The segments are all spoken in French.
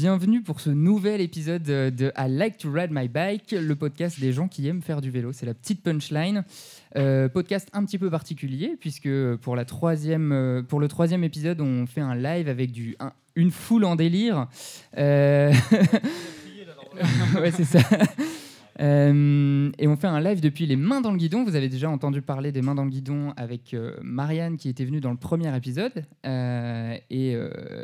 Bienvenue pour ce nouvel épisode de I Like to Ride My Bike, le podcast des gens qui aiment faire du vélo. C'est la petite punchline. Euh, podcast un petit peu particulier, puisque pour, la troisième, euh, pour le troisième épisode, on fait un live avec du, un- une foule en délire. Euh, ouais, c'est ça. Euh, et on fait un live depuis les mains dans le guidon. Vous avez déjà entendu parler des mains dans le guidon avec euh, Marianne qui était venue dans le premier épisode. Euh, et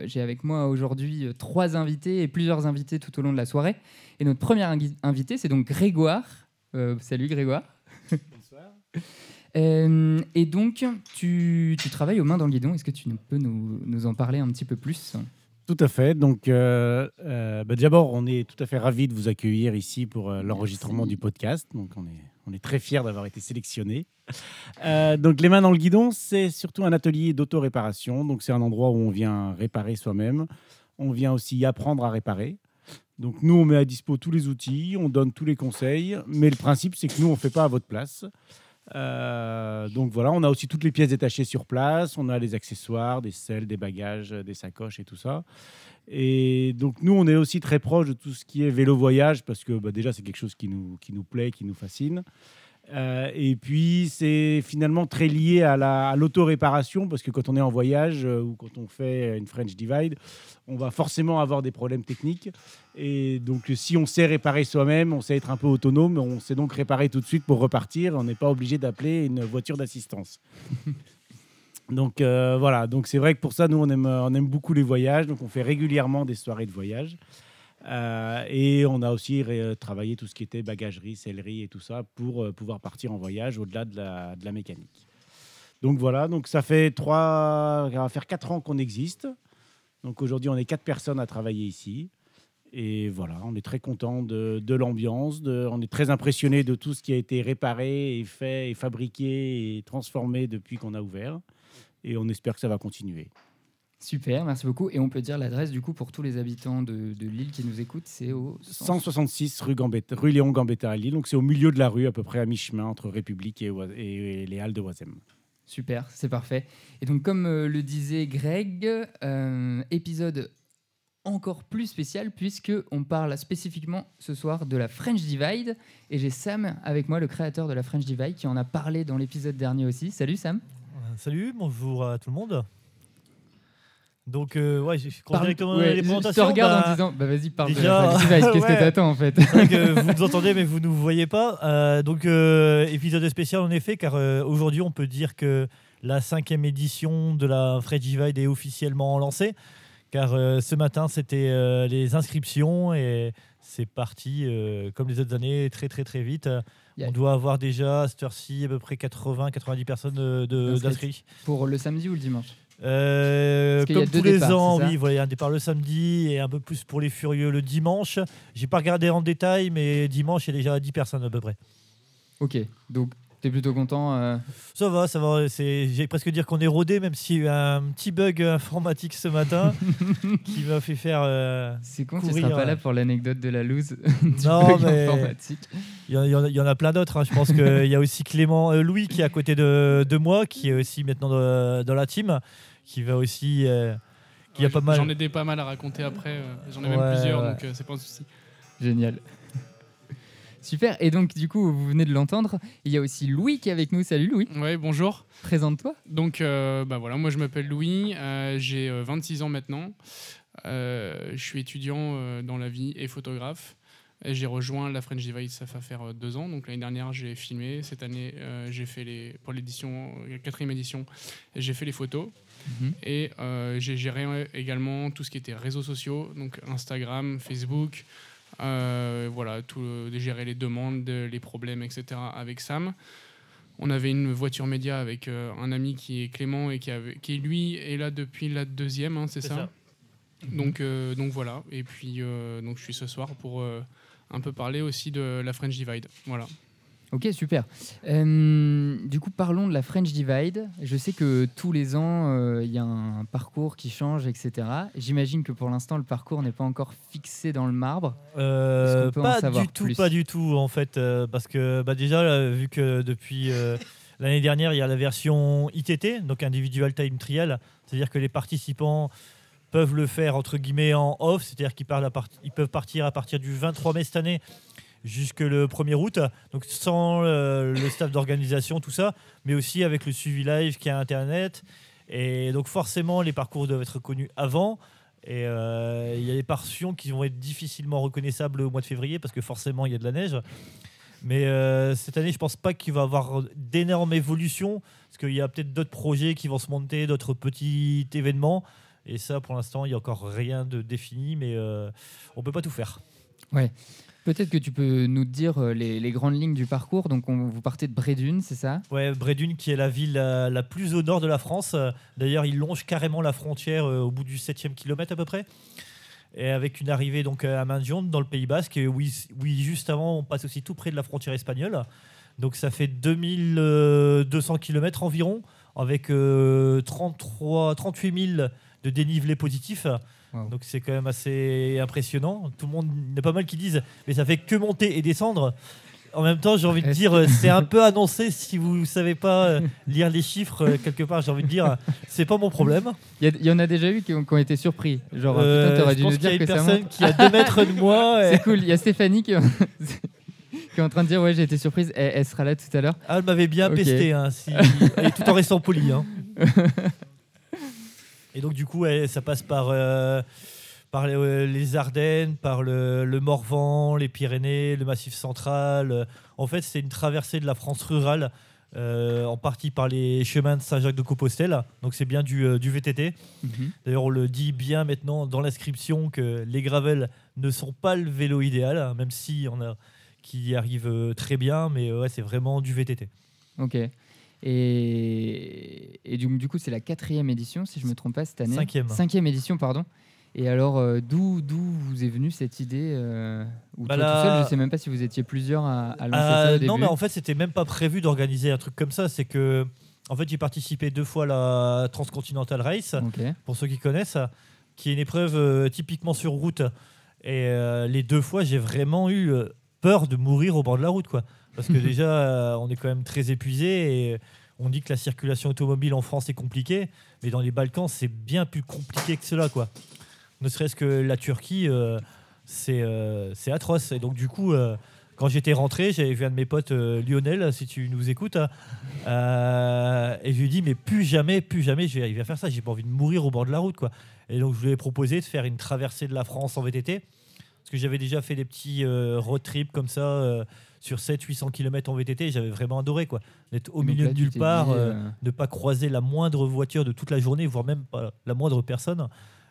j'ai avec moi aujourd'hui trois invités et plusieurs invités tout au long de la soirée. Et notre premier invité, c'est donc Grégoire. Salut Grégoire. Bonsoir. Et donc, tu, tu travailles aux mains dans le guidon. Est-ce que tu peux nous, nous en parler un petit peu plus? Tout à fait. Donc, euh, euh, bah, d'abord, on est tout à fait ravis de vous accueillir ici pour euh, l'enregistrement du podcast. Donc, on est, on est très fiers d'avoir été sélectionnés. Euh, donc, les mains dans le guidon, c'est surtout un atelier d'auto-réparation. Donc, c'est un endroit où on vient réparer soi-même. On vient aussi apprendre à réparer. Donc, nous, on met à dispo tous les outils, on donne tous les conseils. Mais le principe, c'est que nous, on ne fait pas à votre place. Euh, donc voilà, on a aussi toutes les pièces détachées sur place, on a les accessoires, des selles, des bagages, des sacoches et tout ça. Et donc nous, on est aussi très proche de tout ce qui est vélo voyage parce que bah, déjà c'est quelque chose qui nous, qui nous plaît, qui nous fascine. Euh, et puis c'est finalement très lié à la- à l'auto-réparation parce que quand on est en voyage euh, ou quand on fait une French Divide, on va forcément avoir des problèmes techniques. Et donc si on sait réparer soi-même, on sait être un peu autonome, on sait donc réparer tout de suite pour repartir. On n'est pas obligé d'appeler une voiture d'assistance. Donc euh, voilà, donc c'est vrai que pour ça, nous, on aime, on aime beaucoup les voyages, donc on fait régulièrement des soirées de voyage. Euh, et on a aussi ré- travaillé tout ce qui était bagagerie, sellerie et tout ça pour euh, pouvoir partir en voyage au-delà de la, mécanique. Donc voilà, donc ça fait trois, ça va faire quatre ans qu'on existe. Donc aujourd'hui, on est quatre personnes à travailler ici. Et voilà, on est très content de, de l'ambiance, on est très impressionné de tout ce qui a été réparé et fait et fabriqué et transformé depuis qu'on a ouvert. Et on espère que ça va continuer. Super, merci beaucoup. Et on peut dire l'adresse du coup pour tous les habitants de, de l'île qui nous écoutent, c'est au 166 rue, Gambetta, rue Léon Gambetta à Lille. Donc c'est au milieu de la rue, à peu près à mi-chemin entre République et, Oise- et- et les Halles de Oisem. Super, c'est parfait. Et donc, comme euh, le disait Greg, euh, épisode encore plus spécial puisque on parle spécifiquement ce soir de la French Divide. Et j'ai Sam avec moi, le créateur de la French Divide, qui en a parlé dans l'épisode dernier aussi. Salut Sam. Euh, Salut, bonjour à tout le monde. Donc, euh, ouais, je Parle- directement ouais, les je te présentations. regarde bah, en disant, bah vas-y, parle de déjà, Divide. Qu'est-ce que t'attends en fait? Que vous nous entendez, mais vous ne nous voyez pas. Euh, donc, euh, épisode spécial en effet, car euh, aujourd'hui, on peut dire que la cinquième édition de la French Divide est officiellement lancée. Car ce matin, c'était les inscriptions et c'est parti, comme les autres années, très très très vite. On doit avoir déjà à cette heure-ci à peu près 80-90 personnes d'inscrits. Pour le samedi ou le dimanche Euh, comme tous les départs, ans, oui, voilà, un départ le samedi et un peu plus pour les furieux le dimanche. J'ai pas regardé en détail, mais dimanche, il y a déjà 10 personnes à peu près. Ok, donc t'es plutôt content. euh, Ça va, ça va. C'est, j'ai presque dire qu'on est rodé, même s'il y a eu un petit bug informatique ce matin qui m'a fait faire. euh, C'est con, tu Courir, seras pas là pour l'anecdote de la loose du Non, bug mais- informatique. Il y, en- il y en a- il y en a plein d'autres. hein. Je pense qu'il y a aussi Clément euh, Louis qui est à côté de, de moi, qui est aussi maintenant dans, dans la team, qui va aussi. euh, qui a Ouais, pas mal. J'en ai des pas mal à raconter après. euh, J'en ai Ouais, même plusieurs, ouais. donc euh, c'est pas un souci. Génial. Super. Et donc, du coup, vous venez de l'entendre. Il y a aussi Louis qui est avec nous. Salut Louis. Ouais, bonjour. Présente-toi. Donc, euh, bah voilà, moi je m'appelle Louis, euh, j'ai euh, 26 ans maintenant. Euh, je suis étudiant euh, dans la vie et photographe. J'ai rejoint la French Divide, ça va faire euh, deux ans. Donc l'année dernière, j'ai filmé. Cette année, euh, j'ai fait les pour l'édition, la quatrième édition, j'ai fait les photos. Mhm. Et euh, j'ai géré également tout ce qui était réseaux sociaux, donc Instagram, Facebook, euh, voilà, tout, de gérer les demandes, les problèmes, etc. avec Sam. On avait une voiture média avec euh, un ami qui est Clément et qui, avait, qui lui est là depuis la deuxième, hein, c'est ça, ça. Donc, euh, donc voilà. Et puis donc je suis ce soir pour un peu parler aussi de la French Divide. Voilà. Ok, super. Euh, du coup, parlons de la French Divide. Je sais que tous les ans, euh, il y a un parcours qui change, etc. J'imagine que pour l'instant, le parcours n'est pas encore fixé dans le marbre. Euh, peut pas du tout, plus pas du tout en fait, parce que bah, déjà là, vu que depuis l'année dernière il y a la version ITT, donc individual time trial, c'est-à-dire que les participants peuvent le faire entre guillemets en off, c'est-à-dire qu'ils part- ils peuvent partir à partir du 23 mai cette année jusque le 1er août, donc sans euh, le staff d'organisation, tout ça, mais aussi avec le suivi live qui à Internet. Et donc forcément, les parcours doivent être connus avant. Et euh, il y a des portions qui vont être difficilement reconnaissables au mois de février parce que forcément, il y a de la neige. Mais euh, cette année, je pense pas qu'il va y avoir d'énormes évolutions parce qu'il y a peut-être d'autres projets qui vont se monter, d'autres petits événements. Et ça, pour l'instant, il n'y a encore rien de défini, mais on peut pas tout faire. Peut-être que tu peux nous dire euh, les, grandes lignes du parcours. Donc, on, vous partez de Brédune, c'est ça? Ouais, Brédune, qui est la ville la, la plus au nord de la France. Euh, D'ailleurs, il longe carrément la frontière euh, au bout du 7e kilomètre à peu près. Et avec une arrivée donc à Mandion, dans le Pays Basque. Et oui, juste avant, on passe aussi tout près de la frontière espagnole. Donc ça fait 2200 km environ, avec euh, 33, 38 000 de dénivelé positif. Wow. Donc c'est quand même assez impressionnant. Tout le monde, il y en a pas mal qui disent, mais ça fait que monter et descendre. En même temps, j'ai envie de dire, euh, c'est un peu annoncé si vous ne savez pas euh, lire les chiffres euh, quelque part. J'ai envie de dire, c'est pas mon problème. Il y, en a déjà eu qui ont, qui ont été surpris. Genre, Euh, putain, t'aurais je dû pense nous qu'il y a une que ça personne monte. qui a deux mètres de moi. et- C'est cool. Il y a Stéphanie qui, qui est en train de dire Ouais, j'ai été surprise. Elle, elle sera là tout à l'heure. Ah, elle m'avait bien pesté, hein, si- et tout en restant poli. hein. Et donc, du coup, ouais, ça passe par, euh, par les, les Ardennes, par le, le Morvan, les Pyrénées, le Massif central. Euh, En fait, c'est une traversée de la France rurale, euh, en partie par les chemins de Saint-Jacques-de-Compostelle. Donc, c'est bien du, du VTT. Mhm. D'ailleurs, on le dit bien maintenant dans l'inscription que les gravels ne sont pas le vélo idéal, hein, même si on a qui y arrive très bien, mais ouais, c'est vraiment du VTT. Ok. Et, et du, du coup, c'est la quatrième édition, si je me trompe pas, cette année. Cinquième. Cinquième édition, pardon. Et alors, euh, d'où vous est venue cette idée euh, Ou Bah toi tout seul, je sais même pas si vous étiez plusieurs à, à lancer Euh, ça au début. non, mais en fait, c'était même pas prévu d'organiser un truc comme ça. C'est que, en fait, j'ai participé deux fois à la Transcontinental Race, pour ceux qui connaissent, qui est une épreuve euh, typiquement sur route. Et euh, les deux fois, j'ai vraiment eu peur de mourir au bord de la route, quoi. Parce que déjà, euh, on est quand même très épuisé et on dit que la circulation automobile en France est compliquée, mais dans les Balkans, c'est bien plus compliqué que cela, quoi. Ne serait-ce que la Turquie, euh, c'est euh, c'est atroce. Et donc, du coup, quand j'étais rentré, j'avais vu un de mes potes, Lionel, si tu nous écoutes, hein, et je lui ai dit, mais plus jamais, plus jamais, je vais arriver à faire ça. J'ai pas envie de mourir au bord de la route, quoi. Et donc, je lui ai proposé de faire une traversée de la France en VTT. Parce que j'avais déjà fait des petits road trips comme ça sur 700-800 km en VTT. J'avais vraiment adoré, quoi. D'être au Donc milieu là, de nulle part, euh, euh, ne pas croiser la moindre voiture de toute la journée, voire même pas la moindre personne.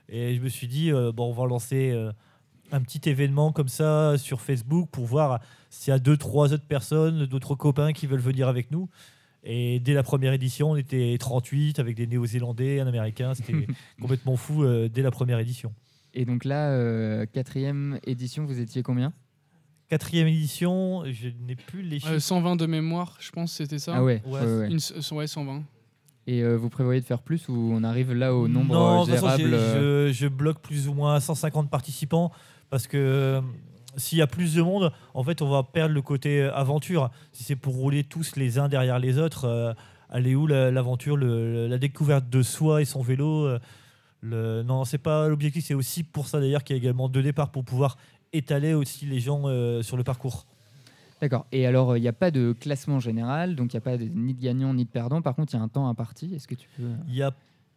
Et je me suis dit, euh, bon, on va lancer un petit événement comme ça sur Facebook pour voir s'il y a deux, trois autres personnes, d'autres copains qui veulent venir avec nous. Et dès la première édition, on était 38 avec des Néo-Zélandais, un Américain. C'était complètement fou dès la première édition. Et donc là, euh, quatrième édition, vous étiez combien? Quatrième édition, je n'ai plus les chiffres. Euh, 120 de mémoire, je pense, c'était ça Ah ouais, Ouais, ouais, ouais. Une, s- ouais, 120. Et euh, vous prévoyez de faire plus ou on arrive là au nombre non, euh, de toute façon, je, je bloque plus ou moins 150 participants parce que s'il y a plus de monde, en fait, on va perdre le côté aventure. Si c'est pour rouler tous les uns derrière les autres, euh, aller où la- l'aventure, la découverte de soi et son vélo euh, le, Non, c'est pas l'objectif. C'est aussi pour ça d'ailleurs qu'il y a également deux départs pour pouvoir étaler aussi les gens euh, sur le parcours. D'accord. Et alors, il n'y a pas de classement général, donc il n'y a pas de, ni de gagnant ni de perdant. Par contre, il y a un temps imparti. Est-ce que tu peux. Il n'y a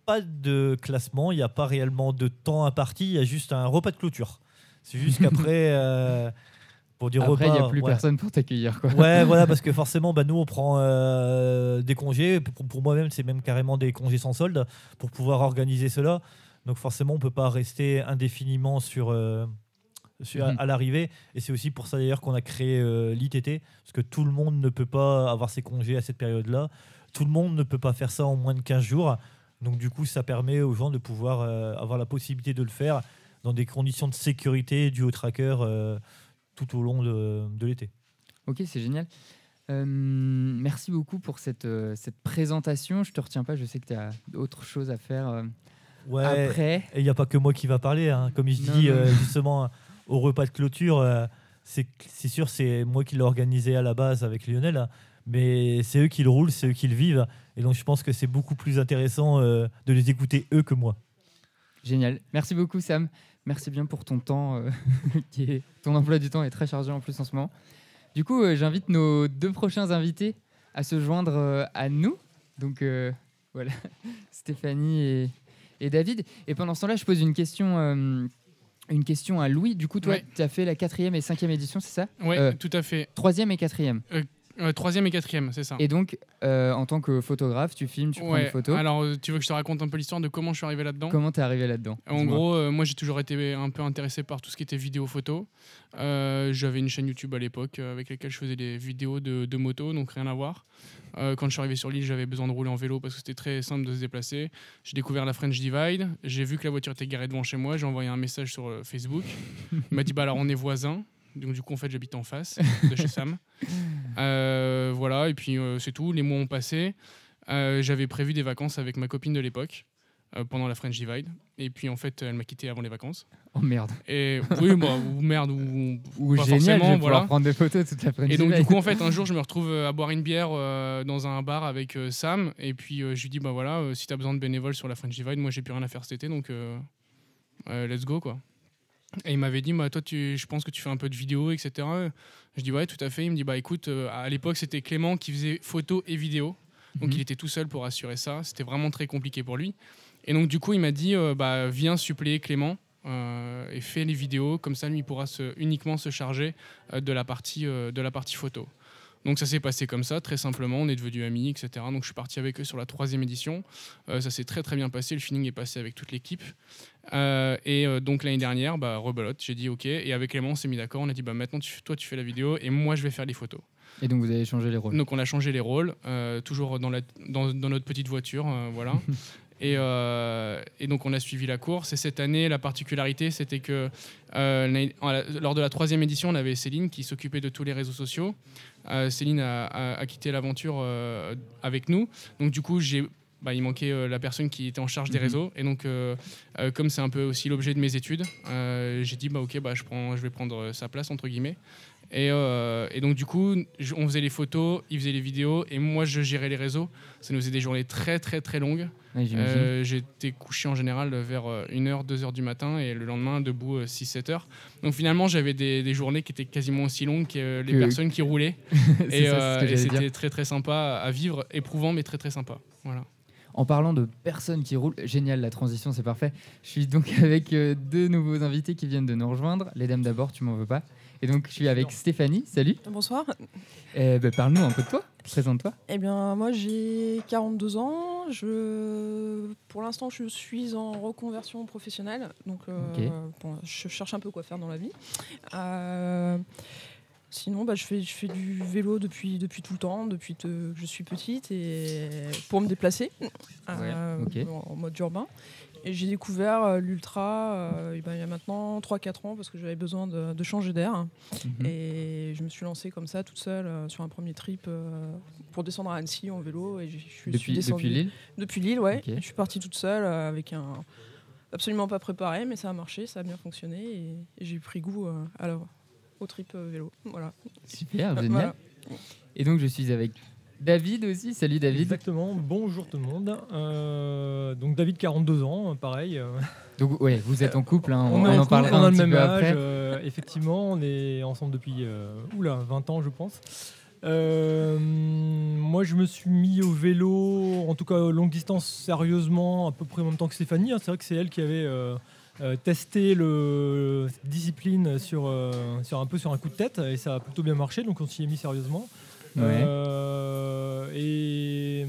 pas de classement, il n'y a pas réellement de temps imparti, il y a juste un repas de clôture. C'est juste qu'après, euh, pour dire Après, il n'y a plus ouais. personne pour t'accueillir. quoi. Ouais, voilà, parce que forcément, bah, nous, on prend euh, des congés. Pour, pour moi-même, c'est même carrément des congés sans solde pour pouvoir organiser cela. Donc, forcément, on peut pas rester indéfiniment sur, euh, sur- à, Mhm. à l'arrivée. Et c'est aussi pour ça, d'ailleurs, qu'on a créé euh, l'ITT, parce que tout le monde ne peut pas avoir ses congés à cette période-là. Tout le monde ne peut pas faire ça en moins de 15 jours. Donc, du coup, ça permet aux gens de pouvoir euh, avoir la possibilité de le faire dans des conditions de sécurité dues au tracker euh, tout au long de- de l'été. Ok, c'est génial. Euh, merci beaucoup pour cette, euh, cette présentation. Je te retiens pas, je sais que tu as autre chose à faire euh, Ouais. après. Et il n'y a pas que moi qui va parler. hein. Comme je Non, dis justement au repas de clôture, euh, c'est sûr, c'est moi qui l'ai organisé à la base avec Lionel, hein. mais c'est eux qui le roulent, c'est eux qui le vivent. Et donc je pense que c'est beaucoup plus intéressant euh, de les écouter eux que moi. Génial. Merci beaucoup, Sam. Merci bien pour ton temps. euh. Ton emploi du temps est très chargé en plus en ce moment. Du coup, j'invite nos deux prochains invités à se joindre à nous. Donc voilà, Stéphanie et, et David. Et pendant ce temps-là, je pose une question, une question à Louis. Du coup, toi, Ouais. tu as fait la quatrième et cinquième édition, c'est ça? Ouais, Euh. tout à fait. Troisième et quatrième. Euh, troisième et quatrième, c'est ça. Et donc, euh, en tant que photographe, tu filmes, tu prends ouais. des photos. Alors, euh, tu veux que je te raconte un peu l'histoire de comment je suis arrivé là-dedans? Comment t'es arrivé là-dedans? En gros, euh, moi j'ai toujours été un peu intéressé par tout ce qui était vidéo photo. Euh, J'avais une chaîne YouTube à l'époque euh, avec laquelle je faisais des vidéos de, de moto, donc rien à voir. Euh, quand je suis arrivé sur l'île, j'avais besoin de rouler en vélo parce que c'était très simple de se déplacer. J'ai découvert la French Divide. J'ai vu que la voiture était garée devant chez moi. J'ai envoyé un message sur euh, Facebook. Il m'a dit bah alors on est voisins. Donc du coup en fait j'habite en face de chez Sam. Euh, voilà et puis euh, c'est tout. Les mois ont passé. Euh, J'avais prévu des vacances avec ma copine de l'époque pendant la French Divide. Et puis en fait, elle m'a quitté avant les vacances. Oh merde. Et oui, bah, ou merde, ou, Ou pas génial, je forcément, vais voilà. prendre des photos toute la Et donc, du coup, en fait, un jour, je me retrouve à boire une bière dans un bar avec Sam. Et puis, je lui dis, bah voilà, si t'as besoin de bénévoles sur la French Divide, moi, j'ai plus rien à faire cet été, donc let's go, quoi. Et il m'avait dit, bah, toi, tu, je pense que tu fais un peu de vidéo, etc. Je dis, ouais, tout à fait. Il me dit, bah écoute, euh, à l'époque, c'était Clément qui faisait photo et vidéo. Donc, Mhm. il était tout seul pour assurer ça. C'était vraiment très compliqué pour lui. Et donc, du coup, il m'a dit, euh, bah, viens suppléer Clément. euh, et fais les vidéos, comme ça lui il pourra se, uniquement se charger de, la partie, de la partie photo. Donc ça s'est passé comme ça, très simplement, on est devenus amis, etc. Donc je suis parti avec eux sur la troisième édition. Euh, ça s'est très très bien passé, le feeling est passé avec toute l'équipe. Euh, et euh, donc l'année dernière, bah, rebelote, j'ai dit ok. Et avec Clément, on s'est mis d'accord, on a dit bah, maintenant tu- toi tu fais la vidéo et moi je vais faire les photos. Et donc, vous avez changé les rôles. Donc on a changé les rôles, toujours dans, la, dans, dans notre petite voiture, voilà. et, euh, et donc on a suivi la course. Et cette année, la particularité, c'était que euh, lors de la troisième édition, on avait Céline qui s'occupait de tous les réseaux sociaux. Céline a, a- a quitté l'aventure euh, avec nous. Donc du coup, j'ai bah, il manquait euh, la personne qui était en charge des Mhm. réseaux. Et donc, euh, euh, comme c'est un peu aussi l'objet de mes études, j'ai dit, bah, ok, bah, je, prends, je vais prendre sa place, entre guillemets. Et, et donc, du coup, je- on faisait les photos, il faisait les vidéos, et moi, je gérais les réseaux. Ça nous faisait des journées très, très, très longues. Ouais. Euh, J'étais couché en général vers 1h, 2h du matin, et le lendemain, debout 6-7 heures. Donc, finalement, j'avais des, des journées qui étaient quasiment aussi longues que euh, les Que- personnes qui roulaient. Et euh, c'était très, très sympa à vivre, éprouvant, mais très, très sympa. Voilà. En parlant de personnes qui roulent, génial, la transition, c'est parfait. Je suis donc avec euh, deux nouveaux invités qui viennent de nous rejoindre. Les dames d'abord, tu m'en veux pas. Et donc, je suis avec Stéphanie. Salut. Bonsoir. Eh ben, Parle-nous un peu de toi. Présente-toi. Eh bien, moi, j'ai 42 ans. Je, pour l'instant, je suis en reconversion professionnelle. Donc, euh, bon, je cherche un peu quoi faire dans la vie. Euh, sinon, bah, je, fais, je fais du vélo depuis, depuis tout le temps, depuis que je suis petite, et pour me déplacer euh, en mode urbain. Et j'ai découvert euh, l'ultra euh, ben, il y a maintenant 3-4 ans parce que j'avais besoin de, de changer d'air. Mhm. Et je me suis lancée comme ça, toute seule, euh, sur un premier trip pour descendre à Annecy en vélo. Et je suis Depuis, descendue- depuis Lille? Depuis Lille, ouais. Je suis partie toute seule avec un absolument pas préparé, mais ça a marché, ça a bien fonctionné et, et j'ai pris goût à la- au trip vélo. Voilà. Super, génial. voilà. Et donc, je suis avec David aussi. Salut David. Exactement, bonjour tout le monde. Euh, donc David, 42 ans, pareil. euh, Donc, ouais, vous êtes en couple, hein, on, en en parlera on a un le petit même peu âge. après. euh, effectivement, on est ensemble depuis euh, oula, 20 ans, je pense. Euh, moi, je me suis mis au vélo, en tout cas longue distance, sérieusement, à peu près en même temps que Stéphanie. hein. C'est vrai que c'est elle qui avait euh, euh, testé le cette discipline sur, euh, sur un peu sur un coup de tête et ça a plutôt bien marché, donc on s'y est mis sérieusement. Ouais. Euh, et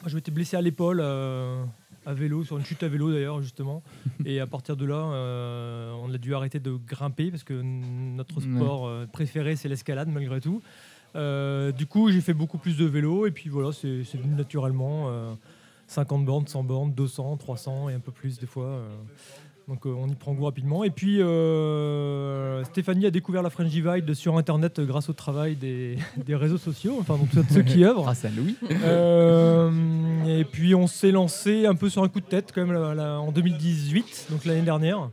moi, je m'étais blessé à l'épaule euh, à vélo, sur une chute à vélo d'ailleurs, justement. et à partir de là, euh, on a dû arrêter de grimper parce que notre sport euh, préféré, c'est l'escalade malgré tout. Euh, du coup, j'ai fait beaucoup plus de vélo et puis voilà, c'est venu naturellement. euh, 50 bornes, 100 bornes, 200, 300 et un peu plus des fois. Donc euh, on y prend goût rapidement. Et puis euh, Stéphanie a découvert la French Divide sur Internet euh, grâce au travail des, des réseaux sociaux, enfin donc ceux- ceux qui œuvrent. Grâce à Louis. Euh, et puis on s'est lancé un peu sur un coup de tête quand même là- là, en 2018, donc l'année dernière.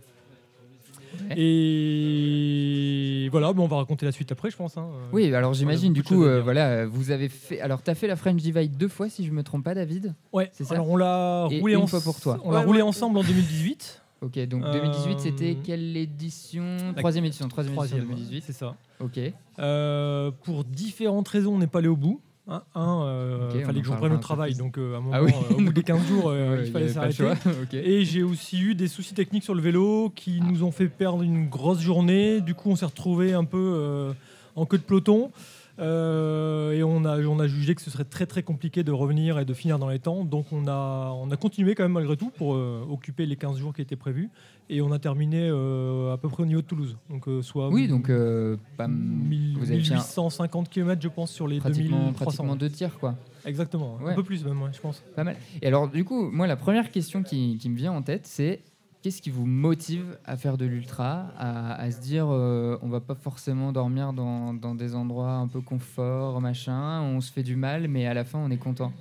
Et voilà, bon, on va raconter la suite après, je pense. hein. Oui, alors j'imagine, du coup, euh, voilà, vous avez fait. Alors, tu as fait la French Divide deux fois, si je me trompe pas, David? Ouais, C'est ça? alors on l'a roulé une en- fois pour toi. On l'a roulé ouais. ensemble en 2018. Ok, donc 2018, c'était Euh, quelle édition? Troisième édition, troisième, édition Troisième, 2018. c'est ça. Ok, Euh, pour différentes raisons, on n'est pas allé au bout. hein. Un, euh, en fallait que je reprenne un le travail, donc euh, à un moment, Ah oui. euh, au bout des 15 jours, Ouais, il fallait s'arrêter. Et j'ai aussi eu des soucis techniques sur le vélo qui nous ont fait perdre une grosse journée. Du coup, on s'est retrouvé un peu en queue de peloton. Euh, et on a, on a jugé que ce serait très très compliqué de revenir et de finir dans les temps. Donc on a, on a continué quand même malgré tout pour euh, occuper les 15 jours qui étaient prévus. Et on a terminé euh, à peu près au niveau de Toulouse. Donc soit Oui, donc euh, pas, mille- vous avez fait un- 1850 km je pense sur les pratiquement, 2300. pratiquement deux tiers, quoi. Exactement, Ouais. un peu plus même, ouais, je pense. Pas mal. Et alors, du coup, moi, la première question qui, qui me vient en tête, c'est qu'est-ce qui vous motive à faire de l'ultra, à, à se dire euh, on va pas forcément dormir dans, dans des endroits un peu confort, machin, on se fait du mal, mais à la fin, on est content.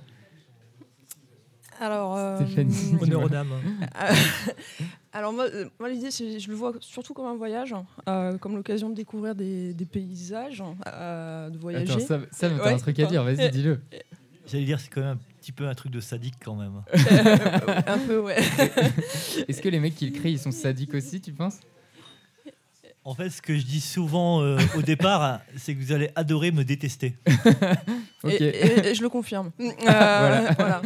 Alors, euh. Honneur aux dames. alors moi, moi, l'idée, c'est, je le vois surtout comme un voyage, euh, comme l'occasion de découvrir des, des paysages, euh, de voyager. Attends, ça, ça t'as Ouais, un truc à dire, vas-y, dis-le. J'allais dire, c'est quand même un petit peu un truc de sadique quand même. Euh, un peu, ouais. Est-ce que les mecs qui le créent, ils sont sadiques aussi, tu penses? En fait, ce que je dis souvent euh, au départ, c'est que vous allez adorer me détester. Ok. Et, et- et je le confirme. Euh, Voilà. voilà.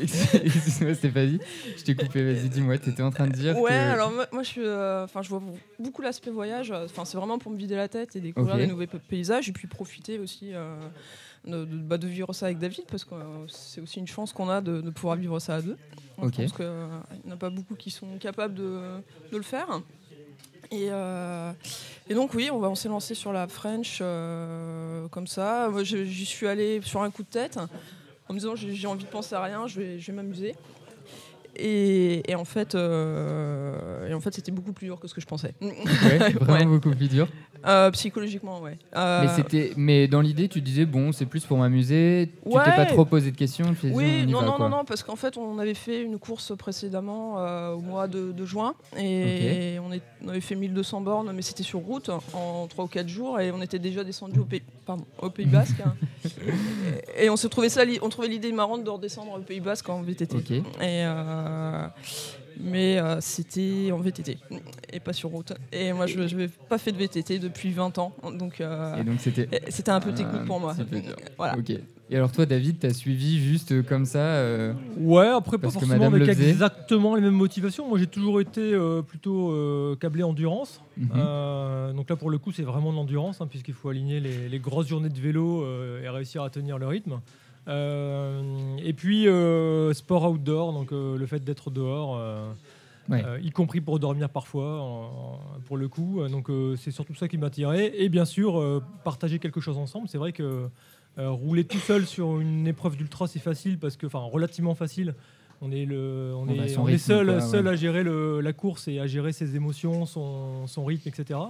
Excuse-moi, Stéphanie, je t'ai coupé, vas-y, dis-moi, t'étais en train de dire Ouais, que... alors moi, moi, je suis, euh, enfin, je vois beaucoup l'aspect voyage. Enfin, c'est vraiment pour me vider la tête et découvrir des nouveaux pa- paysages et puis profiter aussi euh, de, de- bah, de vivre ça avec David parce que euh, c'est aussi une chance qu'on a de, de pouvoir vivre ça à deux. Donc, Ok. Je pense qu'il n'y en a pas beaucoup qui sont capables de, le faire. Et, euh, et donc oui, on, on s'est lancé sur la French euh, comme ça. Moi, j'y suis allé sur un coup de tête en me disant j'ai, j'ai envie de penser à rien, je vais, je vais m'amuser. Et, et en fait, euh, et en fait, c'était beaucoup plus dur que ce que je pensais. Ouais, vraiment Ouais. beaucoup plus dur. Euh, psychologiquement, ouais. Euh, Mais, c'était, mais dans l'idée, tu disais, bon, c'est plus pour m'amuser, tu t'es pas trop posé de questions, tu oui, non, va, non, non, non, parce qu'en fait, on avait fait une course précédément euh, au mois de, de juin et on, est- on avait fait 1200 bornes, mais c'était sur route en 3 ou 4 jours et on était déjà descendu au Pays, pardon, au Pays Basque. hein. et, on s'est trouvé ça, on trouvait l'idée marrante de redescendre au Pays Basque en VTT. Ok. Et mais euh, c'était en VTT et pas sur route. Et moi, je n'avais pas fait de VTT depuis 20 ans, donc euh, Et donc, c'était. un peu technique un pour moi. Voilà. Ok. Et alors, toi, David, t'as suivi juste comme ça euh, Ouais, après pas que forcément madame avec le exactement les mêmes motivations. Moi, j'ai toujours été euh, plutôt euh, câblé endurance. mhm. Euh, donc là, pour le coup, c'est vraiment de l'endurance, hein, puisqu'il faut aligner les, les grosses journées de vélo euh, et réussir à tenir le rythme. Euh, et puis, euh, sport outdoor, donc euh, le fait d'être dehors, Ouais. euh, y compris pour dormir parfois, en- pour le coup. Donc, euh, c'est surtout ça qui m'a attiré. Et bien sûr, euh, partager quelque chose ensemble. C'est vrai que rouler tout seul sur une épreuve d'ultra, c'est facile, parce que, enfin, relativement facile. On est, le, on est, seul, quoi, seul ouais. à gérer le- la course et à gérer ses émotions, son, son rythme, etc.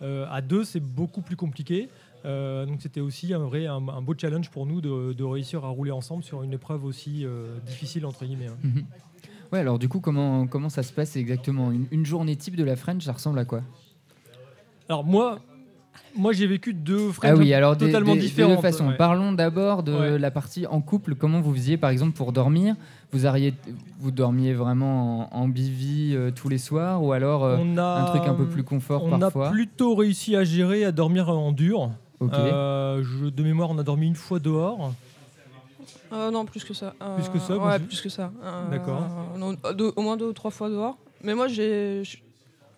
À deux, c'est beaucoup plus compliqué. Euh, donc c'était aussi un vrai un, un beau challenge pour nous de, de réussir à rouler ensemble sur une épreuve aussi euh, difficile entre guillemets. hein. Mhm. Ouais, alors du coup, comment, comment ça se passe exactement? Une, une journée type de la French, ça ressemble à quoi? Alors moi, moi j'ai vécu deux Ah French oui, alors totalement des- des différentes. deux façons. ouais. Parlons d'abord de Ouais. la partie en couple. Comment vous faisiez, par exemple, pour dormir? Vous, vous dormiez vraiment en, en bivy euh, tous les soirs? Ou alors on a un truc un peu plus confort on parfois? a plutôt réussi à gérer, à dormir en dur. Euh, je- de mémoire, on a dormi une fois dehors. Euh, non, plus que ça. Euh, Plus que ça, Ouais, plus que ça. Euh, D'accord. au moins deux ou trois fois dehors. Mais moi, j'ai. j'-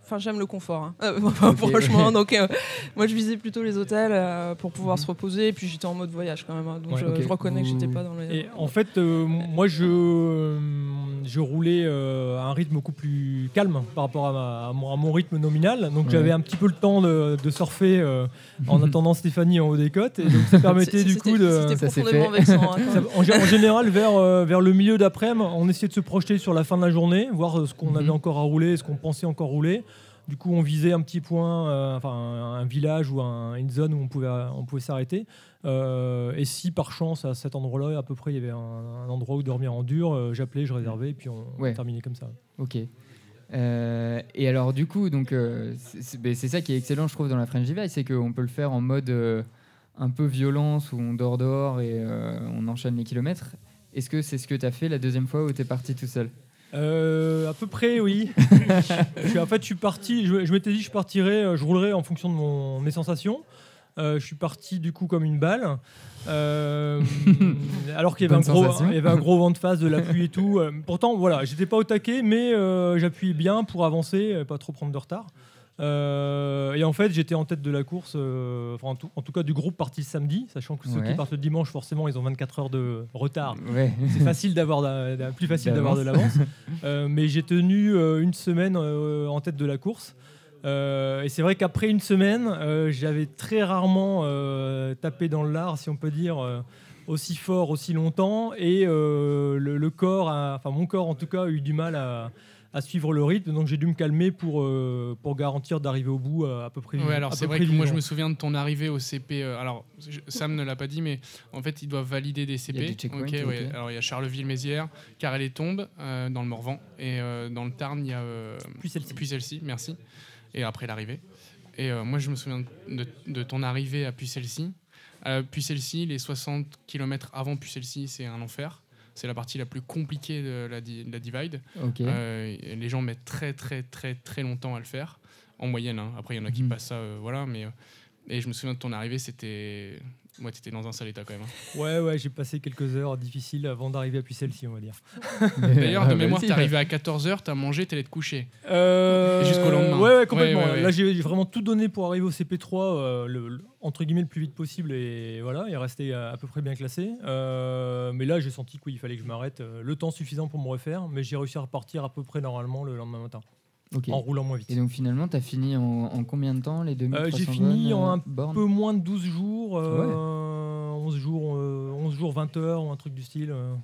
Enfin, j'aime le confort. hein. Euh, franchement, ouais. donc euh, moi, je visais plutôt les hôtels euh, pour pouvoir Mhm. se reposer. Et puis, j'étais en mode voyage quand même. hein. donc, Ouais, je, reconnais que j'étais pas dans les. Et en fait, euh, moi, je, je roulais euh, à un rythme beaucoup plus calme par rapport à, ma- à mon, à mon rythme nominal. Donc, Ouais. j'avais un petit peu le temps de, de surfer euh, en attendant Stéphanie en haut des côtes. Et donc, ça permettait du coup de. C'était profondément fait. vexant. hein, en, gé- en général, vers, euh, vers le milieu d'après-midi, on essayait de se projeter sur la fin de la journée, voir ce qu'on Mhm. avait encore à rouler, ce qu'on pensait encore rouler. Du coup, on visait un petit point, euh, enfin un, village ou un- une zone où on pouvait, on pouvait s'arrêter. Euh, et si par chance, à cet endroit-là, à peu près, il y avait un, un endroit où dormir en dur, euh, j'appelais, je réservais, et puis on, terminait comme ça. Ok. Euh, et alors du coup, donc euh, c'est- ben, c'est ça qui est excellent, je trouve, dans la French Divide, c'est qu'on peut le faire en mode euh, un peu violence où on dort dehors et on enchaîne les kilomètres. Est-ce que c'est ce que tu as fait la deuxième fois où tu es parti tout seul? Euh, à peu près, oui. je en fait, je suis parti. Je, je m'étais dit, je partirais, euh, je roulerais en fonction de mon, mes sensations. Euh, je suis parti du coup comme une balle. Euh, alors qu'il y, avait un gros- sensation. il y avait un gros vent de face, de la pluie et tout. Pourtant, voilà, j'étais pas au taquet, mais j'appuyais bien pour avancer, pas trop prendre de retard. Euh, et en fait, j'étais en tête de la course, euh, enfin, en, tout, en tout cas du groupe parti samedi, sachant que ceux Ouais. qui partent le dimanche, forcément, ils ont 24 heures de retard Ouais. c'est facile d'avoir da- da- plus facile d'avoir de l'avance. Euh, mais j'ai tenu une semaine en tête de la course. Et c'est vrai qu'après une semaine, j'avais très rarement tapé dans le lard, si on peut dire, aussi fort, aussi longtemps. Et euh, le, le corps, a- enfin mon corps en tout cas, a eu du mal à, à suivre le rythme. Donc j'ai dû me calmer pour, euh, pour garantir d'arriver au bout euh, à peu près. Ouais, alors c'est vrai que moi je me souviens de ton arrivée au CP. euh, alors je- Sam ne l'a pas dit, mais en fait ils doivent valider des CP. Il ouais. Alors il y a Charleville-Mézières, Carré-les-Tombes euh, dans le Morvan et euh, dans le Tarn il y a euh, Puis celle-ci. Puy-Celle-ci, merci. Et après l'arrivée. Et euh, moi je me souviens de, de ton arrivée à Puy-Celle-ci. Euh, Puy-Celle-ci, les 60 km avant Puy-Celle-ci, c'est un enfer. C'est la partie la plus compliquée de la, di- de la divide. Euh, les gens mettent très très très très longtemps à le faire, en moyenne. hein. Après, il y en a qui Mhm. passent ça, euh, voilà. Mais euh, et je me souviens de ton arrivée, c'était, ouais, t'étais dans un sale état quand même. hein. Ouais, ouais, j'ai passé quelques heures difficiles avant d'arriver à celle-ci, on va dire. D'ailleurs, de mémoire, vas-y. t'es arrivé à 14h, t'as mangé, t'es allé te coucher. Euh, jusqu'au lendemain. Ouais, ouais, complètement. Ouais, ouais, ouais. Là, j'ai vraiment tout donné pour arriver au CP3, euh, le, le- entre guillemets, le plus vite possible. Et voilà, et rester à, à peu près bien classé. Euh, mais là, j'ai senti qu'il fallait que je m'arrête. euh, le temps suffisant pour me refaire. Mais j'ai réussi à repartir à peu près normalement le lendemain matin, En roulant moins vite. Et donc finalement, tu as fini en, en combien de temps les 2300 Euh, j'ai fini en euh, un bornes peu moins de 12 jours, euh, 11, jours euh, 11 jours, 20 heures, ou un truc du style. euh.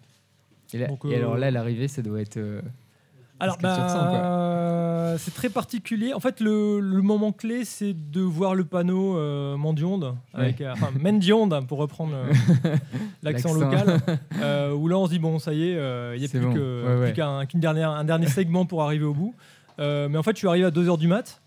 Et, là- donc, et euh, alors là, l'arrivée, ça doit être. euh, Alors, bah, c'est très particulier. En fait, le, le moment clé, c'est de voir le panneau euh, Mendionde, avec, euh, enfin Mendionde, pour reprendre euh, l'accent local, euh, où là, on se dit, bon, ça y est, euh, il n'y a plus bon. Ouais, ouais. qu'un un dernier segment pour arriver au bout. Euh, mais en fait, je suis arrivé à 2h du mat,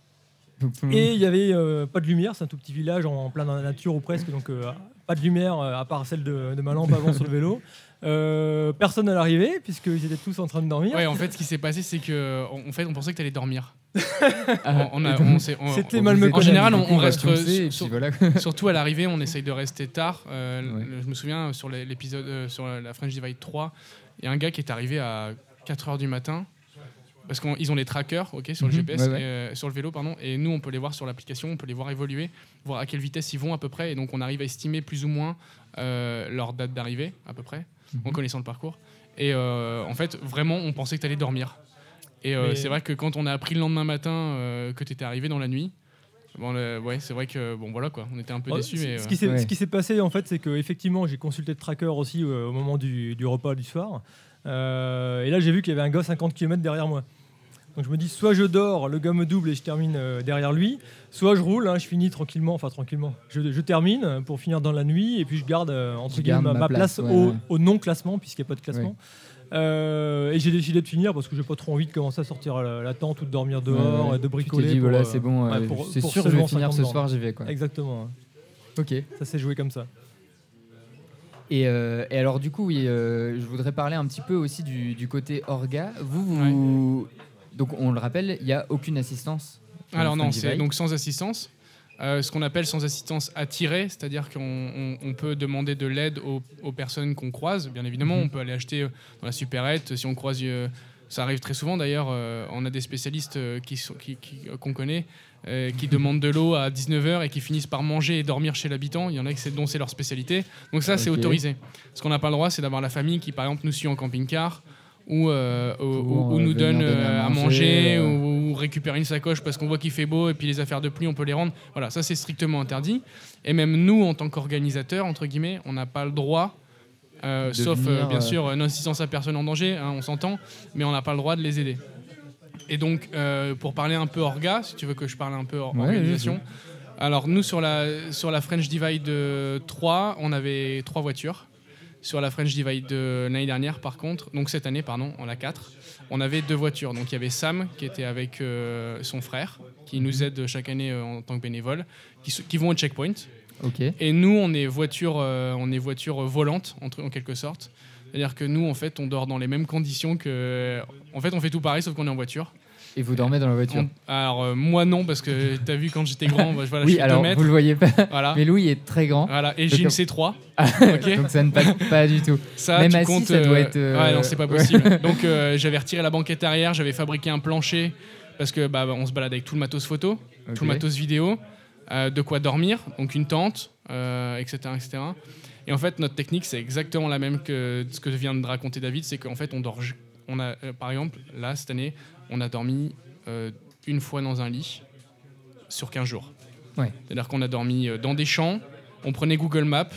et il n'y avait euh, pas de lumière. C'est un tout petit village en, plein dans la nature ou presque, donc euh, pas de lumière à part celle de, de ma lampe avant sur le vélo. Euh, personne à l'arrivée, puisqu'ils étaient tous en train de dormir. Ouais, en fait, ce qui s'est passé, c'est que en fait, on pensait que t'allais dormir. On a- et donc, on s'est- on- C'était on mal me En général, on- reste, sur- voilà. Surtout à l'arrivée, on essaye de rester tard. Euh, Ouais. Je me souviens sur l'épisode euh, sur la French Divide 3, il y a un gars qui est arrivé à 4h du matin. Parce qu'ils ont les trackers ok, sur le Mhm, GPS, ouais, ouais. et, euh, sur le vélo, pardon, et nous on peut les voir sur l'application, on peut les voir évoluer, voir à quelle vitesse ils vont à peu près, et donc on arrive à estimer plus ou moins euh, leur date d'arrivée à peu près, en Mhm. connaissant le parcours. Et euh, en fait, vraiment, on pensait que tu allais dormir. Et euh, Mais- c'est vrai que quand on a appris le lendemain matin euh, que tu étais arrivé dans la nuit, bon, le- ouais, c'est vrai que bon voilà quoi, on était un peu Oh, déçus. ce- mais, ce qui s'est Ouais. ce qui s'est passé en fait, c'est que effectivement, j'ai consulté le tracker aussi euh, au moment du, du repas du soir. Euh, et là, j'ai vu qu'il y avait un gars 50 km derrière moi. Donc je me dis, soit je dors, le gars me double et je termine euh, derrière lui, soit je roule, hein, je finis tranquillement, enfin tranquillement. Je, je termine pour finir dans la nuit et puis je garde euh, entre Tu guillemets ma, place, place, ouais, au, non-classement puisqu'il n'y a pas de classement. Euh, et j'ai décidé de finir parce que j'ai pas trop envie de commencer à sortir la, la tente ou de dormir dehors, Ouais, ouais. euh, de Tu bricoler. t'es dit, voilà, c'est bon, c'est sûr, je vais finir 50 ce soir, j'y vais. Quoi. Exactement. Ok. Ça s'est joué comme ça. Et, euh, et alors, du coup, oui, euh, je voudrais parler un petit peu aussi du, du côté orga. Vous, vous. Donc, on le rappelle, il n'y a aucune assistance. Alors non, c'est donc sans assistance. Euh, ce qu'on appelle sans assistance attirée, c'est-à-dire qu'on on- on peut demander de l'aide aux, aux personnes qu'on croise. Bien évidemment, Mhm. on peut aller acheter dans la supérette. Si on croise, ça arrive très souvent d'ailleurs, euh, on a des spécialistes euh, qui sont- qui- euh, qu'on connaît euh, qui demandent de l'eau à 19h et qui finissent par manger et dormir chez l'habitant. Il y en a qui c'est- dont c'est leur spécialité. Donc ça, c'est autorisé. Ce qu'on n'a pas le droit, c'est d'avoir la famille qui, par exemple, nous suit en camping-car ou, euh, ou- Pour, ou- ou nous donne euh, à manger, euh. ou, récupérer une sacoche parce qu'on voit qu'il fait beau et puis les affaires de pluie, on peut les rendre. Voilà, ça c'est strictement interdit. Et même nous, en tant qu'organisateurs, entre guillemets, on n'a pas le droit, euh, sauf venir, euh, bien euh, sûr non-assistance à personne en danger, hein, on s'entend, mais on n'a pas le droit de les aider. Et donc, pour parler un peu orga, si tu veux que je parle un peu or- Ouais, organisation, alors nous sur la, sur la French Divide euh, 3, on avait trois voitures. Sur la French Divide de l'année dernière, par contre, donc cette année, pardon, on a quatre, on avait deux voitures. Donc il y avait Sam qui était avec euh, son frère, qui nous aide chaque année euh, en tant que bénévole, qui vont au checkpoint. Et nous, on est voiture, euh, on est voiture volante, en, quelque sorte. C'est-à-dire que nous, en fait, on dort dans les mêmes conditions que. En fait, on fait tout pareil, sauf qu'on est en voiture. Et vous dormez dans la voiture On- Alors, euh, moi, non, parce que t'as vu quand j'étais grand, bah, voilà, je Oui, fais deux alors vous le voyez pas, Voilà. mais Louis est très grand, Voilà. Et j'ai une euh, C3. Ah, ok. donc ça ne passe pas du tout. Ça, Même assis, comptes, ça doit être, Ouais, non, c'est pas possible. Donc, j'avais retiré la banquette arrière, j'avais fabriqué un plancher parce que bah, on se balade avec tout le matos photo, tout le matos vidéo, de quoi dormir, donc une tente, euh, etc., etc. Et en fait, notre technique, c'est exactement la même que ce que vient de raconter David, c'est qu'en fait, on dort. On a, euh, par exemple, là, cette année, on a dormi euh, une fois dans un lit sur 15 jours. Ouais. C'est-à-dire qu'on a dormi euh, dans des champs, on prenait Google Maps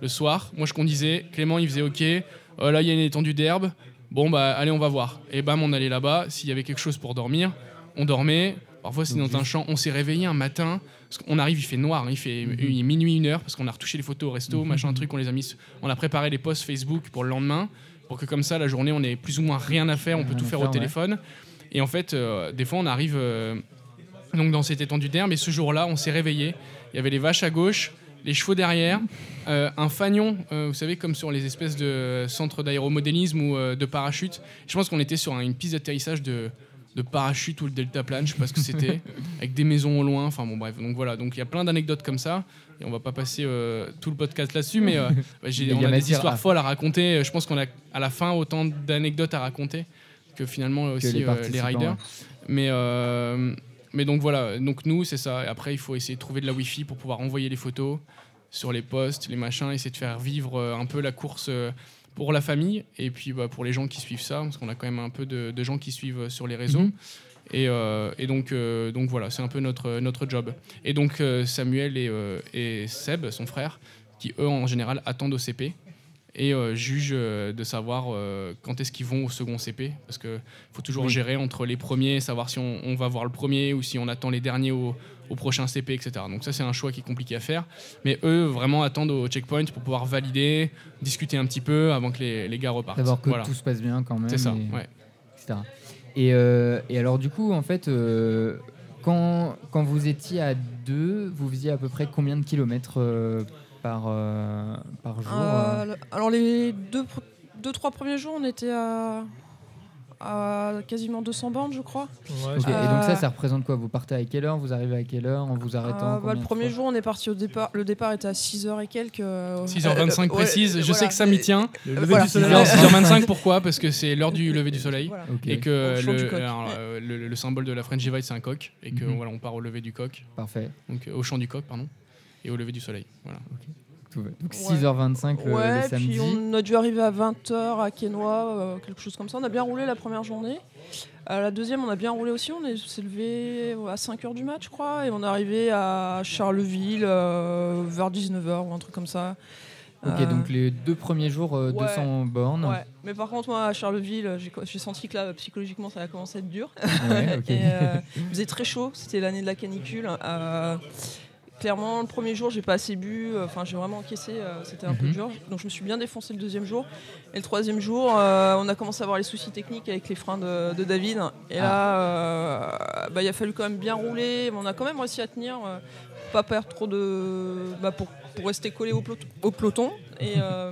le soir. Moi, je conduisais, Clément, il faisait OK, euh, là, il y a une étendue d'herbe. Bon, bah, allez, on va voir. Et bam, on allait là-bas. S'il y avait quelque chose pour dormir, on dormait. Parfois, c'est dans un champ. On s'est réveillé un matin. Parce qu'on arrive, il fait noir. hein, il fait Mhm. il est minuit, une heure, parce qu'on a retouché les photos au resto, machin, truc. On les a mis. On a préparé les posts Facebook pour le lendemain. Pour que, comme ça, la journée, on ait plus ou moins rien à faire. On peut tout faire faire, au ouais. téléphone. Et en fait, euh, des fois, on arrive euh, donc dans cette étendue d'herbe. Et ce jour-là, on s'est réveillé. Il y avait les vaches à gauche, les chevaux derrière, euh, un fanion, vous savez, comme sur les espèces de centres d'aéromodélisme ou de parachute. Je pense qu'on était sur un- une piste d'atterrissage de, de parachute ou le deltaplane, je sais pas ce que c'était, avec des maisons au loin. Enfin bon, bref. Donc voilà. Donc il y a plein d'anecdotes comme ça. Et on va pas passer euh, tout le podcast là-dessus, mais euh, bah, j'ai- on a des histoires à- folles à raconter. Je pense qu'on a à la fin autant d'anecdotes à raconter que finalement aussi les euh, les, riders. ouais. Mais, euh, mais donc voilà, donc nous c'est ça. Et après il faut essayer de trouver de la Wi-Fi pour pouvoir envoyer les photos sur les posts, les machins, essayer de faire vivre euh, un peu la course euh, pour la famille et puis bah, pour les gens qui suivent ça, parce qu'on a quand même un peu de, de gens qui suivent euh, sur les réseaux. Mhm. Et, euh, et donc, euh, donc voilà, c'est un peu notre, notre job. Et donc euh, Samuel et, et Seb, son frère, qui eux en général attendent au CP et jugent de savoir quand est-ce qu'ils vont au second CP. Parce qu'il faut toujours Oui. gérer entre les premiers, savoir si on, on va voir le premier ou si on attend les derniers au, au prochain CP, etc. Donc ça c'est un choix qui est compliqué à faire. Mais eux vraiment attendent au checkpoint pour pouvoir valider, discuter un petit peu avant que les, les gars repartent. D'abord que Voilà. tout se passe bien quand même. C'est ça, et- ouais. etc. Et, euh, et alors du coup, en fait, euh, quand, quand vous étiez à deux, vous faisiez à peu près combien de kilomètres euh, par, euh, par jour alors les deux, deux, trois premiers jours, on était à, à quasiment 200 bornes, je crois. Ouais, Et donc ça, Euh, ça représente quoi? Vous partez à quelle heure? Vous arrivez à quelle heure? En vous arrêtant Euh, bah, le premier jour, on est parti au départ. Le départ était à 6h et quelques. euh, 6h25 euh, ouais, précise, je voilà. sais que ça m'y tient. Le lever voilà. du soleil. 6h, 6h25 pourquoi? Parce que c'est l'heure du lever du soleil. Voilà. Et que le, du coq. alors, euh, le- le symbole de la French Divide, c'est un coq. Et que Mhm. voilà, on part au lever du coq. parfait. Donc euh, au champ du coq, pardon. Et au lever du soleil. Voilà. Va. Donc Ouais. 6h25 le, le Ouais, samedi. puis on a dû arriver à 20h à Quesnoy, euh, quelque chose comme ça. On a bien roulé la première journée. Euh, la deuxième, on a bien roulé aussi. On est- s'est levé à 5h du match, je crois. Et on est arrivé à Charleville euh, vers 19h ou un truc comme ça. Ok, donc les deux premiers jours, euh, ouais. 200 bornes. Ouais, mais par contre, moi à Charleville, j'ai senti que là, psychologiquement, ça a commencé à être dur. Ouais, ok. Et, euh, il faisait très chaud, c'était l'année de la canicule. Euh, clairement, le premier jour, j'ai pas assez bu, euh, enfin, j'ai vraiment encaissé, euh, c'était un peu Mhm. dur. Donc, je me suis bien défoncé le deuxième jour. Et le troisième jour, euh, on a commencé à avoir les soucis techniques avec les freins de, de David. Et là, euh, bah, il a fallu quand même bien rouler, mais on a quand même réussi à tenir, pour pas perdre trop de. bah, pour, pour rester collé au, peloton- au peloton. Et. euh,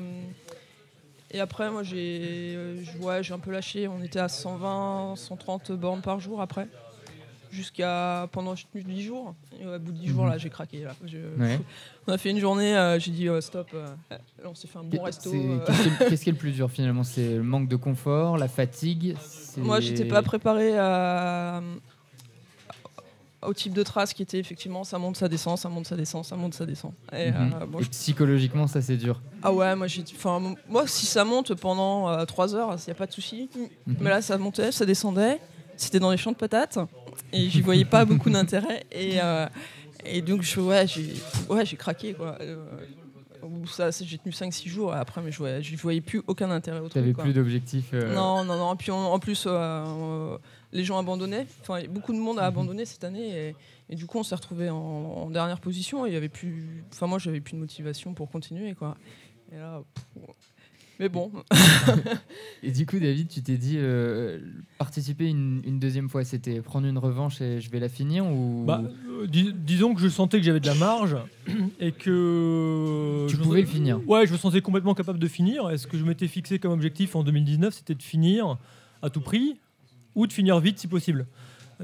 et après, moi, j'ai ouais, j'ai un peu lâché. On était à 120, 130 bornes par jour après. Jusqu'à pendant 10 jours. Et au bout de 10 jours, Mhm. là, j'ai craqué. Là. Je- Ouais. On a fait une journée, euh, j'ai dit euh, stop. euh, là, on s'est fait un bon resto. euh. Qu'est-ce qui, est- qu'est-ce qui est le plus dur finalement? C'est le manque de confort, la fatigue? Moi, j'étais pas préparé à- au type de trace qui était effectivement ça monte, ça descend, ça monte, ça descend, ça monte, ça descend. Et, Mhm. bon, Et je- psychologiquement, ça c'est dur. Ah ouais, moi, moi si ça monte pendant 3 heures, il n'y a pas de souci. Mhm. Mais là, ça montait, ça descendait. C'était dans les champs de patates. Et j'y voyais pas beaucoup d'intérêt. Et, euh, et donc, je, ouais, j'ai, ouais, j'ai craqué. Quoi. Euh, ça, j'ai tenu 5-6 jours après, mais je voyais, je voyais plus aucun intérêt au truc. plus d'objectif. euh, Non, non, non. Puis on- en plus, euh, les gens abandonnaient. Enfin, beaucoup de monde a Mhm. abandonné cette année. Et, et du coup, on s'est retrouvé en, en dernière position. Et il y avait plus. Enfin, moi, j'avais plus de motivation pour continuer, quoi. Et là, pff, Mais bon, Et du coup, David, tu t'es dit euh, participer une, une deuxième fois, c'était prendre une revanche et je vais la finir ou? Bah, euh, dis- disons que je sentais que j'avais de la marge et que. tu je pouvais le finir Ouais, je me sentais complètement capable de finir. Et ce que je m'étais fixé comme objectif en 2019, c'était de finir à tout prix ou de finir vite si possible?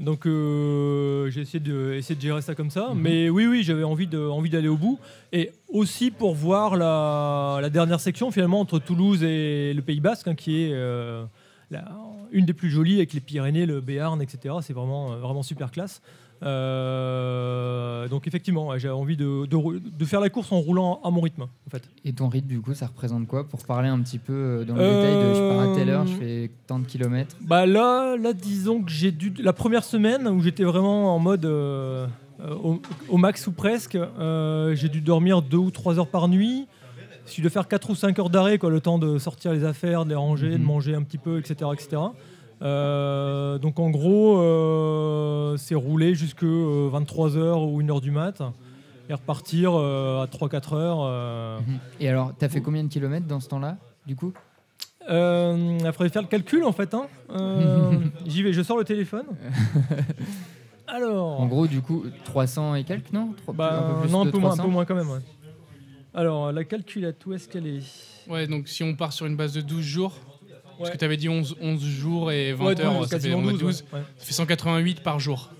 Donc euh, j'ai essayé de, essayé de gérer ça comme ça. Mhm. Mais oui, oui, j'avais envie de- envie d'aller au bout. Et aussi pour voir la, la dernière section finalement entre Toulouse et le Pays Basque, hein, qui est euh, la- une des plus jolies avec les Pyrénées, le Béarn, etc. C'est vraiment, euh, vraiment super classe. Euh, donc effectivement, j'avais envie de, de rou- de faire la course en roulant à mon rythme, en fait. Et ton rythme, du coup, ça représente quoi? Pour parler un petit peu euh, dans le détail de je pars à telle heure, je fais tant de kilomètres. Bah là, là, disons que j'ai dû la première semaine où j'étais vraiment en mode euh, euh, au, au max ou presque, euh, j'ai dû dormir deux ou trois heures par nuit. J'ai dû faire 4 ou 5 heures d'arrêt, quoi, le temps de sortir les affaires, de les ranger, de Mhm. manger un petit peu, etc. etc. Euh, donc en gros, euh, c'est rouler jusque 23h ou 1h du mat et repartir euh, à 3-4 heures. euh. Mhm. Et alors, t'as fait combien de kilomètres dans ce temps-là, du coup? Euh, il faudrait faire le calcul en fait. hein. Euh, J'y vais, je sors le téléphone. Alors, En gros, du coup, 300 et quelques, non? Bah, peu plus non, un peu, moins, un 300? peu moins quand même. ouais. Alors, la calculette, où est-ce qu'elle est? Ouais, donc si on part sur une base de 12 jours, parce Ouais. que tu avais dit 11, 11 jours et 20 Ouais, heures, douze, ça fait, quasiment on a 12, 12, ouais. Ouais. ça fait 188 par jour.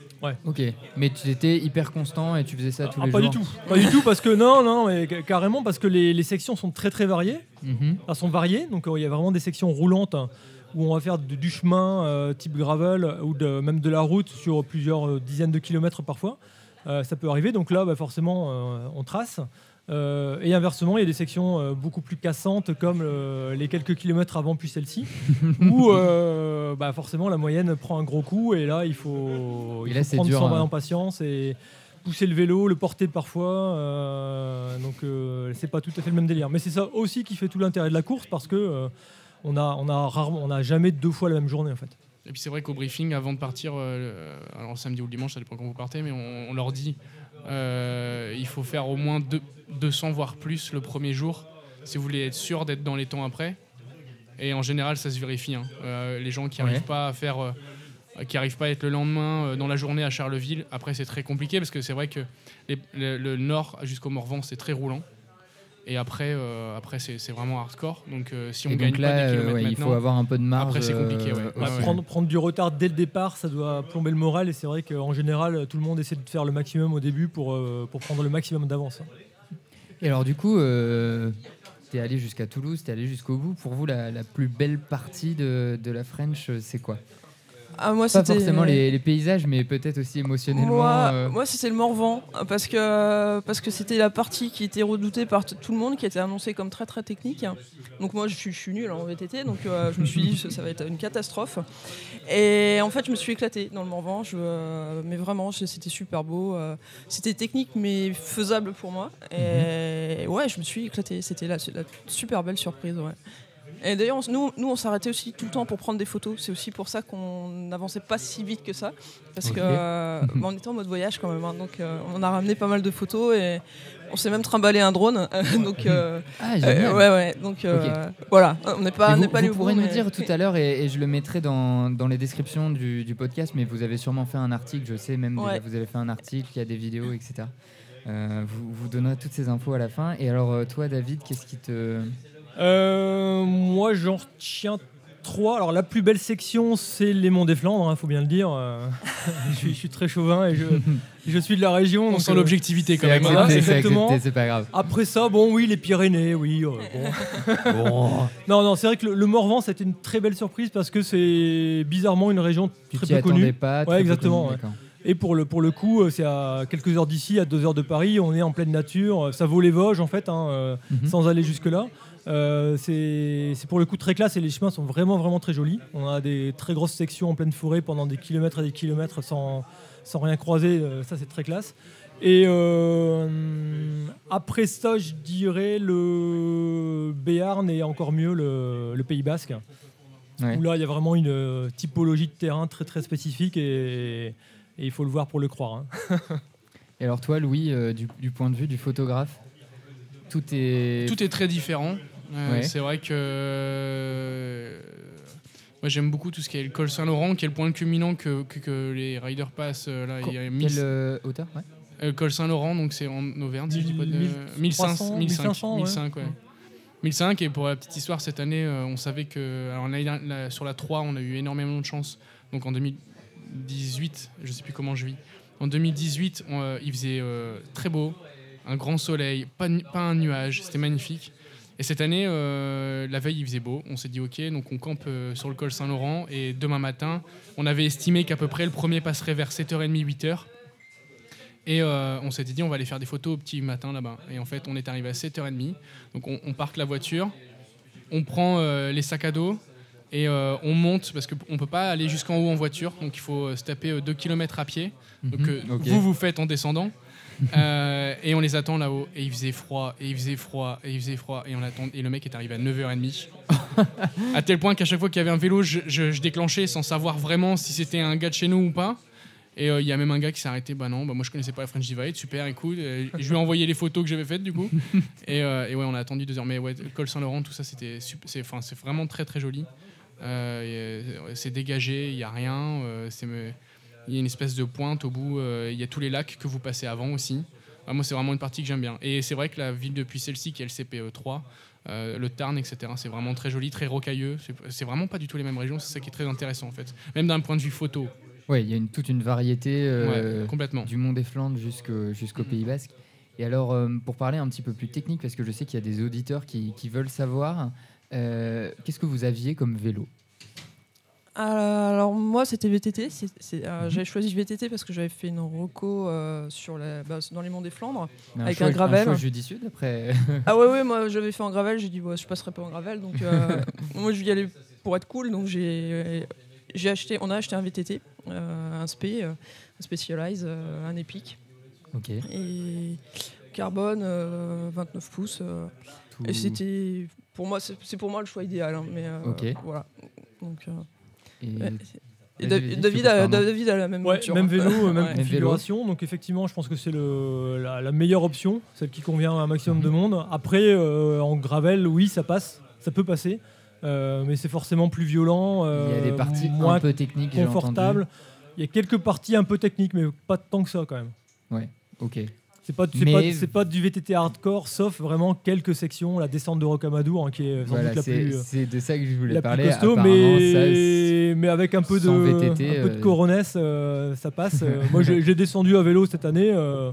Ok, mais tu étais hyper constant et tu faisais ça tous Ah, les pas jours du tout, pas du tout parce que non, non, mais ca- carrément parce que les, les sections sont très très variées, Mhm. elles sont variées, donc euh, il y a vraiment des sections roulantes hein, où on va faire du chemin euh, type gravel ou de, même de la route sur plusieurs euh, dizaines de kilomètres parfois. Euh, ça peut arriver, donc là bah, forcément euh, on trace. Euh, et inversement, il y a des sections euh, beaucoup plus cassantes comme euh, les quelques kilomètres avant puis celle-ci, où euh, bah, forcément la moyenne prend un gros coup et là il faut, Et il là, faut prendre dur, son hein. en patience et pousser le vélo, le porter parfois. euh, donc euh, c'est pas tout à fait le même délire. Mais c'est ça aussi qui fait tout l'intérêt de la course parce que euh, on a, on a rarement, on a jamais deux fois la même journée en fait. Et puis c'est vrai qu'au briefing, avant de partir, euh, alors samedi ou le dimanche, ça dépend quand vous partez, mais on, on leur dit euh, il faut faire au moins deux- 200 voire plus le premier jour si vous voulez être sûr d'être dans les temps après. Et en général, ça se vérifie. hein. Euh, les gens qui Ouais. n'arrivent pas à faire, euh, qui arrivent pas à être le lendemain dans la journée à Charleville, après c'est très compliqué parce que c'est vrai que les- le, le nord jusqu'au Morvan c'est très roulant. Et après, euh, après c'est vraiment hardcore. Donc euh, si on Et gagne donc pas là, des euh, kilomètres ouais, il faut avoir un peu de marge. Après, c'est compliqué, ouais. Ouais, aussi. prendre, prendre du retard dès le départ, ça doit plomber le moral et c'est vrai qu'en général, tout le monde essaie de faire le maximum au début pour, euh, pour prendre le maximum d'avance. Et alors, du coup, euh, t'es allé jusqu'à Toulouse, t'es allé jusqu'au bout. Pour vous, la, la plus belle partie de, de la French, c'est quoi? Ah, moi Pas forcément les, les paysages, mais peut-être aussi émotionnellement. Moi, euh, moi, c'était le Morvan parce que parce que c'était la partie qui était redoutée par tout le monde, qui était annoncée comme très très technique. Donc moi, je suis, je suis nulle en VTT, donc euh, je me suis dit ça, ça va être une catastrophe. Et en fait, je me suis éclatée dans le Morvan. Je, euh, mais vraiment, c'était super beau. c'était technique, mais faisable pour moi. Et ouais, je me suis éclatée. C'était la, la super belle surprise. Ouais. Et d'ailleurs, nous, nous, on s'arrêtait aussi tout le temps pour prendre des photos. C'est aussi pour ça qu'on n'avançait pas si vite que ça. Parce Ok. que euh, bah, on était en mode voyage quand même. hein. donc, euh, on a ramené pas mal de photos et on s'est même trimballé un drone. donc, euh, Ah, euh, ouais, ouais. Donc, euh, voilà. On n'est pas, on vous, n'est pas allé vous pourrez bout, nous mais- dire tout à l'heure, et, et je le mettrai dans, dans les descriptions du, du podcast, mais vous avez sûrement fait un article, je sais même, déjà, Ouais. vous avez fait un article, il y a des vidéos, etc. Euh, vous, vous donnerez toutes ces infos à la fin. Et alors, toi, David, qu'est-ce qui te. Euh, moi, j'en retiens trois. Alors, la plus belle section, c'est les Monts des Flandres, il faut bien le dire. Euh, je, suis, je suis très chauvin et je, je suis de la région. on donc, sent euh, l'objectivité quand même. voilà, c'est exactement. c'est pas grave. Après ça, bon, oui, les Pyrénées, oui. euh, bon. Bon. Non, non, c'est vrai que le, le Morvan, c'était une très belle surprise parce que c'est bizarrement une région Tu très peu connue. pas très Ouais, peu exactement, connu, ouais. d'accord. Et pour le, pour le coup, c'est à quelques heures d'ici, à deux heures de Paris. On est en pleine nature. Ça vaut les Vosges, en fait, hein, Mhm. sans aller jusque-là. Euh, c'est pour le coup très classe et les chemins sont vraiment, vraiment très jolis. On a des très grosses sections en pleine forêt pendant des kilomètres et des kilomètres sans, sans rien croiser. Euh, ça, c'est très classe. Et euh, après ça, je dirais le Béarn et encore mieux le, le Pays Basque. Ouais. Où là, il y a vraiment une typologie de terrain très très spécifique et, et il faut le voir pour le croire. hein. Et alors, toi, Louis, euh, du, du point de vue du photographe, tout est. Tout est très différent. Euh, Ouais. C'est vrai que euh, moi j'aime beaucoup tout ce qui est le col Saint-Laurent, qui est le point culminant que, que, que les riders passent. euh, là, il y a 1000 Quelle euh, hauteur ouais. Euh, col Saint-Laurent, donc c'est en Auvergne, si je dis pas de. 1300, 1500, 1500, ouais. 1005, ouais. 1005, et pour la petite histoire, cette année, euh, on savait que. Alors, l'année dernière, la- sur la 3, on a eu énormément de chance. Donc en 2018, je sais plus comment je vis. En 2018, on, euh, il faisait euh, très beau, un grand soleil, pas un nuage, c'était magnifique. Et cette année, euh, la veille, il faisait beau. On s'est dit, OK, donc on campe euh, sur le col Saint-Laurent. Et demain matin, on avait estimé qu'à peu près le premier passerait vers 7h30, 8h. Et euh, on s'était dit, on va aller faire des photos au petit matin là-bas. Et en fait, on est arrivé à 7h30. Donc on, on parque la voiture, on prend les sacs à dos et on monte parce qu'on ne peut pas aller jusqu'en haut en voiture. Donc il faut se taper 2 km à pied. Donc Mhm. Ok. vous, vous faites en descendant. Euh, et on les attend là-haut. Et il faisait froid, et il faisait froid, et il faisait froid. Et, on attend, et le mec est arrivé à 9h30. à tel point qu'à chaque fois qu'il y avait un vélo, je, je- je déclenchais sans savoir vraiment si c'était un gars de chez nous ou pas. Et euh, il y a même un gars qui s'est arrêté. Bah non, bah moi je connaissais pas la French Divide. Super, écoute. Euh, je lui ai envoyé les photos que j'avais faites du coup. et, euh, et ouais, on a attendu deux heures. Mais ouais, le col Saint-Laurent, tout ça, c'était c'est enfin, c'est vraiment très très joli. C'est dégagé, il y a rien. c'est il y a une espèce de pointe au bout. euh, il y a tous les lacs que vous passez avant aussi. Ah, moi, c'est vraiment une partie que j'aime bien. Et c'est vrai que la ville depuis celle-ci, qui est le CPE3, euh, le Tarn, etc., c'est vraiment très joli, très rocailleux. C'est- vraiment pas du tout les mêmes régions. C'est ça qui est très intéressant en fait. Même d'un point de vue photo. Ouais, il y a une, toute une variété euh, ouais, complètement. du Mont des Flandres jusqu'au. Pays Basque. Et alors, euh, pour parler un petit peu plus technique, parce que je sais qu'il y a des auditeurs qui, qui veulent savoir, qu'est-ce que vous aviez comme vélo? Alors moi c'était VTT, euh, Mhm. j'avais choisi VTT parce que j'avais fait une reco euh, sur la, bah, dans les monts des Flandres. Avec choix, un gravel. choix judicieux d'après. Ah ouais ouais moi j'avais fait en gravel, j'ai dit ouais, je passerai pas en gravel donc euh, moi je vais y aller pour être cool donc j'ai j'ai acheté on a acheté un VTT, un SP, un Specialized, un Epic ok. et carbone euh, 29 pouces et c'était pour moi c'est pour moi le choix idéal hein, mais euh, Ok. voilà donc Et- ouais. David, a. David la même Ouais, voiture, même vélo, euh, même Ouais. Même configuration. Donc effectivement, je pense que c'est la, la meilleure option, celle qui convient à un maximum de monde. Après, euh, en gravel, oui, ça passe, ça peut passer, euh, mais c'est forcément plus violent, Il y a euh, des parties moins un peu techniques, j'ai confortable. Il y a quelques parties un peu techniques, mais pas tant que ça quand même. entendu. Ok. C'est pas, c'est Mais- pas, du VTT hardcore, sauf vraiment quelques sections, la descente de Rocamadour, hein, qui est sans Voilà, doute la c'est plus, euh, c'est de ça que je voulais la plus parler. costaud, Apparemment, ça, mais, mais avec un peu de, VTT, un peu de euh, coronesse, euh, ça passe. Moi, j'ai descendu à vélo cette année. euh,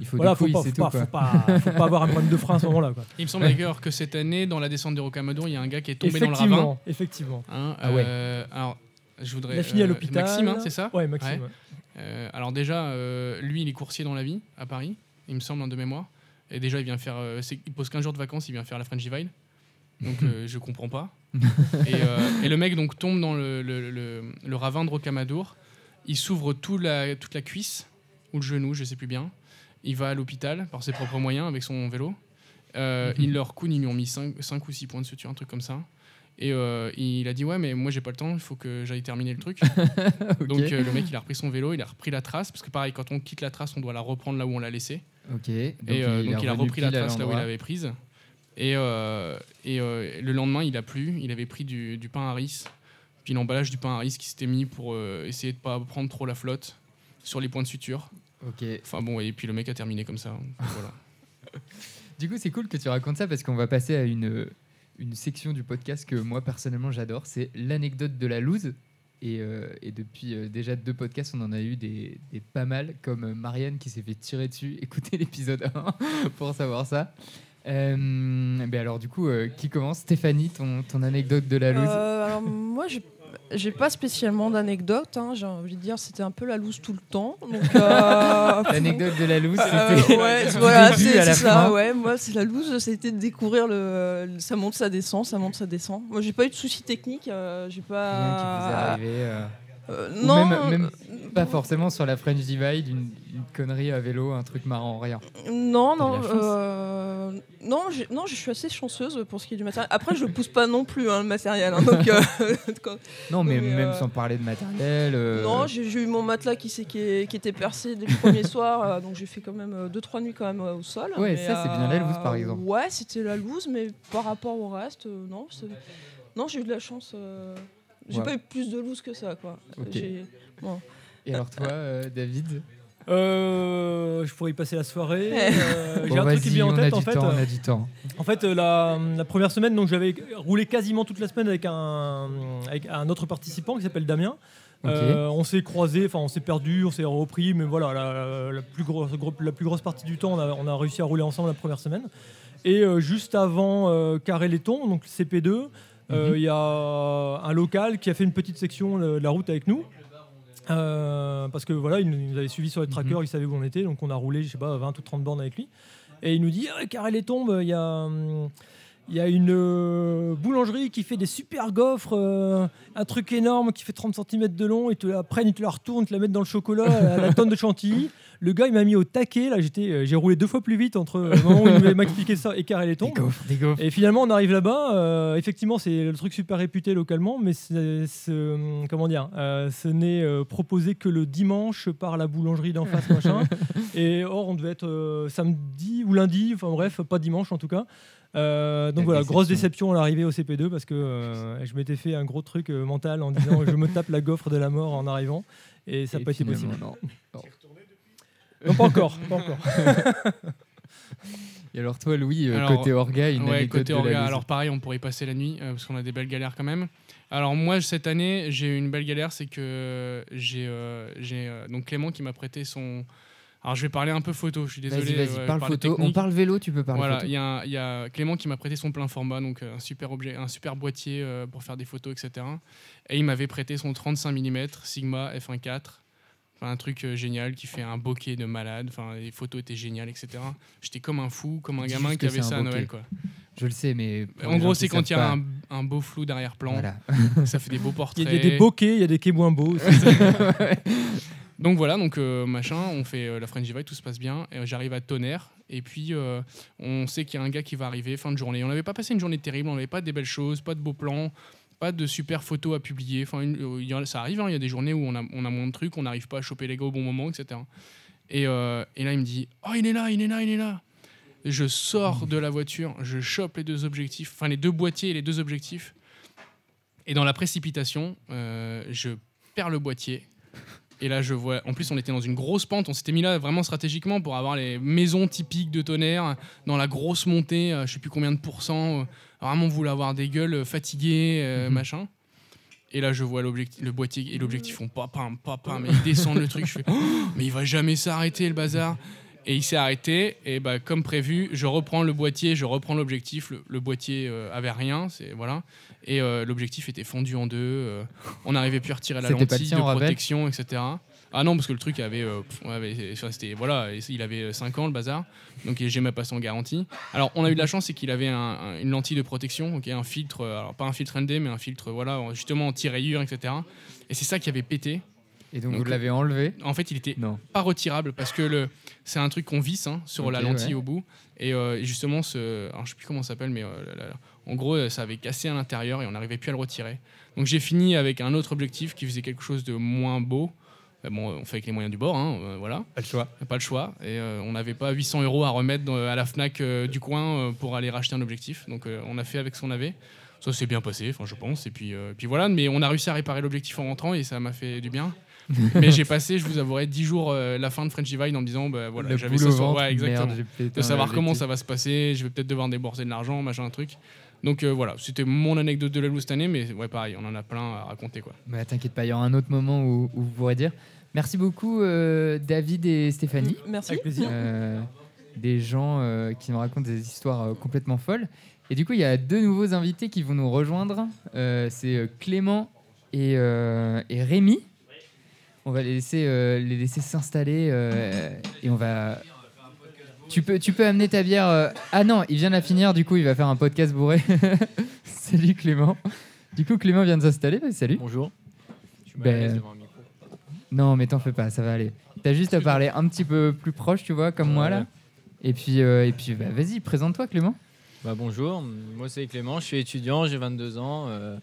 il faut voilà, faut couilles, pas, c'est faut, tout. pas, quoi. faut, pas, faut pas avoir un problème de frein à ce moment-là. quoi. Il me semble d'ailleurs que cette année, dans la descente des Rocamadour, il y a un gars qui est tombé dans le ravin. Effectivement, effectivement. Hein, Ah ouais. euh, alors, je voudrais. Il a fini à l'hôpital. Maxime, hein, c'est ça Ouais, Maxime. Ouais. ouais. Euh, alors déjà, euh, lui, il est coursier dans la vie à Paris, il me semble, de mémoire. Et déjà, il vient faire, euh, il pose 15 jours de vacances, il vient faire la French Divide. Donc, euh, je comprends pas. et, euh, et le mec donc tombe dans le, le- le- le ravin de Rocamadour. Il s'ouvre tout la, toute la cuisse ou le genou, je sais plus bien. Il va à l'hôpital par ses propres moyens avec son vélo. Euh, Il leur coûte, ils lui ont mis 5, ou 6 points de suture, un truc comme ça. Et euh, il a dit Ouais, mais moi j'ai pas le temps, il faut que j'aille terminer le truc. Donc euh, le mec il a repris son vélo, il a repris la trace, parce que pareil, quand on quitte la trace, on doit la reprendre là où on l'a laissée. Ok. et euh, donc il a repris la trace là où il avait prise. Et, et le lendemain, il a plu, il avait pris du, du pain à riz, puis l'emballage du pain à riz qui s'était mis pour essayer de pas prendre trop la flotte sur les points de suture. Ok. Enfin bon, et puis le mec a terminé comme ça. voilà. Du coup, c'est cool que tu racontes ça parce qu'on va passer à une, une section du podcast que moi personnellement j'adore. C'est l'anecdote de la loose. Et, euh, depuis euh, déjà deux podcasts, on en a eu des, pas mal, comme euh, Marianne qui s'est fait tirer dessus. Écoutez l'épisode 1 pour savoir ça. Euh, ben alors, du coup, qui commence? Stéphanie, ton, ton anecdote de la loose? Alors moi, j'ai- j'ai pas spécialement d'anecdote. hein, j'ai envie de dire, c'était un peu la loose tout le temps. Euh, L'anecdote de la loose, euh, c'était. ouais, voilà, c'est ça. fin. Ouais, moi, c'est la loose. C'était de découvrir le, le- ça monte, ça descend, ça monte, ça descend. Moi, j'ai pas eu de soucis techniques. euh, j'ai Rien qui vous est pas. arrivé. Euh, non, même- même euh, Pas forcément sur la French Divide, une, une connerie à vélo, un truc marrant, rien. Non, non, euh, non, non, je suis assez chanceuse pour ce qui est du matériel. Après, je pousse pas non plus hein, le matériel. hein, donc, Non, mais, Mais, même sans parler de matériel. Non, j'ai eu mon matelas qui, qui, était percé dès le premier soir, donc j'ai fait quand même 2-3 nuits quand même au sol. Ouais, mais, ça, c'est bien la loose, par exemple. Ouais, c'était la loose, mais par rapport au reste, non. Non, j'ai eu de la chance. J'ai Ouais. pas eu plus de loose que ça, quoi. Bon. Et alors toi, euh, David Euh, je pourrais y passer la soirée. Euh, J'ai Bon, un truc qui vas-y, vient en on a tête du en fait. temps, on a du temps. En fait, la, la première semaine, donc j'avais roulé quasiment toute la semaine avec un, avec un autre participant qui s'appelle Damien. Euh, on s'est croisés, enfin on s'est perdu, on s'est repris, mais voilà, la, la plus grosse, gro- la plus grosse partie du temps, on a, on a réussi à rouler ensemble la première semaine. Et euh, juste avant euh, Carré-Letton, donc CP2, euh, Mhm. il y a un local qui a fait une petite section de la route avec nous. Euh, parce que voilà, il nous avait suivi sur les trackers, Mhm. il savait où on était, donc on a roulé, je sais pas, 20 ou 30 bornes avec lui. Et il nous dit, ah, Carré les tombes, il y a, hum, il y a une euh, boulangerie qui fait des super gaufres, euh, un truc énorme qui fait 30 cm de long, ils te la prennent, ils te la retournent, ils te la mettent dans le chocolat, à la tonne de chantilly. Le gars, il m'a mis au taquet, là, j'étais, euh, j'ai roulé deux fois plus vite entre le moment où il m'a expliqué ça et Carré les Des tombes. gaufres, des gaufres. Et finalement, on arrive là-bas. effectivement, c'est le truc super réputé localement, mais c'est, comment dire, ce n'est proposé que le dimanche par la boulangerie d'en face, machin. Et or, on devait être samedi ou lundi, enfin bref, pas dimanche en tout cas. Euh, donc La voilà, grosse déception. à l'arrivée au CP2 parce que euh, je m'étais fait un gros truc euh, mental en disant je me tape la gaufre de la mort en arrivant et ça n'a pas été possible. non. Non. Non, pas encore, pas encore. Et alors toi, Louis, Alors, côté orga, une ouais, anecdote côté de orga, alors pareil, on pourrait y passer la nuit euh, parce qu'on a des belles galères quand même. Alors moi, cette année, j'ai eu une belle galère, c'est que j'ai euh, j'ai, euh, donc Clément qui m'a prêté son. Alors je vais parler un peu photo, je suis désolé. Vas-y, vas-y, ouais, parle photo. On parle vélo, tu peux parler Voilà, photo. il y, a un- il y a Clément qui m'a prêté son plein format, donc euh, un super objet, un super boîtier euh, pour faire des photos, etc. Et il m'avait prêté son 35 mm Sigma f1.4, enfin, un truc euh, génial qui fait un bokeh de malade. Enfin, les photos étaient géniales, etc. J'étais comme un fou, comme un Dis gamin qui avait ça à. Noël, quoi. Je le sais, mais. En gros, c'est quand il y a un, un beau flou d'arrière-plan, Voilà. ça fait des beaux Il portraits. y a des bokeh, il y a des quais moins beaux. Donc voilà, donc euh, machin, on fait euh, la French Divide, tout se passe bien. Euh, J'arrive à Tonnerre, et puis on sait qu'il y a un gars qui va arriver fin de journée. On n'avait pas passé une journée terrible, on n'avait pas des belles choses, pas de beaux plans, pas de super photos à publier. Enfin, ça arrive, hein, il y a des journées où on a, moins de trucs, on n'arrive pas à choper les gars au bon moment, etc. Et, là, il me dit Oh, il est là, il est là, il est là. Je sors de la voiture, je chope les deux objectifs, enfin les deux boîtiers et les deux objectifs. Et dans la précipitation, je perds le boîtier. Et là, je vois. En plus, on était dans une grosse pente. On s'était mis là vraiment stratégiquement pour avoir les maisons typiques de tonnerre dans la grosse montée. euh, je sais plus combien de pourcents. euh, vraiment, voulait avoir des gueules euh, fatiguées, euh, Mhm. machin. Et là, je vois le boîtier et l'objectif font pas, pam, pas, pam, mais ils descendent le truc. Je fais, Oh, mais il va jamais s'arrêter le bazar. Et il s'est arrêté. Et bah, comme prévu, je reprends le boîtier, je reprends l'objectif. Le, le boîtier euh, avait rien, c'est voilà. Et euh, l'objectif était fondu en deux. euh, on n'arrivait plus à retirer la C'était pas le lentille tien, de on rappelle protection, etc. Ah non, parce que le truc avait, euh, pff, avait- enfin, c'était voilà, il avait 5 ans le bazar, donc il j'ai même passé en garantie. Alors on a eu de la chance, c'est qu'il avait un- un- une lentille de protection, ok, un filtre, euh, alors pas un filtre ND, mais un filtre voilà, justement anti-rayures, etc. Et c'est ça qui avait pété. Et donc, Donc, vous l'avez enlevé En fait, il était Non. pas retirable parce que le, c'est un truc qu'on visse hein, sur la lentille ouais. au bout. Et euh, justement, ce, alors, je sais plus comment ça s'appelle, mais euh, là, là, en gros, euh, ça avait cassé à l'intérieur et on n'arrivait plus à le retirer. Donc j'ai fini avec un autre objectif qui faisait quelque chose de moins beau. Bon, on fait avec les moyens du bord, hein, euh, voilà, Pas le choix. pas le choix. Et euh, on n'avait pas 800 euros à remettre dans- à la Fnac euh, du coin euh, pour aller racheter un objectif. Donc euh, on a fait avec ce qu'on avait. Ça s'est bien passé, enfin je pense. Et puis, euh, puis voilà, mais on a réussi à réparer l'objectif en rentrant et ça m'a fait du bien. mais j'ai passé, je vous avouerai, 10 jours euh, la fin de French Divide en me disant, bah, voilà, j'avais sur- ventre, ouais, exactement. merde, de savoir comment ça va se passer, je vais peut-être devoir débourser de l'argent, machin, un truc. Donc euh, voilà, c'était mon anecdote de la loose cette année, mais ouais, pareil, on en a plein à raconter quoi. Bah, T'inquiète pas, il y aura un autre moment où, où vous pourrez dire. Merci beaucoup, euh, David et Stéphanie. Merci. Avec plaisir. Euh, des gens euh, qui nous racontent des histoires euh, complètement folles. Et du coup, il y a deux nouveaux invités qui vont nous rejoindre. Euh, c'est Clément et, euh, et Rémi. On va les laisser euh, les laisser s'installer euh, et on va. Tu peux, tu peux amener ta bière. euh, Ah non, il vient de la finir, du coup, il va faire un podcast bourré. salut Clément. Du coup, Clément vient de s'installer. Bah, salut. Bonjour. Je suis Ben, mal à l'aise devant un micro. Non, mais t'en fais pas, ça va aller. T'as juste à parler un petit peu plus proche, tu vois, comme moi là. Et puis, euh, et puis bah, vas-y, présente-toi, Clément. Bah, bonjour, moi c'est Clément, je suis étudiant, j'ai 22 ans. euh,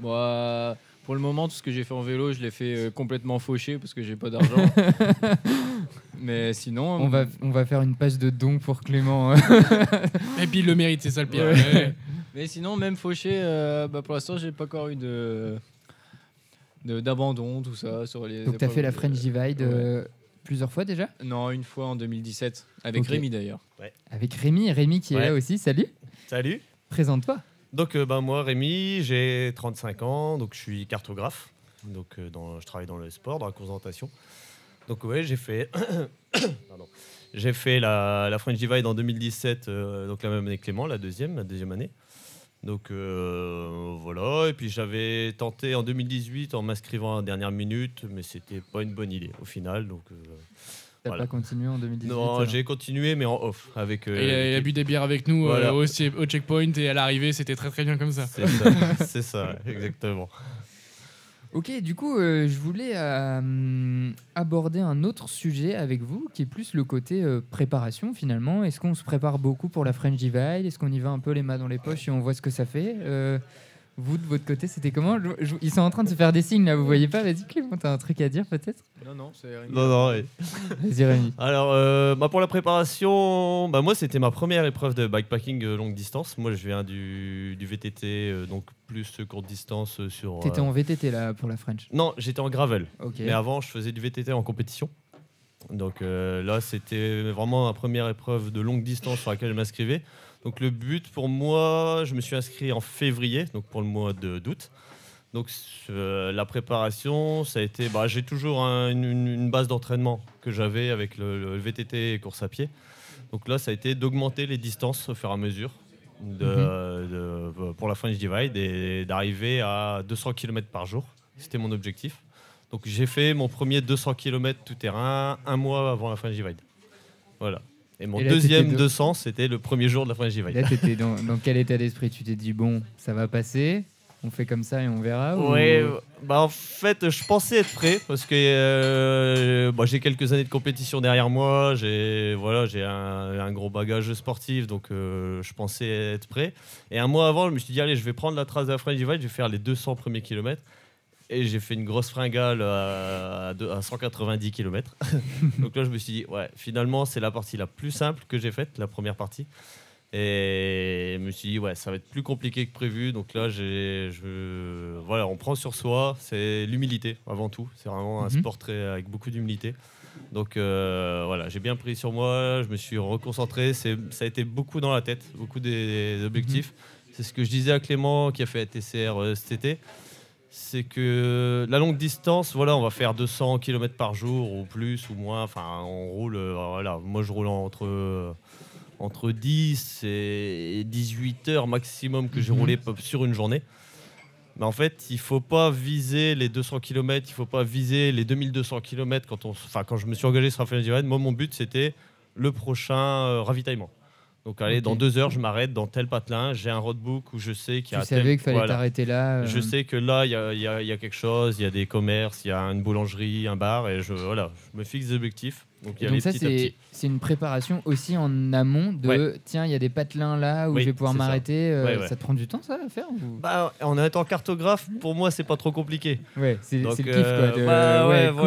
moi, pour le moment, tout ce que j'ai fait en vélo, je l'ai fait euh, complètement fauché parce que j'ai pas d'argent. Mais sinon, On va, on va faire une page de dons pour Clément. Et puis il le mérite, c'est ça le pire. Ouais. Ouais. mais sinon, même fauché, euh, bah, pour l'instant, j'ai pas encore eu de d'abandon, tout ça sur les. Donc t'as fait la French de- Divide ouais. euh, plusieurs fois déjà? Non, une fois en 2017 avec. Rémi d'ailleurs. Avec Rémi. Rémi qui est là aussi. Salut. Salut. Présente-toi. Donc, euh, ben, moi, Rémi, j'ai 35 ans, donc je suis cartographe. Donc, euh, je travaille dans le sport, dans la course. Donc, ouais, j'ai fait, j'ai fait la, la French Divide en 2017, euh, donc la même année que Clément, la deuxième, la deuxième année. Donc, euh, voilà. Et puis, j'avais tenté en 2018 en m'inscrivant à la dernière minute, mais c'était pas une bonne idée au final. Donc, T'as Voilà. pas continué en 2018 non, j'ai continué, mais en off. Avec, euh, Et il, a, il a bu des bières avec nous Voilà. euh, aussi au checkpoint et à l'arrivée, c'était très très bien comme ça. C'est ça, c'est ça, exactement. Ok, du coup, euh, je voulais euh, aborder un autre sujet avec vous, qui est plus le côté euh, préparation finalement. Est-ce qu'on se prépare beaucoup pour la French Divide? Est-ce qu'on y va un peu les mains dans les poches et on voit ce que ça fait? Euh, Vous, de votre côté, c'était comment Je- je- Ils sont en train de se faire des signes là, vous voyez pas Vas-y Clément, t'as un truc à dire peut-être Non, non, c'est Rémi. Non, non, ouais. Vas-y Rémi. Alors, euh, bah, pour la préparation, bah, moi, c'était ma première épreuve de bikepacking euh, longue distance. Moi, je viens du, du VTT, euh, donc plus courte distance euh, sur. T'étais en VTT là pour la French. Non, j'étais en gravel. Ok. Mais avant, je faisais du VTT en compétition. Donc euh, là, c'était vraiment ma première épreuve de longue distance sur laquelle je m'inscrivais. Donc le but pour moi, je me suis inscrit en février, donc pour le mois de- d'août. Donc euh, la préparation, ça a été, bah, j'ai toujours un- une, base d'entraînement que j'avais avec le, le VTT et course à pied. Donc là, ça a été d'augmenter les distances au fur et à mesure de, de- pour la French Divide et d'arriver à 200 km par jour. C'était mon objectif. Donc j'ai fait mon premier 200 km tout terrain un mois avant la French Divide. Voilà. Et mon Et là, deuxième t'étais de- 200, c'était le premier jour de la French Divide. Là, t'étais dans, dans quel état d'esprit? Tu t'es dit, bon, ça va passer, on fait comme ça et on verra ou- Ouais, bah en fait, je pensais être prêt parce que euh, bah, j'ai quelques années de compétition derrière moi, j'ai voilà, j'ai un, un gros bagage sportif, donc euh, je pensais être prêt. Et un mois avant, je me suis dit allez, je vais prendre la trace de la French Divide, je vais faire les 200 premiers kilomètres. Et j'ai fait une grosse fringale à, à deux- à 190 km. donc là, je me suis dit ouais, finalement, c'est la partie la plus simple que j'ai faite, la première partie. Et je me suis dit, ouais, ça va être plus compliqué que prévu. Donc là, je, voilà, on prend sur soi. C'est l'humilité avant tout. C'est vraiment un Mhm. sport très, avec beaucoup d'humilité. Donc euh, voilà, j'ai bien pris sur moi. Je me suis reconcentré. Ça a été beaucoup dans la tête, beaucoup des, des objectifs. C'est ce que je disais à Clément qui a fait la TCR euh, cet été. C'est que la longue distance, voilà, on va faire 200 km par jour ou plus ou moins. Enfin, on roule. euh, voilà, moi je roule entre euh, entre 10 et 18 heures maximum que j'ai Mhm. roulé sur une journée. Mais en fait, il faut pas viser les 200 km, il faut pas viser les 2200 km quand on, enfin quand je me suis engagé sur la moi mon but c'était le prochain euh, ravitaillement. Donc allez, dans deux heures, je m'arrête dans tel patelin, j'ai un roadbook où je sais qu'il y Tu a savais tel- qu'il fallait voilà. t'arrêter là. euh, Je sais que là, il y a, y y quelque chose, il y a des commerces, il y a une boulangerie, un bar, et je, voilà, je me fixe des objectifs. Donc, y a ça, c'est une préparation aussi en amont de Ouais. tiens, il y a des patelins là où Oui, je vais pouvoir ça. m'arrêter. euh, Ouais, ouais. Ça te prend du temps ça à faire ou- Bah, en étant cartographe, pour moi, c'est pas trop compliqué. Ouais, c'est le kiff euh, quoi. de- bah, cool.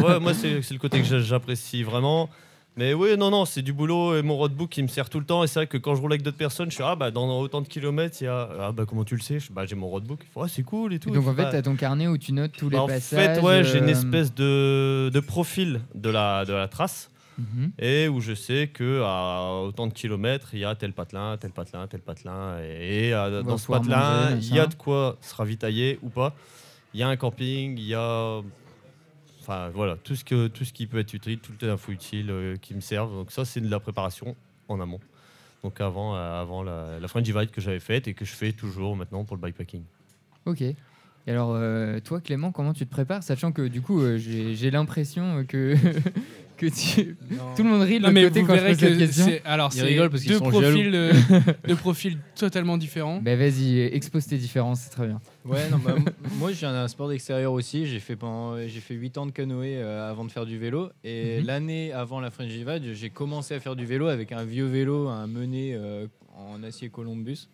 voilà. Moi, c'est le côté que j'a- j'apprécie vraiment. Mais oui, non, non, c'est du boulot et mon roadbook qui me sert tout le temps. Et c'est vrai que quand je roule avec d'autres personnes, je suis ah bah dans autant de kilomètres, il y a ah bah comment tu le sais? Je- Bah j'ai mon roadbook. Ah, c'est cool et tout. Donc en fait, Bah, tu as ton carnet où tu notes tous les bah, en passages. fait, ouais, j'ai une euh, espèce de, de profil de la, de la trace. mhm. et où je sais que à autant de kilomètres, il y a tel patelin, tel patelin, tel patelin, et, et, euh, dans ce patelin, il y a de quoi se ravitailler ou pas. Il y a un camping, il y a, enfin voilà, tout ce que tout ce qui peut être utile, toutes les infos utiles euh, qui me servent. Donc ça, c'est de la préparation en amont. Donc avant, euh, avant la, la French Divide que j'avais faite et que je fais toujours maintenant pour le bikepacking. Ok. Et alors, euh, toi, Clément, comment tu te prépares Sachant que du coup, j'ai l'impression que, que tu... Non. Tout le monde rit de Non, l'autre mais côté vous quand je verrez pose cette que c'est alors Ils c'est rigolent parce qu'ils deux sont profils, euh, deux profils totalement différents. Bah vas-y, expose tes différences, c'est très bien. Ouais, non, bah, m- moi j'ai un sport d'extérieur aussi. J'ai fait pendant, j'ai fait 8 ans de canoë euh, avant de faire du vélo. Et Mhm. l'année avant la French Divide, j'ai commencé à faire du vélo avec un vieux vélo, un mené euh, en acier Columbus.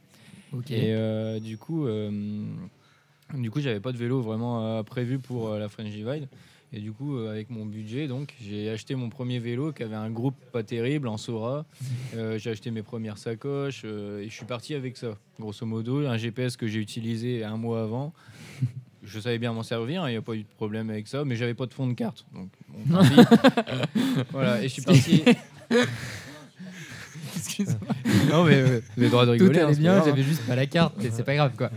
Ok. Et euh, du coup, euh, du coup, j'avais pas de vélo vraiment euh, prévu pour euh, la French Divide. Et du coup, euh, avec mon budget, donc, j'ai acheté mon premier vélo qui avait un groupe pas terrible en Sora. Euh, j'ai acheté mes premières sacoches euh, et je suis parti avec ça. Grosso modo, un GPS que j'ai utilisé un mois avant. Je savais bien m'en servir, il n'y a pas eu de problème avec ça, mais j'avais pas de fond de carte. Donc, bon, tant pis. voilà, et je suis parti. Excuse-moi. non, mais euh, vous avez le droit de rigoler. hein, allait bien, j'avais juste pas la carte, mais c'est pas grave quoi.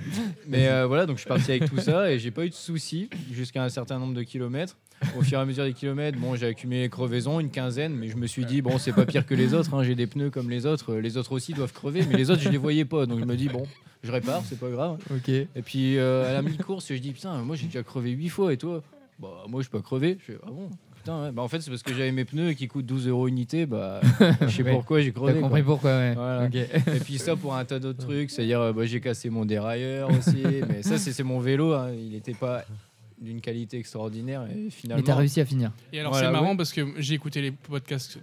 Mais euh, voilà, donc je suis parti avec tout ça et j'ai pas eu de soucis jusqu'à un certain nombre de kilomètres. Au fur et à mesure des kilomètres, bon, j'ai accumulé les crevaisons, une quinzaine, mais je me suis dit, bon, c'est pas pire que les autres, hein, j'ai des pneus comme les autres, les autres aussi doivent crever, mais les autres, je les voyais pas, donc je me dis, bon, je répare, c'est pas grave. Ok. Et puis euh, à la mi-course, je dis, putain, moi j'ai déjà crevé 8 fois et toi? Bah, moi je peux pas crever. Je fais, ah bon? Putain, ouais. bah, en fait, c'est parce que j'avais mes pneus qui coûtent 12 euros unité, bah, je sais Ouais. pourquoi j'ai T'as crevé. quoi. compris pourquoi, ouais. Voilà. Et puis ça pour un tas d'autres trucs, c'est-à-dire euh, bah, j'ai cassé mon dérailleur aussi, mais ça c'est mon vélo, hein, il n'était pas d'une qualité extraordinaire et Mais finalement. t'as réussi à finir. Et alors Voilà, c'est marrant ouais. parce que j'ai écouté les podcasts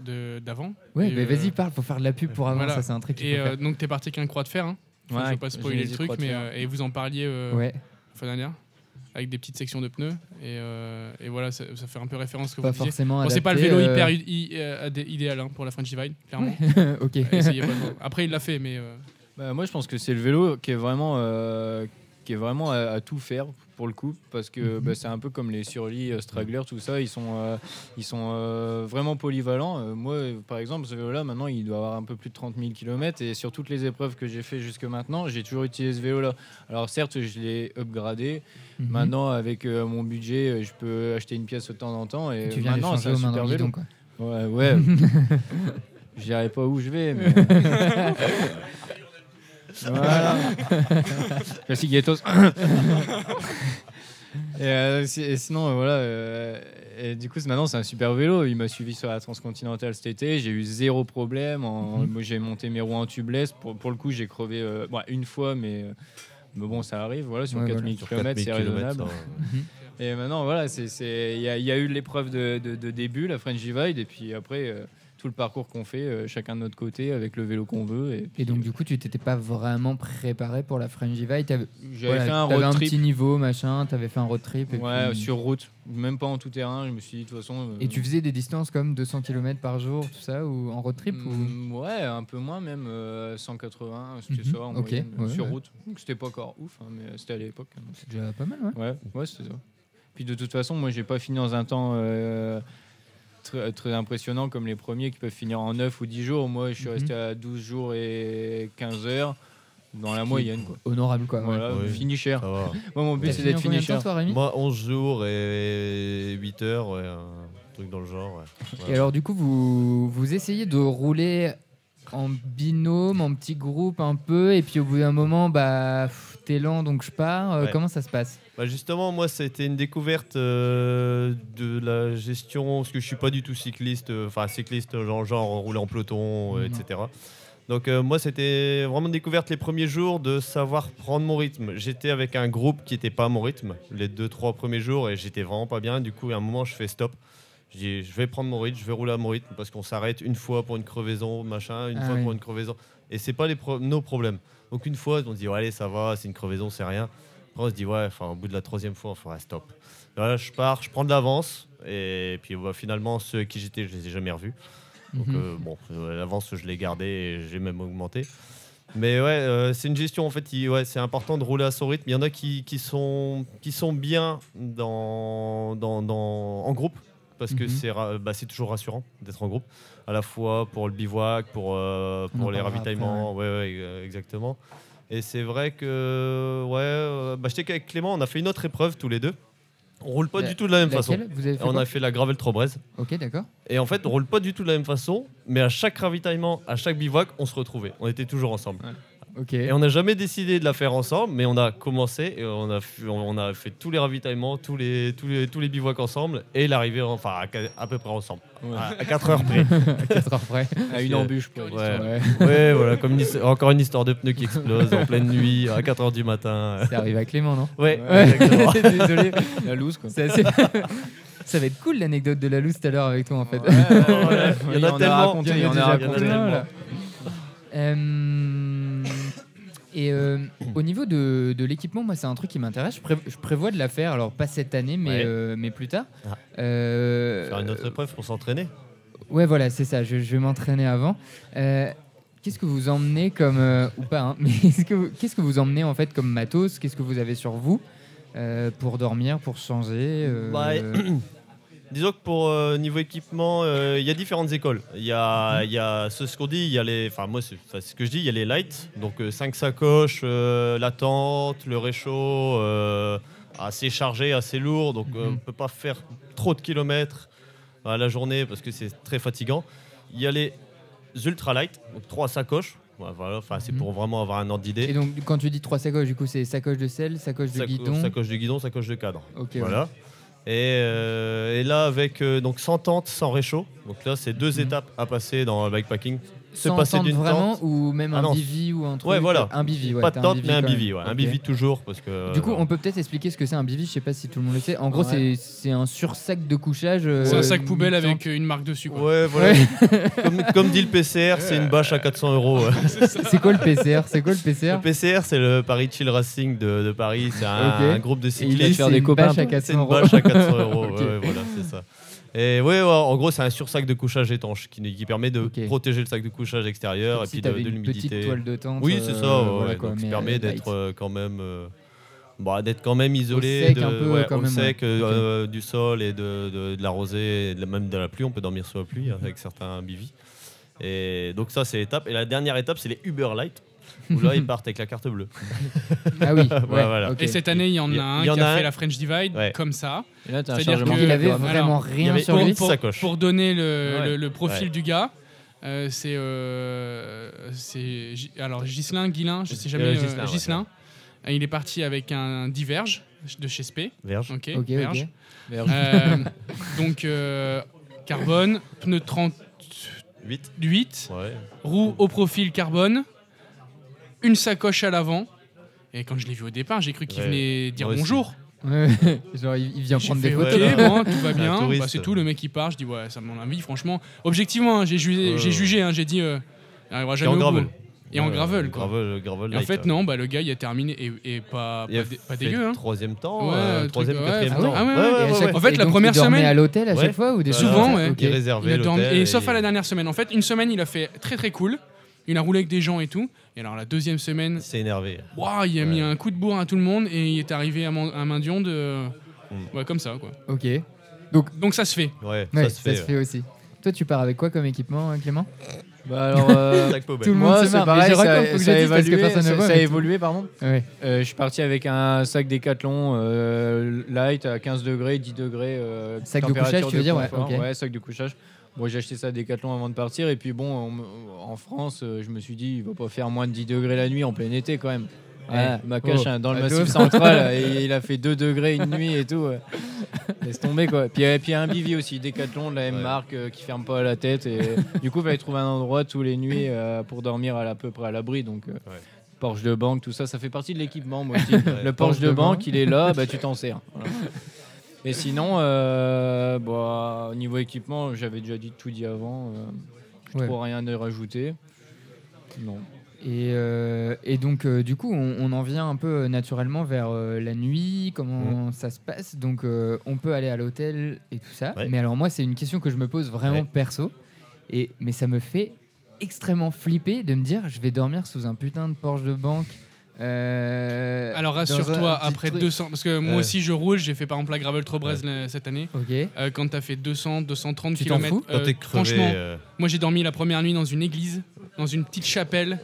d'avant. Ouais, Et, mais euh, vas-y, parle, faut faire de la pub pour avant, voilà. ça c'est un truc Et euh, donc t'es parti avec un croix de fer. Hein. Enfin, Ouais, je vais pas spoiler le truc, mais euh, et vous en parliez euh, Ouais, la fois dernière avec des petites sections de pneus et, euh, et voilà ça, ça fait un peu référence à ce que pas vous disiez. forcément Bon, c'est pas le vélo euh, hyper i- i- euh, idéal hein, pour la French Divide, clairement. ok. Après il l'a fait, mais euh, Bah, moi je pense que c'est le vélo qui est vraiment, euh, qui est vraiment à, à tout faire pour le coup, parce que Mhm. bah, c'est un peu comme les Surly, euh, Straggler, tout ça, ils sont, euh, ils sont euh, vraiment polyvalents. Moi par exemple, ce vélo-là maintenant il doit avoir un peu plus de 30 000 km et sur toutes les épreuves que j'ai fait jusque maintenant, j'ai toujours utilisé ce vélo-là. Alors certes, je l'ai upgradé. Mhm. Maintenant, avec euh, mon budget, je peux achanger une pièce de temps en temps. Et, tu viens maintenant, c'est un super vélo. quoi. Ouais, ouais. je dirais pas où je vais, mais. voilà. Ghettos. et, euh, si- et sinon, euh, voilà. euh, et du coup, c'est- maintenant, c'est un super vélo. Il m'a suivi sur la Transcontinentale cet été. J'ai eu zéro problème. En- Mhm. moi, J'ai monté mes roues en tubeless. Pour, pour le coup, j'ai crevé euh, bon, une fois, mais. euh, mais bon, ça arrive, voilà, sur Ouais, 4000 Sur km, 4000 c'est kilomètres, raisonnable. ça. Et maintenant, voilà, c'est- c'est- il y, a- il y a eu l'épreuve de, de- de début, la French Divide, et puis après, euh, tout le parcours qu'on fait, euh, chacun de notre côté, avec le vélo qu'on veut. Et, puis, Et donc du coup, tu t'étais pas vraiment préparé pour la. T'avais j'avais voilà, fait un road un trip petit niveau, machin. T'avais fait un road trip. Et, ouais, puis- sur route, même pas en tout terrain. Je me suis dit, de toute façon. euh, et tu faisais des distances comme 200 km par jour, tout ça, ou en road trip ou... mm, Ouais, un peu moins même, euh, 180, c'était Mhm, ça en moyenne, euh, ouais, sur ouais. route. Donc c'était pas encore ouf, hein, mais c'était à l'époque. hein, C'est déjà pas mal, ouais. Ouais, ouais, c'est ça. Puis de toute façon, moi, j'ai pas fini dans un temps euh, très, très impressionnant comme les premiers qui peuvent finir en 9 ou 10 jours. Moi, je suis Mhm. resté à 12 jours et 15 heures dans la moyenne. Quoi. Honorable, quoi. Voilà, Ouais. fini cher. Ça va. Moi, mon but, c'est d'être combien fini de temps, cher. toi, Moi, 11 jours et 8 heures, ouais, un truc dans le genre. ouais. Et alors, du coup, vous, vous essayez de rouler en binôme, en petit groupe un peu, et puis au bout d'un moment, bah, t'es lent, donc je pars. Euh, Ouais. Comment ça se passe? Bah justement, moi, été une découverte euh, de la gestion, parce que je suis pas du tout cycliste, euh, enfin cycliste, genre, genre rouler en peloton, euh, Mhm. etc. Donc moi, c'était vraiment une découverte les premiers jours de savoir prendre mon rythme. J'étais avec un groupe qui n'était pas à mon rythme les deux, trois premiers jours, et j'étais vraiment pas bien. Du coup, à un moment, je fais stop. Je dis, je vais prendre mon rythme, je vais rouler à mon rythme, parce qu'on s'arrête une fois pour une crevaison, machin, une Ah fois oui. pour une crevaison. Et c'est pas les pro- nos problèmes. Donc une fois, on se dit, allez, ça va, c'est une crevaison, c'est rien. Après, on se dit, ouais, enfin, au bout de la troisième fois, on fera stop. Là, je pars, je prends de l'avance. Et puis bah, finalement, ceux qui j'étais, je les ai jamais revus. Donc Mhm. euh, bon, euh, l'avance, je l'ai gardé et j'ai même augmenté. Mais ouais, euh, c'est une gestion en fait. ouais, c'est important de rouler à son rythme. Il y en a qui, qui sont, qui sont bien dans, dans, dans- en groupe parce que Mhm. c'est bah, toujours rassurant d'être en groupe, à la fois pour le bivouac, pour, euh, pour les ravitaillements. Ouais, ouais, exactement. Et c'est vrai que ouais, euh, bah, j'étais qu'avec Clément, on a fait une autre épreuve tous les deux. On roule pas La- du tout de la même façon. Laquelle Vous avez fait On a fait la Gravel Trobrez. Ok, d'accord. Et en fait, on roule pas du tout de la même façon, mais à chaque ravitaillement, à chaque bivouac, on se retrouvait. On était toujours ensemble. Et on n'a jamais décidé de la faire ensemble, mais on a commencé et on a, fait, on a fait tous les ravitaillements, tous les, tous les, tous les bivouacs ensemble et l'arrivée, enfin à, à peu près ensemble. Ouais. À, 4 heures près. à 4 heures près. À une embûche. Pour. Ouais. Ouais. ouais, voilà, comme une his- encore une histoire de pneus qui explose en pleine nuit à 4 heures du matin. C'est arrivé à Clément, non? Ouais, Ouais. exactement. Désolé. La loose, quoi. C'est assez- Ça va être cool l'anecdote de la loose tout à l'heure avec toi en fait. Ouais, ouais, ouais. Il y en a tellement. raconté, il y en a déjà raconté. raconté. tellement. Et euh, au niveau de, de l'équipement, moi c'est un truc qui m'intéresse. Je, pré- je prévois de la faire, alors pas cette année, mais, Ouais. euh, mais plus tard. Ah. Euh, Faire une autre épreuve pour s'entraîner. Ouais, voilà, c'est ça. Je, je vais m'entraîner avant. Qu'est-ce que vous emmenez comme ou pas hein, Mais qu'est-ce que vous emmenez en fait comme matos? Qu'est-ce que vous avez sur vous pour dormir, pour changer Bah, Disons que pour euh, niveau équipement, euh, il y a différentes écoles. Il y a, y a ce, ce qu'on dit, il y a les, enfin moi c'est ce que je dis, il y a les lights, donc 5 sacoches, euh, la tente, le réchaud, assez chargé, assez lourd, donc euh, on Mhm. peut pas faire trop de kilomètres à la journée parce que c'est très fatigant. Il y a les ultra light, donc 3 sacoches. Ouais, Voilà, c'est Mhm. pour vraiment avoir un ordre Et d'idée. donc quand tu dis trois sacoches, du coup c'est sacoche de sel, sacoche de Saco- guidon. Sacoche de guidon, sacoche de cadre. Ok. ouais. Et, euh, et là, avec euh, donc sans tente, sans réchaud. Donc là, c'est deux Mhm. étapes à passer dans le bikepacking. Se Sans passer d'une vraiment tente. ou même Ah un bivy ou un truc. Ouais, voilà. Un bivy, ouais. pas de tente, mais un bivy. Ouais. Un bivy toujours. Parce que, Du coup, euh, on peut peut-être expliquer ce que c'est un bivy. Je sais pas si tout le monde le sait. En gros, Ouais. c'est c'est un sursac de couchage. euh, C'est un sac poubelle avec une marque dessus. Quoi. Ouais, voilà. comme, comme dit le PCR, c'est une bâche à 400 euros. C'est quoi le PCR C'est quoi le Le PCR PCR, c'est le Paris Chill Racing de, de Paris. C'est un, Ok. un groupe de il cyclistes. dit faire c'est des une copains bâche un à peu. 400 C'est une euros. bâche à 400 euros. Voilà, c'est ça. Et ouais, ouais, en gros, c'est un sursac de couchage étanche qui, qui permet de protéger le sac de couchage extérieur et si puis de, petite l'humidité. toile de tente. Oui, c'est euh, ça. voilà quoi, Donc, mais, permet euh, d'être euh, quand même, euh, bah, d'être quand même isolé, sec de- un peu, ouais, quand au même, sec, ouais. euh, du sol et de, de- de la rosée, et la- même de la pluie. On peut dormir sous la pluie avec certains bivy. Et donc ça, c'est l'étape. Et la dernière étape, c'est les Uber Light. Où là, ils partent avec la carte bleue. Ah oui. Ouais, ouais, voilà. ok. Et cette année, il y en Il y a un en qui a a fait un- la French Divide Ouais. comme ça. Et là, t'as un C'est-à-dire chargement. que- Il avait Alors, vraiment il y rien avait sur pour- lui. pour- sacoches. pour donner le, Ouais. le- le profil Ouais. du gars, euh, c'est euh, c'est Gi- alors Ghislain, Guilin, je sais jamais, Euh, euh, Ghislain, ouais. Ghislain. Euh, Il est parti avec un Diverge de chez Spé. Verge. Ok, Ok, Verge. ok. Verge. Euh, donc euh, carbone, pneu 38, 8. Ouais. roue au profil carbone, une sacoche à l'avant. Et quand je l'ai vu au départ, j'ai cru qu'il Ouais. venait dire Moi aussi. bonjour. Ouais, Genre, il il vient J'ai prendre fait, des ok, bon, tout va Un bien. touriste. Bah, c'est tout, le mec il part. Je dis, ouais, ça mon avis, franchement. Objectivement, hein, j'ai jugé, Ouais, j'ai jugé, hein, j'ai dit, euh, il arrivera Et jamais en au gravel. bout. Et en Ouais, gravel, quoi. Gravel, gravel Et en light, fait, ouais. non, bah, le gars il a terminé et, et pas, Il a pas, dé- pas fait dégueu. Hein. Troisième temps, Ouais, euh, truc, troisième, ouais. quatrième Ah ouais, temps. ah ouais, Ouais, Et ouais, à ouais, chaque- ouais. En fait, et la donc, première il dormait semaine- à l'hôtel à Ouais. chaque fois ou des. Souvent, ouais. Ok. Il réservait Il a dormi- l'hôtel et sauf à la dernière semaine. En fait, une semaine, il a fait très très cool. Il a roulé avec des gens et tout. Et alors, la deuxième semaine, Il s'est énervé. Ouah, il a mis un coup de bourre à tout le monde et il est arrivé à, Man- à de. Mm. Ouais, comme ça, quoi. Ok. Donc ça se fait. Ouais, Ouais, ça se fait. ouais. aussi. Toi, tu pars avec quoi comme équipement, hein, Clément? Bah alors, euh. Tout le monde moi, se c'est pareil, ça, ça a que évolué, ça- ça a pardon. Ouais. Euh, je suis parti avec un sac Décathlon euh, light à 15 degrés, 10 degrés. euh, Sac de couchage, tu veux dire, ouais. Ouais, sac de couchage. Bon, j'ai acheté ça à Décathlon avant de partir. Et puis bon, en France, euh, je me suis dit, il va pas faire moins de 10 degrés la nuit en plein été quand même. Ouais, ma cache Oh, hein, dans le massif central, et il a fait 2 degrés une nuit et tout. ouais. Laisse tomber quoi. Puis, et puis il y a un bivy aussi, Décathlon de la même Ouais. marque euh, qui ferme pas la tête. Et du coup, il fallait trouver un endroit tous les nuits euh, pour dormir à, peu près à l'abri. Donc, euh, Ouais. Porsche de banque, tout ça, ça fait partie de l'équipement. Moi aussi. le Porsche Porsche de de banque, banque. il est là, bah, tu t'en sers. Voilà. Et sinon, euh, bah, au niveau équipement, j'avais déjà dit tout dit avant. Euh, je Ouais. trouve rien à rajouter. Non. Et, euh, et donc, euh, du coup, on, on en vient un peu naturellement vers la nuit, comment ça se passe. Donc, on peut aller à l'hôtel et tout ça. Ouais. Mais alors, moi, c'est une question que je me pose vraiment perso. Et, mais ça me fait extrêmement flipper de me dire je vais dormir sous un putain de Porsche de banque. Euh, Alors rassure-toi, après truc. 200, parce que moi Ouais. aussi je roule, j'ai fait par exemple la Gravel Trobrez cette année. Ok. Euh, quand t'as fait 200, 230 Tu t'en km, fous Quand t'es crevé. franchement, euh, moi j'ai dormi la première nuit dans une église, dans une petite chapelle.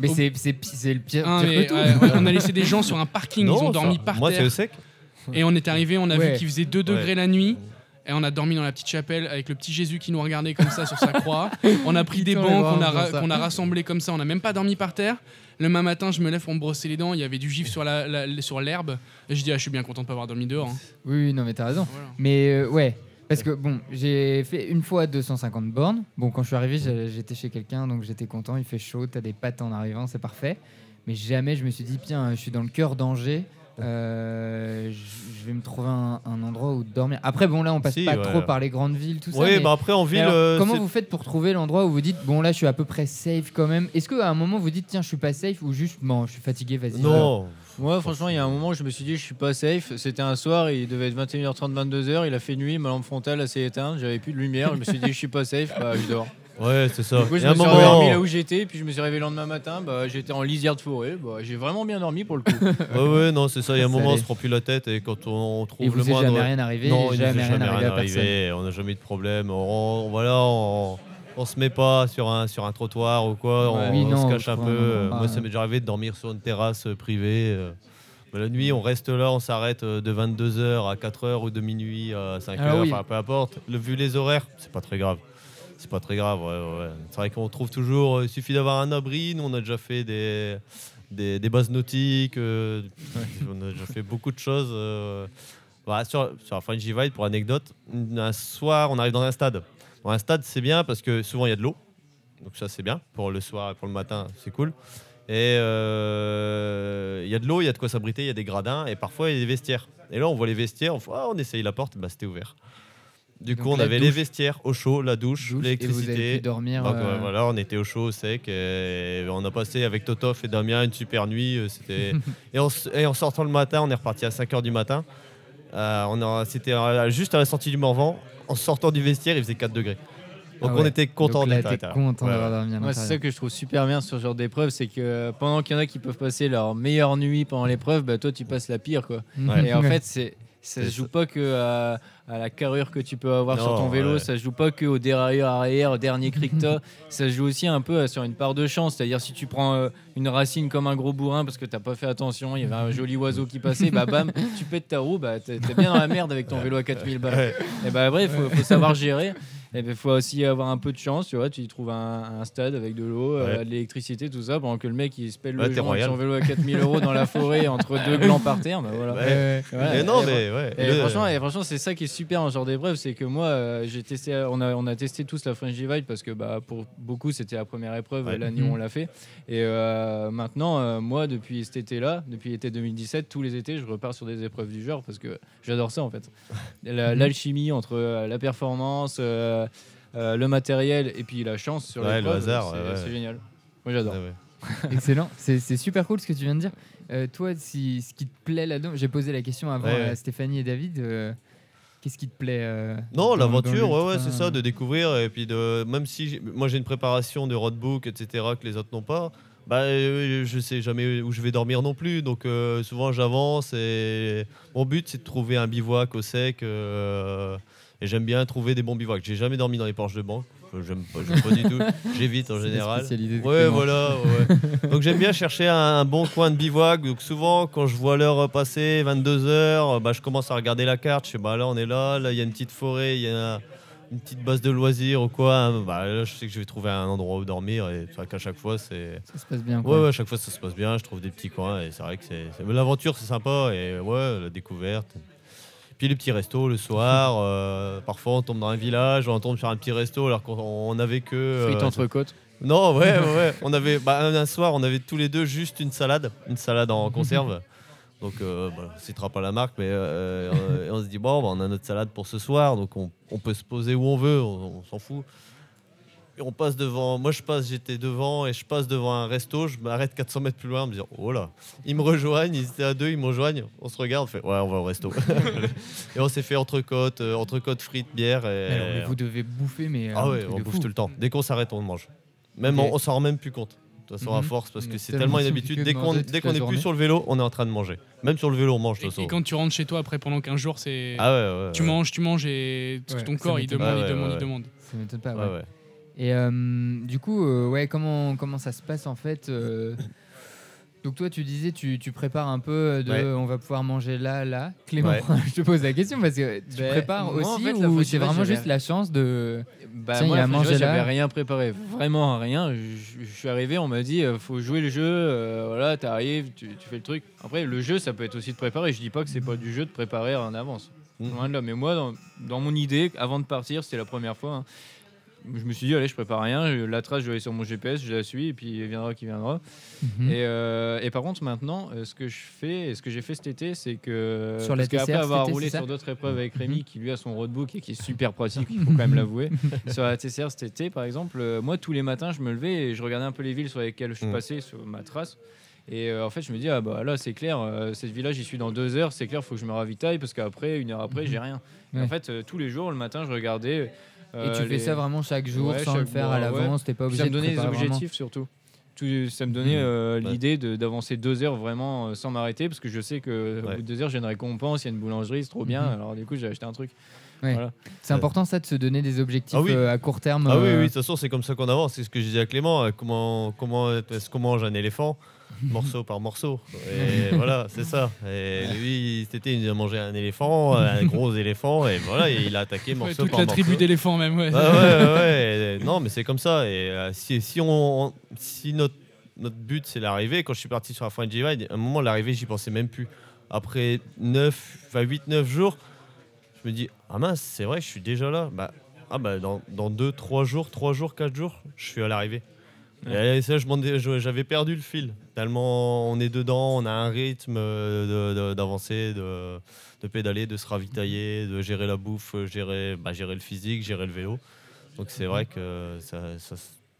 Mais Au- c'est le pire, pire mais, que tout. ouais, ouais, on a laissé des gens sur un parking, ils ont dormi ça- par Moi, c'est terre. au sec. Et on est arrivé, on a Ouais. vu qu'il faisait 2 degrés Ouais. la nuit. Et on a dormi dans la petite chapelle avec le petit Jésus qui nous regardait comme ça sur sa croix. On a pris des bancs qu'on a, ra- a rassemblés comme ça. On n'a même pas dormi par terre. Le lendemain matin, je me lève pour me brosser les dents. Il y avait du gif sur la- la- sur l'herbe. Et je dis, ah, je suis bien content de pas avoir dormi dehors. hein. Oui, oui, non, mais t'as raison. Voilà. Mais euh, ouais, parce que bon, j'ai fait une fois 250 bornes. Bon, quand je suis arrivé, j'étais chez quelqu'un, donc j'étais content. Il fait chaud, t'as des pattes en arrivant, c'est parfait. Mais jamais je me suis dit, tiens, je suis dans le cœur d'Angers. Euh, je vais me trouver un, un endroit où dormir. Après, bon, là, on passe Si, pas ouais. trop par les grandes villes, tout ça. Oui, mais- bah après en ville. alors, euh, comment vous faites pour trouver l'endroit où vous dites, bon, là, je suis à peu près safe quand même? Est-ce qu'à un moment, vous dites, tiens, je suis pas safe ou juste, bon, je suis fatigué, vas-y Non. Moi, franchement, il y a un moment où je me suis dit, je suis pas safe. C'était un soir, il devait être 21h30, 22h. Il a fait nuit, ma lampe frontale s'est éteinte, j'avais plus de lumière. Je me suis dit, je suis pas safe, bah, je dors. Ouais, c'est ça. Du coup, je à me un suis moment- endormi là où j'étais, puis je me suis réveillé le lendemain matin. Bah, j'étais en lisière de forêt. Bah, j'ai vraiment bien dormi pour le coup. Ouais, ouais, non, c'est ça. Il y a un Ça moment, on allait. se prend plus la tête et quand on, trouve vous le est moindre. jamais rien arrivé non, il nous est jamais rien arrivé à personne. arrivé, On n'a jamais eu de problème. On, on- voilà, on, on se met pas sur un, sur un trottoir ou quoi. Ouais. on, Oui, on non, se cache je un crois, peu. non, Euh, Moi, ça m'est déjà arrivé de dormir sur une terrasse euh, privée. euh. Mais la nuit, on reste là, on s'arrête euh, de 22h à 4h ou de minuit à 5h, Ah oui. enfin peu importe. Le, vu les horaires, c'est pas très grave. C'est pas très grave. C'est vrai qu'on trouve toujours, euh, il suffit d'avoir un abri. Nous, on a déjà fait des, des, bases nautiques, euh, on a déjà fait beaucoup de choses. euh. Voilà, sur, sur la French Divide, pour anecdote, un soir, on arrive dans un stade. Dans un stade, c'est bien parce que souvent, il y a de l'eau. Donc ça, c'est bien. Pour le soir pour le matin, c'est cool. Et il y a de l'eau, il y a de quoi s'abriter, il y a des gradins et parfois il y a des vestiaires. Et là, on voit les vestiaires, on, ah, on essaye la porte, bah, c'était ouvert. Du Donc coup, on avait les douche. vestiaires au chaud, la douche, Douche, et vous avez l'électricité. dormir. Donc, euh, voilà, on était au chaud, au sec. Et on a passé avec Totof et Damien une super nuit. euh, C'était... et, en, s- et en sortant le matin, on est reparti à 5h du matin. Euh, on a, c'était euh, juste à la sortie du Morvan. En sortant du vestiaire, il faisait 4 degrés. Donc Ah on était content là, d'être à t'es l'intérieur. content Ouais, d'avoir ouais. c'est ça que je trouve super bien sur ce genre d'épreuve, c'est que pendant qu'il y en a qui peuvent passer leur meilleure nuit pendant l'épreuve, bah, toi tu passes la pire quoi. Ouais. Et en fait, c'est ça se joue ça. pas que à, à la carrure que tu peux avoir sur ton vélo, ouais. ça se joue pas que au dérailleur arrière, au dernier cri que t'as. ça se joue aussi un peu euh, sur une part de chance. C'est-à-dire si tu prends euh, une racine comme un gros bourrin parce que t'as pas fait attention, il y avait un joli oiseau qui passait, bah bam, tu pètes ta roue, bah t'es bien dans la merde avec ton vélo à 4000 balles. Et bah après, il faut, faut savoir gérer. Et il faut aussi avoir un peu de chance, tu vois. Tu y trouves un, un stade avec de l'eau, euh, Ouais. de l'électricité, tout ça, pendant que le mec il se pèle Ouais, le joint son vélo à 4000 euros dans la forêt entre deux glands par terre. Bah voilà. Ouais. Mais non, Et mais ouais. et Le- franchement, et franchement, c'est ça qui est super en genre d'épreuve, c'est que moi, euh, j'ai testé, on a, on a testé tous la French Divide parce que bah, pour beaucoup, c'était la première épreuve Ouais. l'année où Mhm. on l'a fait. Et euh, maintenant, euh, moi, depuis cet été-là, depuis l'été 2017, tous les étés, je repars sur des épreuves du genre parce que j'adore ça en fait. La-. L'alchimie entre euh, la performance, euh, euh, le matériel et puis la chance sur Ouais, le hasard, c'est ouais, ouais. c'est génial. Moi, j'adore. Ouais, ouais. Excellent, c'est super cool ce que tu viens de dire. Euh, toi, si, ce qui te plaît là-dedans, j'ai posé la question avant à Stéphanie et David. euh, Qu'est-ce qui te plaît euh, Non, l'aventure, ouais, c'est ça, de découvrir. Et puis, de, même si moi j'ai une préparation de roadbook, etc., que les autres n'ont pas, bah, euh, je sais jamais où je vais dormir non plus. Donc, euh, souvent, j'avance. Et mon but, c'est de trouver un bivouac au sec. euh, et j'aime bien trouver des bons bivouacs. J'ai jamais dormi dans les porches de banque. J'aime pas, pas du tout. J'évite en général. Ouais, voilà. ouais. Donc j'aime bien chercher un, un bon coin de bivouac. Donc souvent, quand je vois l'heure passer, 22h, bah, je commence à regarder la carte. Je sais, bah, là, on est là. Là, il y a une petite forêt, il y a une petite base de loisirs ou quoi. hein. Bah, là, je sais que je vais trouver un endroit où dormir. Et c'est vrai qu'à chaque fois, c'est. Ça se passe bien. quoi. Ouais, ouais, à chaque fois, ça se passe bien. Je trouve des petits coins. Et c'est vrai que c'est. L'aventure, c'est sympa. Et ouais, la découverte. Puis les petits restos le soir. euh, parfois, on tombe dans un village, on tombe sur un petit resto alors qu'on on avait que. euh, Frites entre côtes. non, ouais, ouais. On avait, bah, un, soir, on avait tous les deux juste une salade, une salade en conserve. Donc, euh, bah, on citera pas la marque, mais euh, euh, on se dit, bon, bah, on a notre salade pour ce soir, donc on, on peut se poser où on veut, on, on s'en fout. Et on passe devant, moi je passe, j'étais devant et je passe devant un resto, je m'arrête 400 mètres plus loin, en me disant, oh là, ils me rejoignent, ils étaient à deux, ils me rejoignent, on se regarde, on fait, ouais, on va au resto. et on s'est fait entrecôte, euh, entrecôte frites, bière. Et, Mais alors, mais vous devez bouffer, mais. euh, ah ouais, on bouffe fou. tout le temps. Dès qu'on s'arrête, on mange. Même on, on s'en rend même plus compte. De toute façon, à Mhm. force, parce Mais que c'est tellement une habitude. de Dès qu'on la n'est journée. plus sur le vélo, on est en train de manger. Même sur le vélo, on mange de Et, toute façon. et quand tu rentres chez toi après pendant 15 jours, c'est. Ah ouais, ouais. tu ouais. manges, tu manges et ton corps il demande, Ouais, il ouais, demande, ouais. il demande. Ça m'étonne pas. Ouais, ouais. ouais. Et euh, du coup, euh, ouais, comment, comment ça se passe en fait euh, Donc toi, tu disais, tu, tu prépares un peu de, Ouais. on va pouvoir manger là, là. Clément, Ouais. je te pose la question parce que tu Ben, prépares moi, aussi en fait, la ou c'est vraiment j'avais- juste la chance de. Bah, Tiens, moi, il y a manger j'avais là. rien préparé, vraiment rien. Je, je suis arrivé, on m'a dit, faut jouer le jeu. euh, voilà, t'arrives, tu, tu fais le truc. Après, le jeu, ça peut être aussi de préparer. Je dis pas que c'est pas du jeu de préparer en avance. Loin de là. Mais moi, dans, dans mon idée, avant de partir, c'était la première fois. hein, je me suis dit, allez, je prépare rien. La trace, je vais aller sur mon GPS, je la suis, et puis il viendra qui viendra. Mhm. Et, euh, et par contre, maintenant, euh, ce que je fais, et ce que j'ai fait cet été, c'est que. Sur la parce qu'après TCR avoir été, roulé sur d'autres épreuves avec Mhm. Rémi, qui lui a son roadbook et qui est super pratique, il faut quand même l'avouer. sur la TCR cet été, par exemple, euh, moi, tous les matins, je me levais et je regardais un peu les villes sur lesquelles je suis Mhm. passé sur ma trace. Et euh, en fait, je me dis, ah bah là, c'est clair, euh, cette ville-là, j'y suis dans deux heures, c'est clair, faut que je me ravitaille parce qu'après, une heure après, j'ai rien. Et Ouais. En fait, euh, tous les jours, le matin, je regardais. Et euh, tu fais ça vraiment chaque jour Ouais, sans le faire à ouais, l'avance, t'es pas obligé ça me de donnait des préparer vraiment. objectifs surtout. Tout- ça me donnait euh, Ouais. l'idée de- d'avancer deux heures vraiment euh, sans m'arrêter parce que je sais que au bout de deux heures j'ai une récompense, il y a une boulangerie, c'est trop bien. Mhm. Alors du coup j'ai acheté un truc. Ouais. Voilà. C'est important ça de se donner des objectifs Ah oui. euh, à court terme. Ah oui, oui, de toute façon, c'est comme ça qu'on avance. C'est ce que je disais à Clément. Comment, comment est-ce qu'on mange un éléphant? Morceau par morceau. Et voilà, c'est ça. Et lui, cet été, il a mangé un éléphant, un gros éléphant, et voilà, et il a attaqué Ouais, morceau toute par la morceau. tribu d'éléphants même, ouais. Ouais, ouais, ouais, ouais. Non, mais c'est comme ça. Et euh, si, si, on, si notre, notre but, c'est l'arrivée, quand je suis parti sur la French Divide, à un moment, l'arrivée, j'y pensais même plus. Après 9, enfin 8-9 jours, je me dis, ah mince, c'est vrai, je suis déjà là. Bah, ah bah, dans, dans 2, 3 jours, 3 jours, 4 jours, je suis à l'arrivée. Et ça, j'avais perdu le fil. Tellement on est dedans, on a un rythme euh, d'avancer, de, de pédaler, de se ravitailler, de gérer la bouffe, gérer, bah, gérer le physique, gérer le vélo. Donc c'est vrai que ça, ça,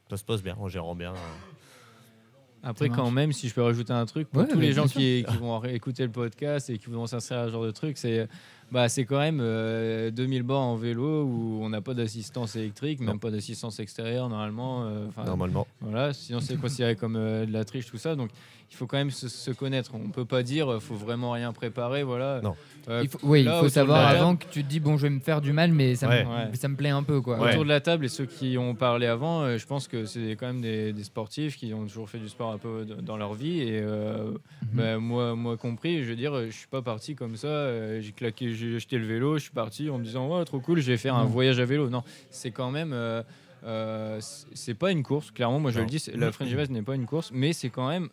ça se passe bien en gérant bien. Après quand même si je peux rajouter un truc pour Ouais, tous les gens qui, qui vont écouter le podcast et qui vont s'inscrire à ce genre de truc, c'est bah, c'est quand même euh, 2000 bords en vélo où on n'a pas d'assistance électrique, même Non. pas d'assistance extérieure normalement. euh, Normalement. Voilà, sinon c'est considéré comme euh, de la triche, tout ça. Donc il faut quand même se, se connaître. On peut pas dire euh, faut vraiment rien préparer. Voilà. Non. Euh, Il faut, oui, il faut savoir avant que tu te dis bon, je vais me faire du mal, mais ça, Ouais. me, Ouais. ça me plaît un peu quoi. Ouais. Autour de la table et ceux qui ont parlé avant, euh, je pense que c'est quand même des, des sportifs qui ont toujours fait du sport un peu dans leur vie. Et euh, Mhm. bah, moi, moi compris, je veux dire, je suis pas parti comme ça. j'ai claqué, j'ai acheté le vélo, je suis parti en me disant ouais trop cool, je vais faire un Non. voyage à vélo. Non, c'est quand même. euh, euh, c'est- pas une course, clairement. Moi, je Non. le dis, la French Divide n'est pas une course, mais c'est quand même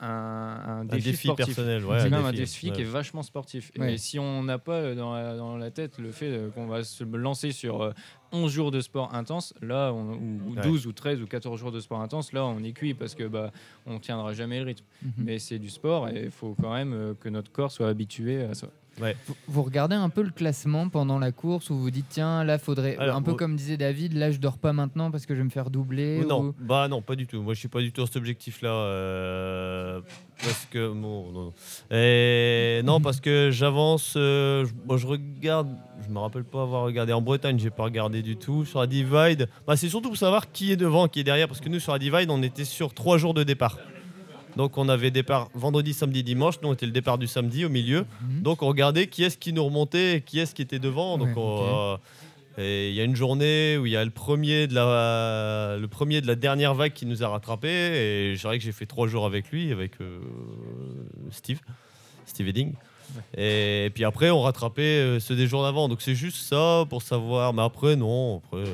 un, un Un défi, défi, sportif. personnel. Ouais, c'est même un défi, ouais. qui est vachement sportif. Ouais. Et si on n'a pas dans la, dans la tête le fait euh, qu'on va se lancer sur euh, 11 jours de sport intense, là, on- ou, ou Ouais. 12 ou 13 ou 14 jours de sport intense, là, on est cuit parce que bah, on tiendra jamais le rythme. Mhm. Mais c'est du sport et il faut quand même euh, que notre corps soit habitué à ça. Vous, vous regardez un peu le classement pendant la course où vous dites tiens là faudrait Alors, un peu comme disait David là je dors pas maintenant parce que je vais me faire doubler. non, ou- bah non, pas du tout. Moi, je suis pas du tout à cet objectif-là. euh, parce que bon, non, non. Et non, parce que j'avance. euh, je regarde. Je me rappelle pas avoir regardé en Bretagne. J'ai pas regardé du tout sur la Divide. Bah, c'est surtout pour savoir qui est devant, qui est derrière, parce que nous sur la Divide, on était sur trois jours de départ. Donc on avait départ vendredi, samedi, dimanche. Nous on était le départ du samedi au milieu. Mhm. Donc on regardait qui est-ce qui nous remontait et qui est-ce qui était devant. Donc Ouais, on, ok. euh, et il y a une journée où il y a le premier de la le premier de la dernière vague qui nous a rattrapé et c'est vrai que j'ai fait trois jours avec lui avec euh, Steve Steve Edding. Et, puis après on rattrapait euh, ceux des jours d'avant. Donc c'est juste ça pour savoir. Mais après non après.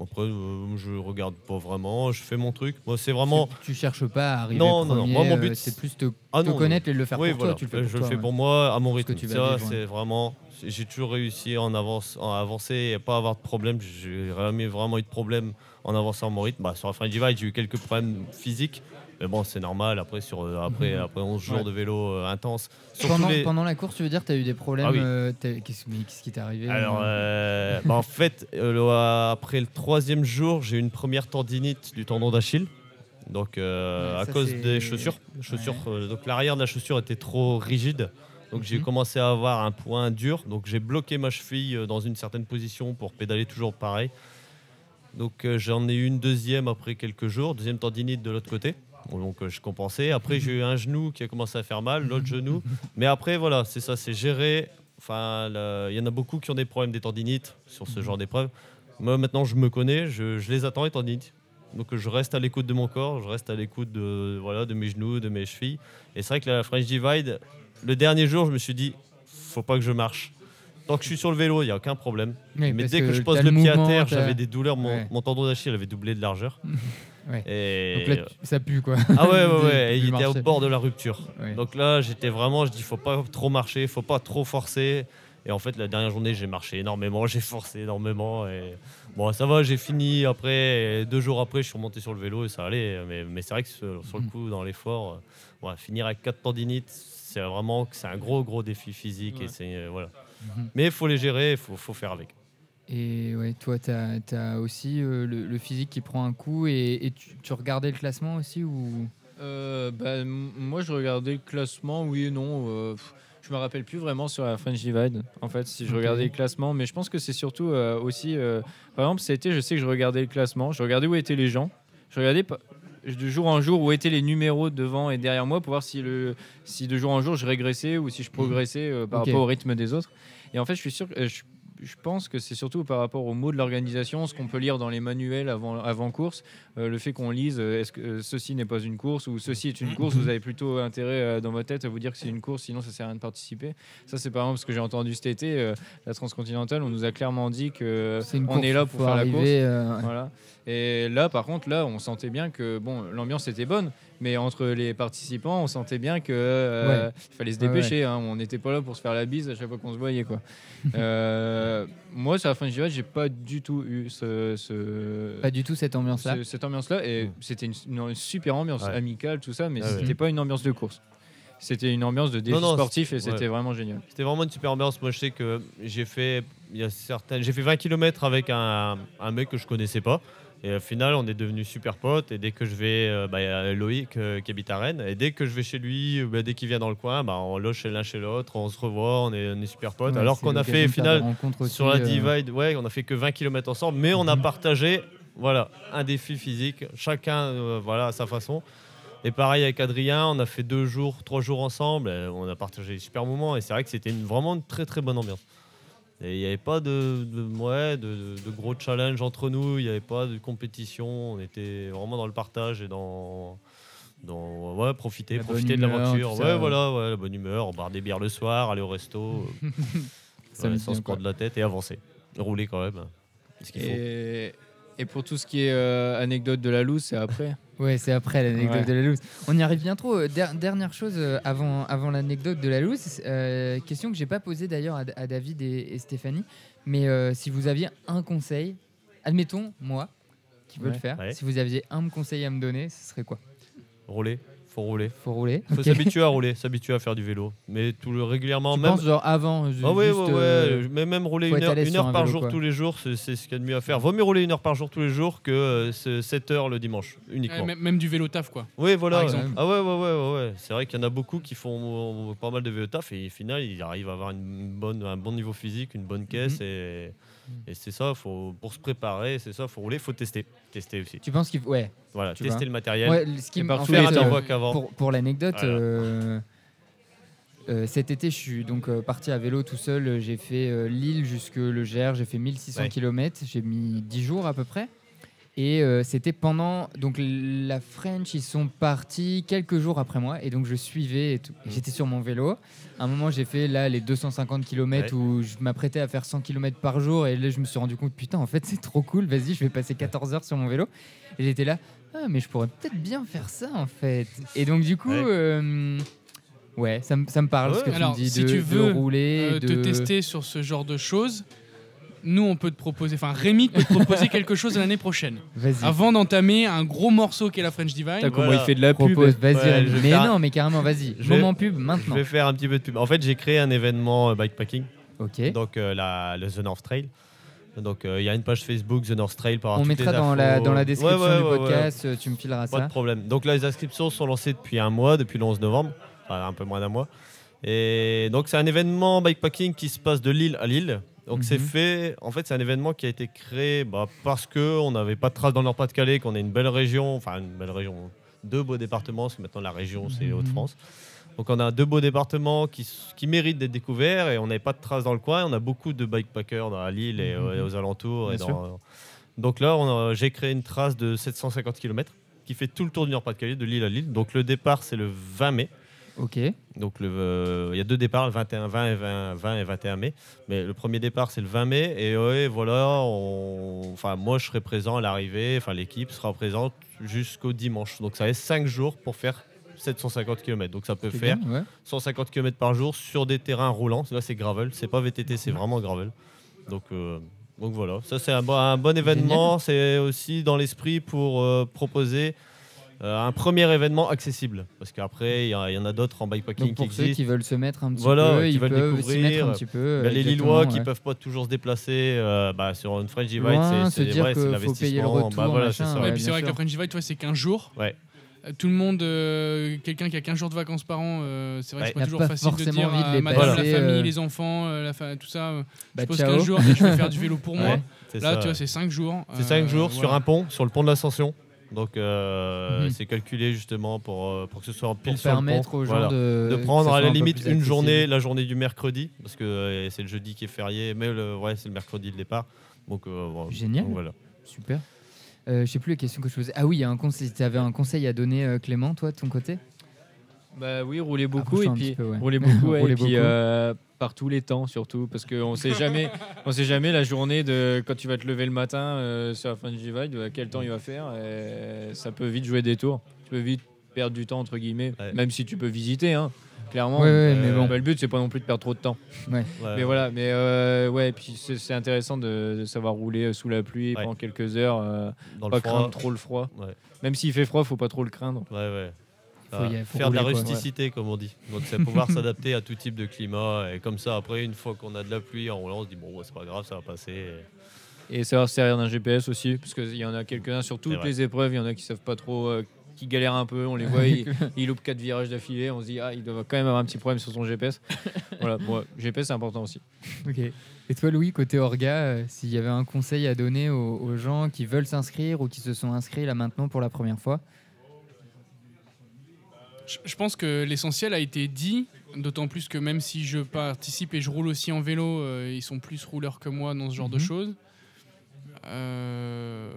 Après, euh, je regarde pas vraiment, je fais mon truc. Moi, c'est vraiment. Tu, tu cherches pas à arriver Non, non, non. premier. Moi, mon euh, but, c'est plus te, Ah te non, connaître et le faire oui, pour voilà. toi. Tu le fais Euh, pour je toi, le fais ouais. pour moi, à mon rythme. tu Ça, c'est vraiment. J'ai toujours réussi en avance, en avancer et à pas avoir de problème. J'ai jamais vraiment eu de problème en avançant à mon rythme. Bah, sur la French Divide, j'ai eu quelques problèmes physiques. Mais bon, c'est normal. Après, sur, euh, après, Mhm. après 11 jours Ouais. de vélo euh, intense. Pendant, les- pendant la course, tu veux dire, tu as eu des problèmes Ah oui. euh, Qu'est-ce qui t'est arrivé Alors, euh bah, en fait, après le troisième jour, j'ai eu une première tendinite du tendon d'Achille. Donc, Ouais, à cause des chaussures. chaussures donc, l'arrière de la chaussure était trop rigide. Donc, j'ai Mhm. commencé à avoir un point dur. Donc, j'ai bloqué ma cheville dans une certaine position pour pédaler toujours pareil. Donc, j'en ai eu une deuxième après quelques jours. Deuxième tendinite de l'autre côté. Donc, euh, je compensais. Après, j'ai eu un genou qui a commencé à faire mal, l'autre genou. Mais après, voilà, c'est ça, c'est géré. Enfin, il y en a beaucoup qui ont des problèmes des tendinites sur ce genre d'épreuve. Moi, maintenant, je me connais, je, je les attends, les tendinites. Donc je reste à l'écoute de mon corps, je reste à l'écoute de, voilà, de mes genoux, de mes chevilles. Et c'est vrai que la French Divide, le dernier jour, je me suis dit, faut pas que je marche. Tant que je suis sur le vélo, il n'y a aucun problème. Oui, Mais dès que, je pose le, pied à terre, j'avais des douleurs. Mon, Ouais. mon tendon d'Achille avait doublé de largeur. Ouais. Et Donc là, tu- ça pue quoi. ah ouais, ouais, ouais. Il était au bord de la rupture. Ouais. Donc là, j'étais vraiment, je dis, faut pas trop marcher, faut pas trop forcer. Et en fait, la dernière journée, j'ai marché énormément, j'ai forcé énormément. Et bon, ça va, j'ai fini. Après, deux jours après, je suis remonté sur le vélo et ça allait. Mais, mais c'est vrai que sur, sur le Mhm. coup, dans l'effort, euh, finir avec quatre tendinites, c'est vraiment c'est un gros, gros défi physique. Et c'est euh, voilà. Mhm. Mais il faut les gérer, il faut, faut faire avec. Et ouais, toi, tu as, aussi euh, le, le physique qui prend un coup et, et tu, tu regardais le classement aussi ou? Euh, bah, moi, je regardais le classement, oui et non. euh, je me rappelle plus vraiment sur la French Divide, en fait, si je regardais le classement. Mais je pense que c'est surtout euh, aussi. par exemple, cet été, je sais que je regardais le classement, je regardais où étaient les gens. Je regardais de jour en jour où étaient les numéros devant et derrière moi pour voir si, le, si de jour en jour je régressais ou si je progressais euh, par rapport au rythme des autres. Et en fait, je suis sûr que. Je pense que c'est surtout par rapport aux mots de l'organisation, ce qu'on peut lire dans les manuels avant, avant course, euh, le fait qu'on lise euh, est-ce que euh, ceci n'est pas une course ou ceci est une course, vous avez plutôt intérêt dans votre tête à vous dire que c'est une course, sinon ça sert à rien de participer. Ça, c'est par exemple ce que j'ai entendu cet été, la transcontinentale, on nous a clairement dit que on course, est là pour faire la course. Voilà. Et là, par contre, là, on sentait bien que bon, l'ambiance était bonne, mais entre les participants, on sentait bien que euh, Ouais. fallait se Ouais, dépêcher. hein. On n'était pas là pour se faire la bise à chaque fois qu'on se voyait, quoi. Euh, moi, sur la fin du j'ai pas du tout eu ce, ce- Pas du tout cette ambiance-là. ce- cette ambiance-là. Et Mm. c'était une, une super ambiance amicale, tout ça, mais Ah c'était pas une ambiance de course. C'était une ambiance de défi Non, non, sportif et c'était ouais. vraiment génial. C'était vraiment une super ambiance. Moi, je sais que j'ai fait, il y a certaines, j'ai fait 20 km avec un, un mec que je connaissais pas. Et au final, on est devenus super potes. Et dès que je vais, euh, bah, Loïc euh, qui habite à Rennes. Et dès que je vais chez lui, bah, dès qu'il vient dans le coin, bah, on loge l'un chez l'autre, on se revoit, on est, on est super potes. Ouais, Alors qu'on a fait, au final, aussi, sur la euh, Divide, ouais, on a fait que 20 km ensemble, mais on a partagé, voilà, un défi physique, chacun, euh, voilà, à sa façon. Et pareil avec Adrien, on a fait deux jours, trois jours ensemble, on a partagé des super moments, et c'est vrai que c'était vraiment une très très bonne ambiance. Et il n'y avait pas de, de, ouais, de, gros challenge entre nous, il n'y avait pas de compétition, on était vraiment dans le partage et dans, dans ouais, profiter, La profiter de l'aventure. Ouais, voilà, ouais, la bonne humeur, boire des bières le soir, aller au resto, euh, Ça ouais, sans se prendre la tête et avancer. Rouler quand même. Ce qu'il faut. Et, et pour tout ce qui est euh, anecdote de la loose, c'est après. Ouais, c'est après l'anecdote Ouais. de la loose. On y arrive bien trop. Euh, der- dernière chose euh, avant, avant l'anecdote de la loose, euh, question que j'ai pas posée d'ailleurs à, à David et, et Stéphanie, mais euh, si vous aviez un conseil, admettons moi qui veux Ouais. le faire, Ouais. si vous aviez un conseil à me donner, ce serait quoi? Rouler, faut rouler. Faut rouler. Faut s'habituer à rouler, s'habituer à faire du vélo. Mais tout le régulièrement, Tu même. penses genre avant ju- Ah ouais, juste, ouais, ouais. euh, Mais même rouler faut une heure, l'aise une sur heure un par vélo, jour quoi. tous les jours, c'est ce qu'il y a de mieux à faire. Vaut mieux rouler une heure par jour tous les jours que euh, ce- 7 heures le dimanche, uniquement. même, même du vélo taf, quoi. Oui, voilà. Par ouais. exemple. Ah ouais, ouais, ouais, ouais, ouais. C'est vrai qu'il y en a beaucoup qui font euh, pas mal de vélo taf et au final, ils arrivent à avoir une bonne, un bon niveau physique, une bonne caisse Mhm. et, et c'est ça. Faut pour se préparer, c'est ça. Faut rouler, faut tester, tester aussi. Tu penses qu'il faut. Ouais. Voilà, Tu tester vois. le matériel. Ouais, ce qui Et en fait, Pour, pour l'anecdote, Voilà. euh, euh, cet été, je suis donc euh, parti à vélo tout seul. J'ai fait Lille jusque le Gers. J'ai fait 1600 Ouais. km. J'ai mis 10 jours à peu près. Et c'était pendant. Donc la French, ils sont partis quelques jours après moi. Et donc je suivais. et tout. Et Mm. J'étais sur mon vélo. À un moment, j'ai fait là les 250 km Ouais. où je m'apprêtais à faire 100 km par jour. Et là, je me suis rendu compte, putain, en fait, c'est trop cool. Vas-y, je vais passer 14 heures sur mon vélo. Et j'étais là, ah, mais je pourrais peut-être bien faire ça en fait. Et donc, du coup, Ouais. euh, ouais, ça, me- ça me parle ce que Ouais. tu Alors, me dis si de, tu de veux, rouler, Euh, de te tester sur ce genre de choses, nous, on peut te proposer, enfin, Rémi peut te proposer quelque chose l'année prochaine. Vas-y, Avant d'entamer un gros morceau qu'est la French Divine. T'as comment Voilà. il fait de la pub propose, vas-y, Ouais, je Mais faire- non, mais carrément, vas-y. Je vais- Moment pub Je maintenant. vais faire un petit peu de pub. En fait, j'ai créé un événement euh, bikepacking, Ok. donc euh, la, le The North Trail. Donc euh, il y a une page Facebook The North Trail par On mettra dans la, dans la description Ouais, ouais, du ouais, podcast, euh, tu me fileras Pas de ça. problème. Donc là, les inscriptions sont lancées depuis un mois, depuis le 11 novembre, enfin un peu moins d'un mois. Et donc c'est un événement bikepacking qui se passe de Lille à Lille. Donc c'est Mhm. fait, en fait c'est un événement qui a été créé bah, parce que on n'avait pas de traces dans le Nord-Pas-de-Calais, qu'on est une belle région, enfin une belle région, deux beaux départements, parce que maintenant la région c'est Mhm. Hauts-de-France. Donc on a deux beaux départements qui, méritent d'être découverts et on n'avait pas de traces dans le coin. On a beaucoup de bikepackers dans la Lille et, Mhm. euh, aux alentours et dans, Donc là, j'ai créé une trace de 750 km qui fait tout le tour du Nord-Pas-de-Calais, de Lille à Lille. Donc le départ, c'est le 20 mai. Ok. Donc euh, il y a deux départs, le 21, 20 et 20, 20 et 21 mai. Mais le premier départ, c'est le 20 mai. Et ouais, voilà, on- enfin, moi, je serai présent à l'arrivée. Enfin, l'équipe sera présente jusqu'au dimanche. Donc ça reste 5 jours pour faire 750 km. Donc ça peut faire bien, ouais. 150 km par jour sur des terrains roulants. Là, c'est gravel. C'est pas VTT, c'est vraiment gravel. Donc, euh, donc voilà, ça c'est un, bon- un bon événement. C'est aussi dans l'esprit pour euh, proposer euh, un premier événement accessible. Parce qu'après, il y, en a d'autres en bikepacking Donc pour qui ceux existent. qui veulent se mettre un petit Voilà, peu, qui ils veulent peuvent s'y mettre découvrir. un petit peu. Il y a les Lillois qui ouais. peuvent pas toujours se déplacer euh, bah, sur une French Divide. C'est- l'investissement. payer le retour, Bah, voilà, ouais, Ouais, puis c'est vrai que la French Divide, toi, c'est 15 jours. Tout le monde, euh, quelqu'un qui a 15 jours de vacances par an, euh, c'est vrai Ouais. que c'est pas toujours pas facile de dire envie de à les madame, passer, la famille, euh, les enfants, euh, la fa- tout ça. euh, Bah, je pose ciao. 15 jours et je vais faire du vélo pour moi. Ouais, Là, ça, tu vois, c'est 5 jours. C'est 5 euh, jours sur voilà. un pont, sur le pont de l'Ascension. Donc euh, Mhm. c'est calculé justement pour, pour que ce soit en pile Pour sur le permettre pont. aux gens Voilà. de, de prendre à la limite une journée, la journée du mercredi, parce que euh, c'est le jeudi qui est férié, mais le, ouais, c'est le mercredi le départ. Donc, euh, Génial. donc voilà. Super. Euh, je sais plus les questions que je posais. Ah oui, il y a un conseil. Tu avais un conseil à donner, euh, Clément, toi, de ton côté Bah oui, rouler beaucoup Approche-toi et puis peu, ouais. rouler beaucoup ouais, Rouler et puis beaucoup. euh, par tous les temps surtout parce qu'on sait jamais, on sait jamais la journée de quand tu vas te lever le matin euh, sur la fin du divide, à quel temps il va faire. Et ça peut vite jouer des tours. Tu peux vite perdre du temps entre guillemets, Ouais. même si tu peux visiter. Hein, clairement. Ouais, ouais, mais Euh, bon. bah, le but c'est pas non plus de perdre trop de temps. Ouais. Mais voilà, mais euh, ouais, puis c'est c'est intéressant de, de savoir rouler sous la pluie Ouais. pendant quelques heures, euh, Dans pas le froid. craindre trop le froid. Ouais. Même s'il fait froid, faut pas trop le craindre. Ouais, ouais. Faut y- faut faire de la rouler, quoi. rusticité, comme on dit. Donc, c'est pouvoir s'adapter à tout type de climat. Et comme ça, après, une fois qu'on a de la pluie en roulant, on se dit, bon, ouais, c'est pas grave, ça va passer. Et savoir se servir d'un GPS aussi, parce qu'il y en a quelques-uns sur toutes vrai. les épreuves, il y en a qui savent pas trop, euh, qui galèrent un peu, on les voit, ils, ils loupent quatre virages d'affilée, on se dit, ah, il doit quand même avoir un petit problème sur son GPS. voilà, bon, GPS c'est important aussi. Ok. Et toi, Louis, côté Orga, euh, s'il y avait un conseil à donner aux, aux gens qui veulent s'inscrire ou qui se sont inscrits là maintenant pour la première fois? Je, je pense que l'essentiel a été dit, d'autant plus que même si je participe et je roule aussi en vélo, euh, ils sont plus rouleurs que moi dans ce genre de Mhm. choses. Euh,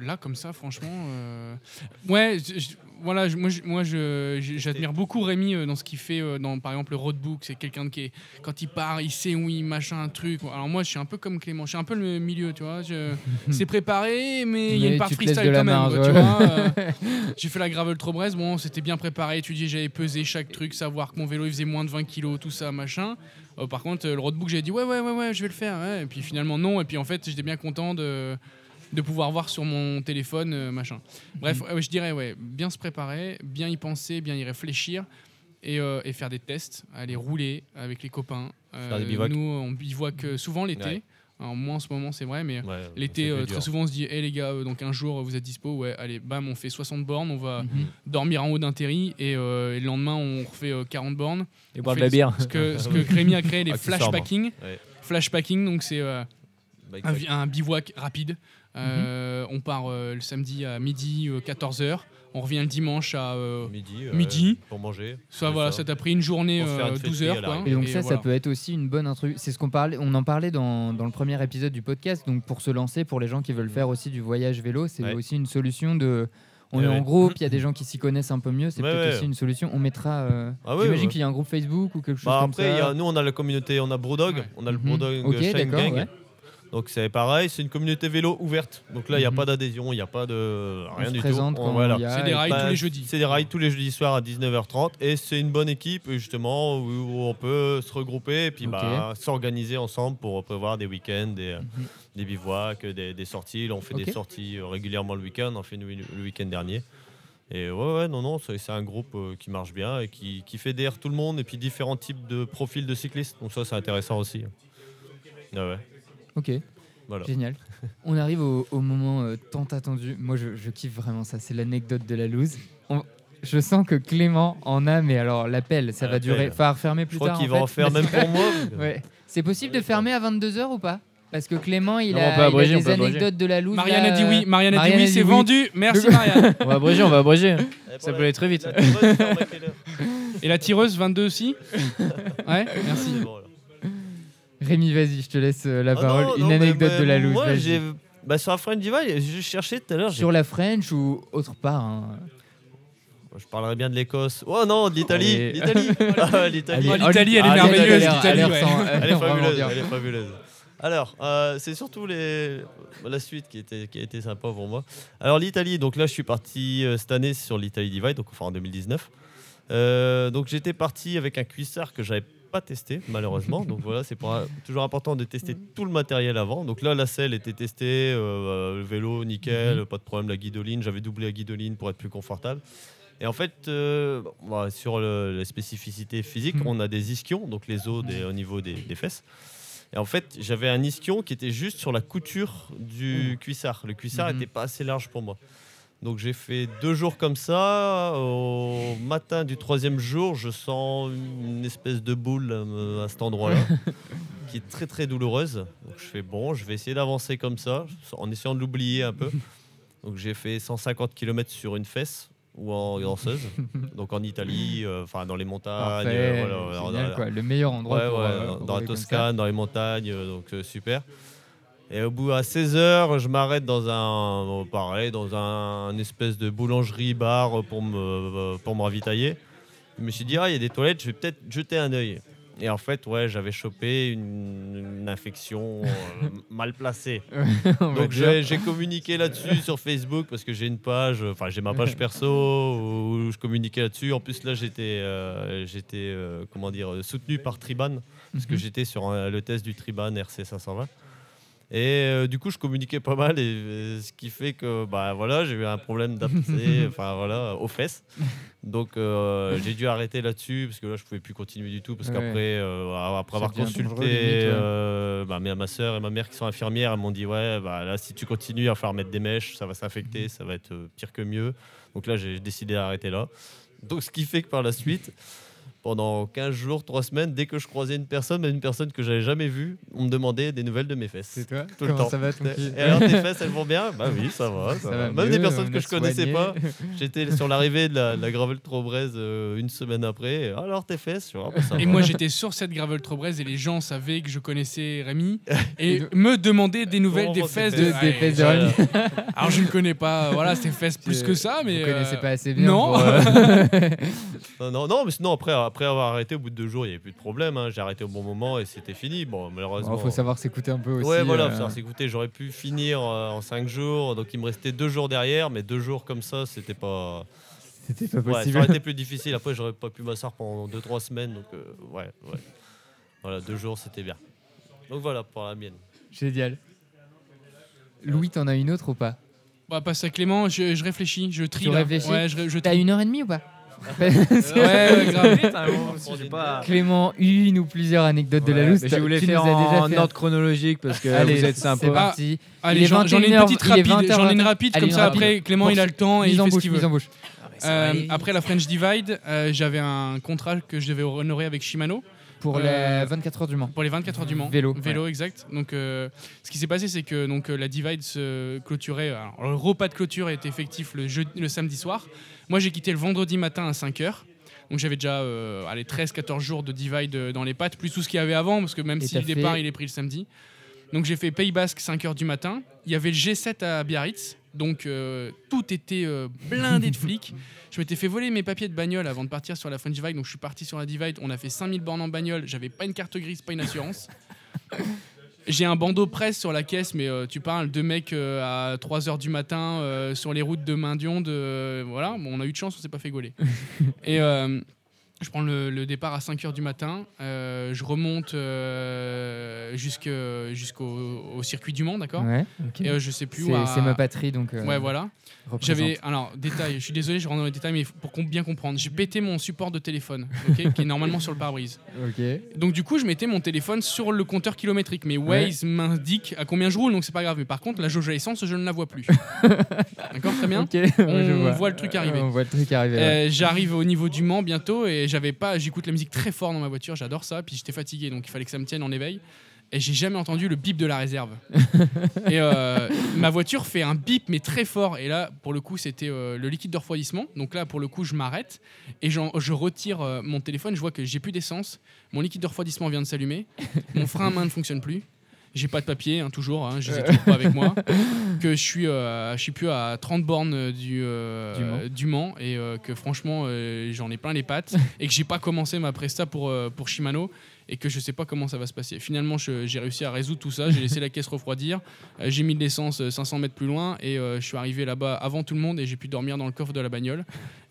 là, comme ça, franchement, euh, ouais, je- je- voilà, je- moi, j'admire beaucoup Rémi euh, dans ce qu'il fait, dans par exemple le roadbook. C'est quelqu'un qui, est, quand il part, il sait où il machin un truc. Alors moi, je suis un peu comme Clément, je suis un peu le milieu, tu vois. C'est préparé, mais il y a une part freestyle quand même. ouais. euh, j'ai fait la gravel trop Brest, bon, c'était bien préparé, étudié, j'avais pesé chaque truc, savoir que mon vélo il faisait moins de 20 kilos, tout ça, machin. Euh, par contre, euh, le roadbook, j'ai dit ouais, ouais, ouais, ouais, je vais le faire. ouais. Et puis finalement, non. Et puis en fait, j'étais bien content de, de pouvoir voir sur mon téléphone, euh, machin. Bref, Mhm. je dirais, ouais, bien se préparer, bien y penser, bien y réfléchir. Et, euh, et faire des tests, aller rouler avec les copains. Faire des. Nous, on bivouac souvent l'été. Ouais. Alors, moi, en ce moment, c'est vrai, mais Ouais, L'été, euh, très souvent, on se dit, hé les gars, euh, donc un jour, vous êtes dispo, ouais, allez, bam, on fait 60 bornes, on va Mhm. dormir en haut d'un terri, et, euh, et le lendemain, on refait euh, 40 bornes. Et boire de la bière. Ce que, ce que Crémy a créé, les Accessoirement. flashpacking. Ouais. Flashpacking, donc c'est euh, Bike un, un bivouac rapide. Euh, On part euh, le samedi à midi, 14h. On revient le dimanche à. euh, midi, midi. pour manger. soit C'est voilà, ça. ça t'a pris une journée, une euh, fêterie 12 à heures. Quoi. Et donc ça, voilà. ça peut être aussi une bonne introduction. C'est ce qu'on parlait, on en parlait dans, dans le premier épisode du podcast. Donc pour se lancer, pour les gens qui veulent faire aussi du voyage vélo, c'est Ouais. aussi une solution de. On Ouais, est en groupe, il y a des gens qui s'y connaissent un peu mieux. C'est Ouais, peut-être ouais. aussi une solution. On mettra. euh, Ah J'imagine ouais. qu'il y a un groupe Facebook ou quelque chose Bah comme après, ça. a- nous on a la communauté, on a Ouais. on a le Ok, Shine d'accord, Gang. Donc c'est pareil, c'est une communauté vélo ouverte. Donc là, il n'y a Mhm. pas d'adhésion, il n'y a pas de rien du présente tout. voilà. C'est des Bah, tous les jeudis. C'est des rides tous les jeudis soirs à 19h30 et c'est une bonne équipe justement où on peut se regrouper et puis bah, s'organiser ensemble pour prévoir des week-ends, des, euh, Mhm. des bivouacs, des, des sorties. Là, on fait des sorties euh, régulièrement le week-end, on en fait une- le week-end dernier. Et ouais, ouais, non, non, c'est c'est un groupe euh, qui marche bien et qui, qui fédère tout le monde et puis différents types de profils de cyclistes. Donc ça, c'est intéressant aussi. Ah ouais. Ok, Voilà. génial. On arrive au, au moment euh, tant attendu. Moi, je, je kiffe vraiment ça. C'est l'anecdote de la loose. On- Je sens que Clément en a, mais alors l'appel, ça va durer. Faut refermer Je plus crois tard. qu'il en va en faire même pour moi. Ouais. C'est possible de fermer à 22h ou pas? Parce que Clément, il Non, a, il abréger, des abréger. anecdotes de la loose. Marianne là, a dit oui, Marianne a dit oui, c'est oui. vendu. Merci Marianne. On va abréger, on va abréger. Ça peut aller très vite. la tireuse, Et la tireuse 22 aussi? Ouais, merci. Rémi, vas-y, je te laisse euh, la Ah parole. non, Une non, anecdote mais de la loose. Moi, j'ai Bah, sur la French Divide, je cherchais tout à l'heure. j'ai- Sur la French ou autre part hein. Je parlerai bien de l'Écosse. Oh non, de l'Italie. Allez. L'Italie. Ah, L'Italie. Oh, l'Italie, elle est merveilleuse. elle l'Italie, elle est fabuleuse. Elle est fabuleuse. Alors, euh, c'est surtout les... la suite qui était, qui a été sympa pour moi. Alors, l'Italie, donc là, je suis parti euh, cette année sur l'Italie Divide, donc enfin en 2019. Euh, donc, j'étais parti avec un cuissard que j'avais pas testé, malheureusement. donc, voilà, c'est toujours important de tester tout le matériel avant. Donc, là, la selle était testée, euh, euh, le vélo, nickel, pas de problème, la guidoline. J'avais doublé la guidoline pour être plus confortable. Et en fait, euh, bah, sur le- les spécificités physiques, Mhm. on a des ischions, donc les os des- au niveau des, des fesses. Et en fait, j'avais un ischion qui était juste sur la couture du cuissard. Le cuissard Mhm. n'était pas assez large pour moi. Donc j'ai fait deux jours comme ça. Au matin du troisième jour, je sens une espèce de boule euh, à cet endroit-là, qui est très très douloureuse. Donc je fais bon, je vais essayer d'avancer comme ça, en essayant de l'oublier un peu. Donc j'ai fait 150 km sur une fesse ou en danseuse, donc enItalie, euh, enfin dans les montagnes, Parfait, euh, voilà, voilà, génial, dans- quoi. Le meilleur endroit Ouais, pour, ouais, euh, dans- pour dans la. Toscane, dans les montagnes, donc euh, super. Et au bout à 16 heures, je m'arrête dans un, pareil, dans un, un espèce de boulangerie-bar pour me, euh, pour me ravitailler. Je me suis dit, ah, il y a des toilettes, je vais peut-être jeter un œil. Et en fait, ouais, j'avais chopé une, une infection euh, mal placée. Donc j'ai communiqué là-dessus sur Facebook parce que j'ai une page, enfin j'ai ma page perso où je communiquais là-dessus. En plus là j'étais, euh, j'étais euh, comment dire, soutenu par Triban parce que Mhm. j'étais sur le test du Triban RC 520. Et euh, du coup je communiquais pas mal et euh, ce qui fait que bah voilà j'ai eu un problème d'abcès, enfin voilà aux fesses. Donc euh, j'ai dû arrêter là-dessus parce que là je pouvais plus continuer du tout parce Ouais. qu'après euh, après avoir consulté dangereux, limite, ouais. bah, mais ma soeur et ma mère qui sont infirmières elles m'ont dit ouais bah là si tu continues il va falloir mettre des mèches ça va s'infecter ça va être pire que mieux donc là j'ai décidé d'arrêter là donc ce qui fait que par la suite pendant 15 jours, 3 semaines, dès que je croisais une personne, même une personne que j'avais jamais vue, on me demandait des nouvelles de mes fesses. C'est toi Tout le temps. ça va ton cul Et alors tes fesses, elles vont bien? Bah oui, ça va. Ça Ça va. va Même mieux, des personnes on que a je connaissais soigné. pas. J'étais sur l'arrivée de la, Gravel Trobrez euh, une semaine après. Et, alors tes fesses vois, bah, ça Et va. moi j'étais sur cette gravel Trobrez et les gens savaient que je connaissais Rémi et me demandaient des nouvelles des fesses fesses? De Des fesses de Voilà. Rémi. Alors je ne connais pas voilà ces fesses plus que ça mais Vous connaissez euh, pas assez bien. non. pour, euh, Non, non, non, mais sinon, après, après avoir arrêté au bout de deux jours, il n'y avait plus de problème. hein. J'ai arrêté au bon moment et c'était fini. Bon, malheureusement. Il faut savoir s'écouter un peu aussi. Ouais, voilà, euh, faut savoir s'écouter. J'aurais pu finir euh, en cinq jours, donc il me restait deux jours derrière, mais deux jours comme ça, c'était pas. C'était pas Ouais, ça possible. aurait été plus difficile. Après, j'aurais pas pu m'asseoir pendant deux, trois semaines, donc euh, ouais, ouais. Voilà, deux jours, c'était bien. Donc voilà pour la mienne. Génial. Louis, t'en as une autre ou pas? Bah, passe à Clément, je, je réfléchis, je trie Tu réfléchis? Ouais, je, je T'as une heure et demie ou pas? Ouais, grave. pas- Clément, une ou plusieurs anecdotes de la loose. je voulais tu faire nous as déjà en ordre chronologique parce que Allez, vous êtes C'est sympa. parti. Il Allez, j'en ai une 21h, petite il est rapide, j'en ai une 20h. rapide comme ça après Clément il a le temps et il fait ce qu'il veut. Euh, après la French Divide, euh, j'avais un contrat que je devais honorer avec Shimano Pour Euh, les 24 heures du Mans. pour les 24 heures du Mans. Vélo, Vélo, exact. Donc, euh, ce qui s'est passé, c'est que donc, euh, la Divide se clôturait. alors, le repas de clôture est effectif le, jeudi- le samedi soir. Moi, j'ai quitté le vendredi matin à 5 heures. Donc, j'avais déjà euh, allez, 13-14 jours de Divide euh, dans les pattes, plus tout ce qu'il y avait avant, parce que même Et si le départ fait- il est pris le samedi. Donc, j'ai fait Pays Basque 5 heures du matin. Il y avait le G7 à Biarritz. Donc, euh, tout était euh, blindé de flics. Je m'étais fait voler mes papiers de bagnole avant de partir sur la French Divide. Donc, je suis parti sur la Divide. On a fait 5000 bornes en bagnole. J'avais pas une carte grise, pas une assurance. J'ai un bandeau presse sur la caisse, mais euh, tu parles de mecs à 3h du matin sur les routes de Maindion. De, voilà, on a eu de chance, on s'est pas fait gauler. Je prends le, le départ à 5h du matin. euh, je remonte euh, jusqu'au au circuit du Mans, d'accord Ouais. Et euh, je sais plus où. C'est à- ma patrie, donc. euh, Ouais, voilà. J'avais. Alors, détail, je suis désolé, je rentre dans les détails, mais pour bien comprendre, j'ai pété mon support de téléphone, qui est normalement sur le pare-brise. Ok. Donc du coup, je mettais mon téléphone sur le compteur kilométrique. Mais Waze m'indique à combien je roule, donc c'est pas grave. Mais par contre, la jauge à essence, je ne la vois plus. D'accord, très bien. Ok, je On vois. voit le truc arriver. On voit le truc arriver. ouais. J'arrive au niveau du Mans bientôt et j'avais pas. J'écoute la musique très fort dans ma voiture, j'adore ça. Puis j'étais fatigué, donc il fallait que ça me tienne en éveil. Et j'ai jamais entendu le bip de la réserve. et euh, ma voiture fait un bip mais très fort. Et là, pour le coup, c'était euh, le liquide de refroidissement. Donc là, pour le coup, je m'arrête et je retire euh, mon téléphone. Je vois que j'ai plus d'essence. Mon liquide de refroidissement vient de s'allumer. Mon frein à main ne fonctionne plus. J'ai pas de papier, hein, toujours, hein, je les ai toujours pas avec moi, que je suis, euh, je suis plus à 30 bornes du, euh, Du Mans. du Mans et euh, que franchement, j'en ai plein les pattes et que j'ai pas commencé ma presta pour, pour Shimano et que je sais pas comment ça va se passer. Finalement, j'ai réussi à résoudre tout ça, j'ai laissé la caisse refroidir, euh, j'ai mis de l'essence euh, 500 mètres plus loin et euh, je suis arrivé là-bas avant tout le monde et j'ai pu dormir dans le coffre de la bagnole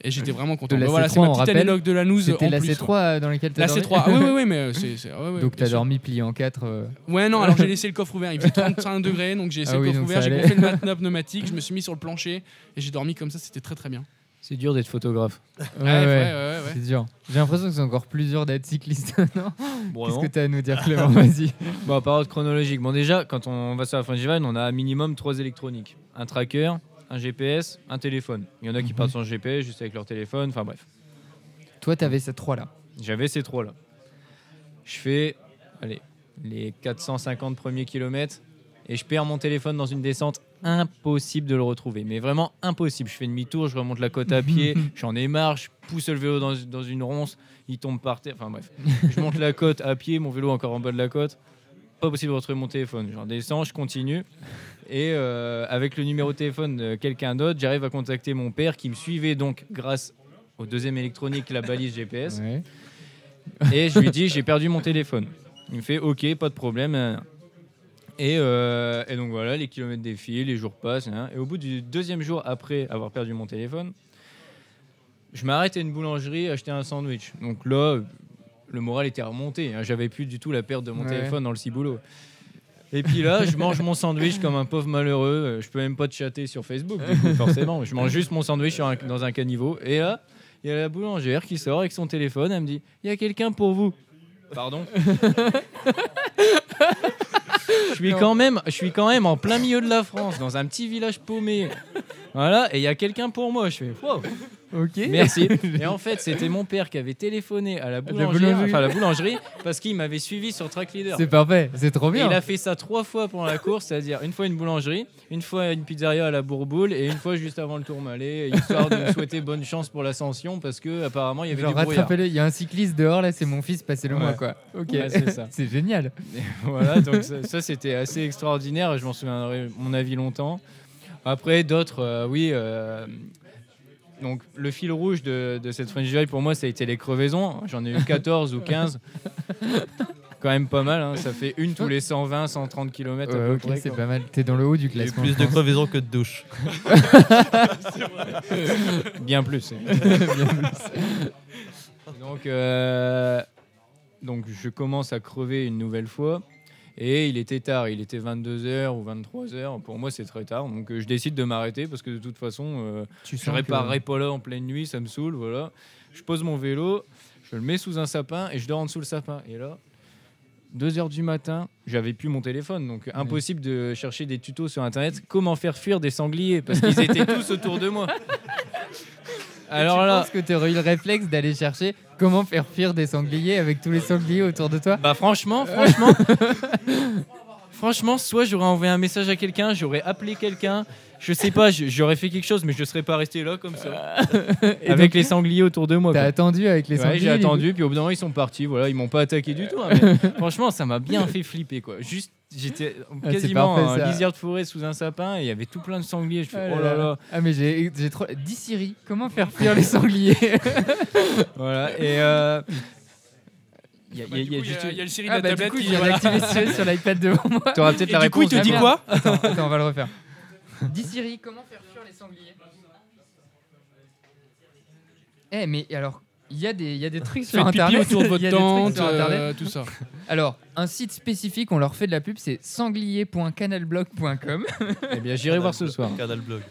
et j'étais vraiment content. De la Bah voilà, C3, c'est ma petite anecdote de la news C'était la plus, C3 quoi. euh, dans laquelle tu La as dormi C3, ah oui, oui, oui, mais euh, c'est. c'est- ouais, ouais, Donc tu as sûr. dormi plié en 4. Ouais, non, alors j'ai laissé le coffre ouvert. Il faisait 35 degrés, donc j'ai laissé Ah le coffre ouvert, j'ai gonflé le matelas pneumatique, je me suis mis sur le plancher et j'ai dormi comme ça, c'était très très bien. C'est dur d'être photographe. Ouais, Ouais, ouais. ouais, ouais, ouais. C'est dur. J'ai l'impression que c'est encore plus dur d'être cycliste. non Bon, Qu'est-ce que tu as à nous dire, Clément? Vas-y. Bon, par ordre chronologique. Bon, déjà, quand on va sur la Fringevine, on a minimum trois électroniques un tracker, un GPS, un téléphone. Il y en a qui Mhm. partent sans GPS, juste avec leur téléphone. Enfin bref, Toi, tu avais ces trois-là. j'avais ces trois-là. Je fais, allez, les 450 premiers kilomètres et je perds mon téléphone dans une descente. Impossible de le retrouver, mais vraiment impossible. Je fais demi-tour, je remonte la côte à pied, j'en ai marre, je pousse le vélo dans, dans une ronce, il tombe par terre. Enfin bref, je monte la côte à pied, mon vélo encore en bas de la côte. Pas possible de retrouver mon téléphone. J'en descends, je continue. Et euh, avec le numéro de téléphone de quelqu'un d'autre, j'arrive à contacter mon père qui me suivait donc grâce au deuxième électronique, la balise GPS. Ouais. Et je lui dis j'ai perdu mon téléphone. Il me fait ok, pas de problème. Et, euh, et donc voilà, les kilomètres défilent, les jours passent. nan. Et au bout du deuxième jour après avoir perdu mon téléphone, je m'arrête à une boulangerie acheter un sandwich. Donc là, le moral était remonté. hein. J'avais plus du tout la perte de mon Ouais. téléphone dans le ciboulot. Et puis là, je mange mon sandwich comme un pauvre malheureux. Je peux même pas te chatter sur Facebook, du coup, forcément. Je mange juste mon sandwich un- dans un caniveau. Et là, il y a la boulangère qui sort avec son téléphone. Elle me dit Il y a quelqu'un pour vous. Pardon je suis, quand même, je suis quand même en plein milieu de la France, dans un petit village paumé. Voilà, et il y a quelqu'un pour moi. Je fais Wow, Ok. Merci. Et en fait, c'était mon père qui avait téléphoné à la boulangerie, boulangerie. enfin, la boulangerie parce qu'il m'avait suivi sur Track Leader. C'est parfait. C'est trop Et bien. il a fait ça trois fois pendant la course, c'est-à-dire une fois une boulangerie, une fois une pizzeria à la Bourboule et une fois juste avant le Tourmalet, histoire de me souhaiter bonne chance pour l'ascension parce que apparemment il y avait Genre, du brouillard. rattrapez-le. Il y a un cycliste dehors, là, c'est mon fils, passez-le moi, Ouais. quoi. Ok. Ouais, c'est ça. c'est génial. voilà, donc ça, ça, c'était assez extraordinaire et je m'en souviendrai mon avis longtemps. Après d'autres, euh, oui. euh, donc le fil rouge de, de cette French Ride pour moi ça a été les crevaisons. J'en ai eu 14 ou 15. Quand même pas mal, hein. ça fait une tous les 120, 130 km. Ouais, ok, c'est pas mal. T'es dans le haut du Il y a eu classement. plus de crevaisons que de douches. Bien plus. donc, euh, donc je commence à crever une nouvelle fois. Et il était tard, il était 22h ou 23h. Pour moi, c'est très tard. Donc, euh, je décide de m'arrêter parce que de toute façon, euh, Tu je réparerai pas là en pleine nuit, ça me saoule. Voilà. Je pose mon vélo, je le mets sous un sapin et je dors en dessous le sapin. Et là, 2h du matin, j'avais plus mon téléphone. Donc, impossible de chercher des tutos sur internet. Comment faire fuir des sangliers? Parce qu'ils étaient tous autour de moi. Alors tu là. penses que tu aurais eu le réflexe d'aller chercher comment faire fuir des sangliers avec tous les sangliers autour de toi Bah franchement, franchement, franchement, soit j'aurais envoyé un message à quelqu'un, j'aurais appelé quelqu'un, je sais pas, j'aurais fait quelque chose, mais je serais pas resté là comme ça, Et avec donc, les sangliers autour de moi. T'as attendu avec les Ouais, sangliers j'ai du attendu, puis au bout d'un moment ils sont partis. Voilà, ils m'ont pas attaqué du tout. hein, mais franchement, ça m'a bien fait flipper quoi. Juste, j'étais Ah, quasiment en lisière de forêt sous un sapin et il y avait tout plein de sangliers. Je fais Ah oh là là. Ah mais j'ai trop. Dis Siri, comment faire fuir les sangliers Voilà et. euh, il y a- Bah, il y a- du il y a coup, il y, juste y a le Siri de Ah la bah du tablette coup, qui voilà. d'activer Siri sur l'iPad devant moi. T'auras peut-être Et la du coup, réponse. il te dit quoi Attends, attends, on va le refaire. Dis Siri, comment faire fuir les sangliers Eh mais alors, il y a des, il y a des trucs sur Faites pipi internet. autour de il y votre a des trucs tente, sur Internet. euh, tout ça. Alors, un site spécifique, on leur fait de la pub, c'est sanglier.canalblog.com. Eh bien, j'irai voir ce soir. Canal Blog.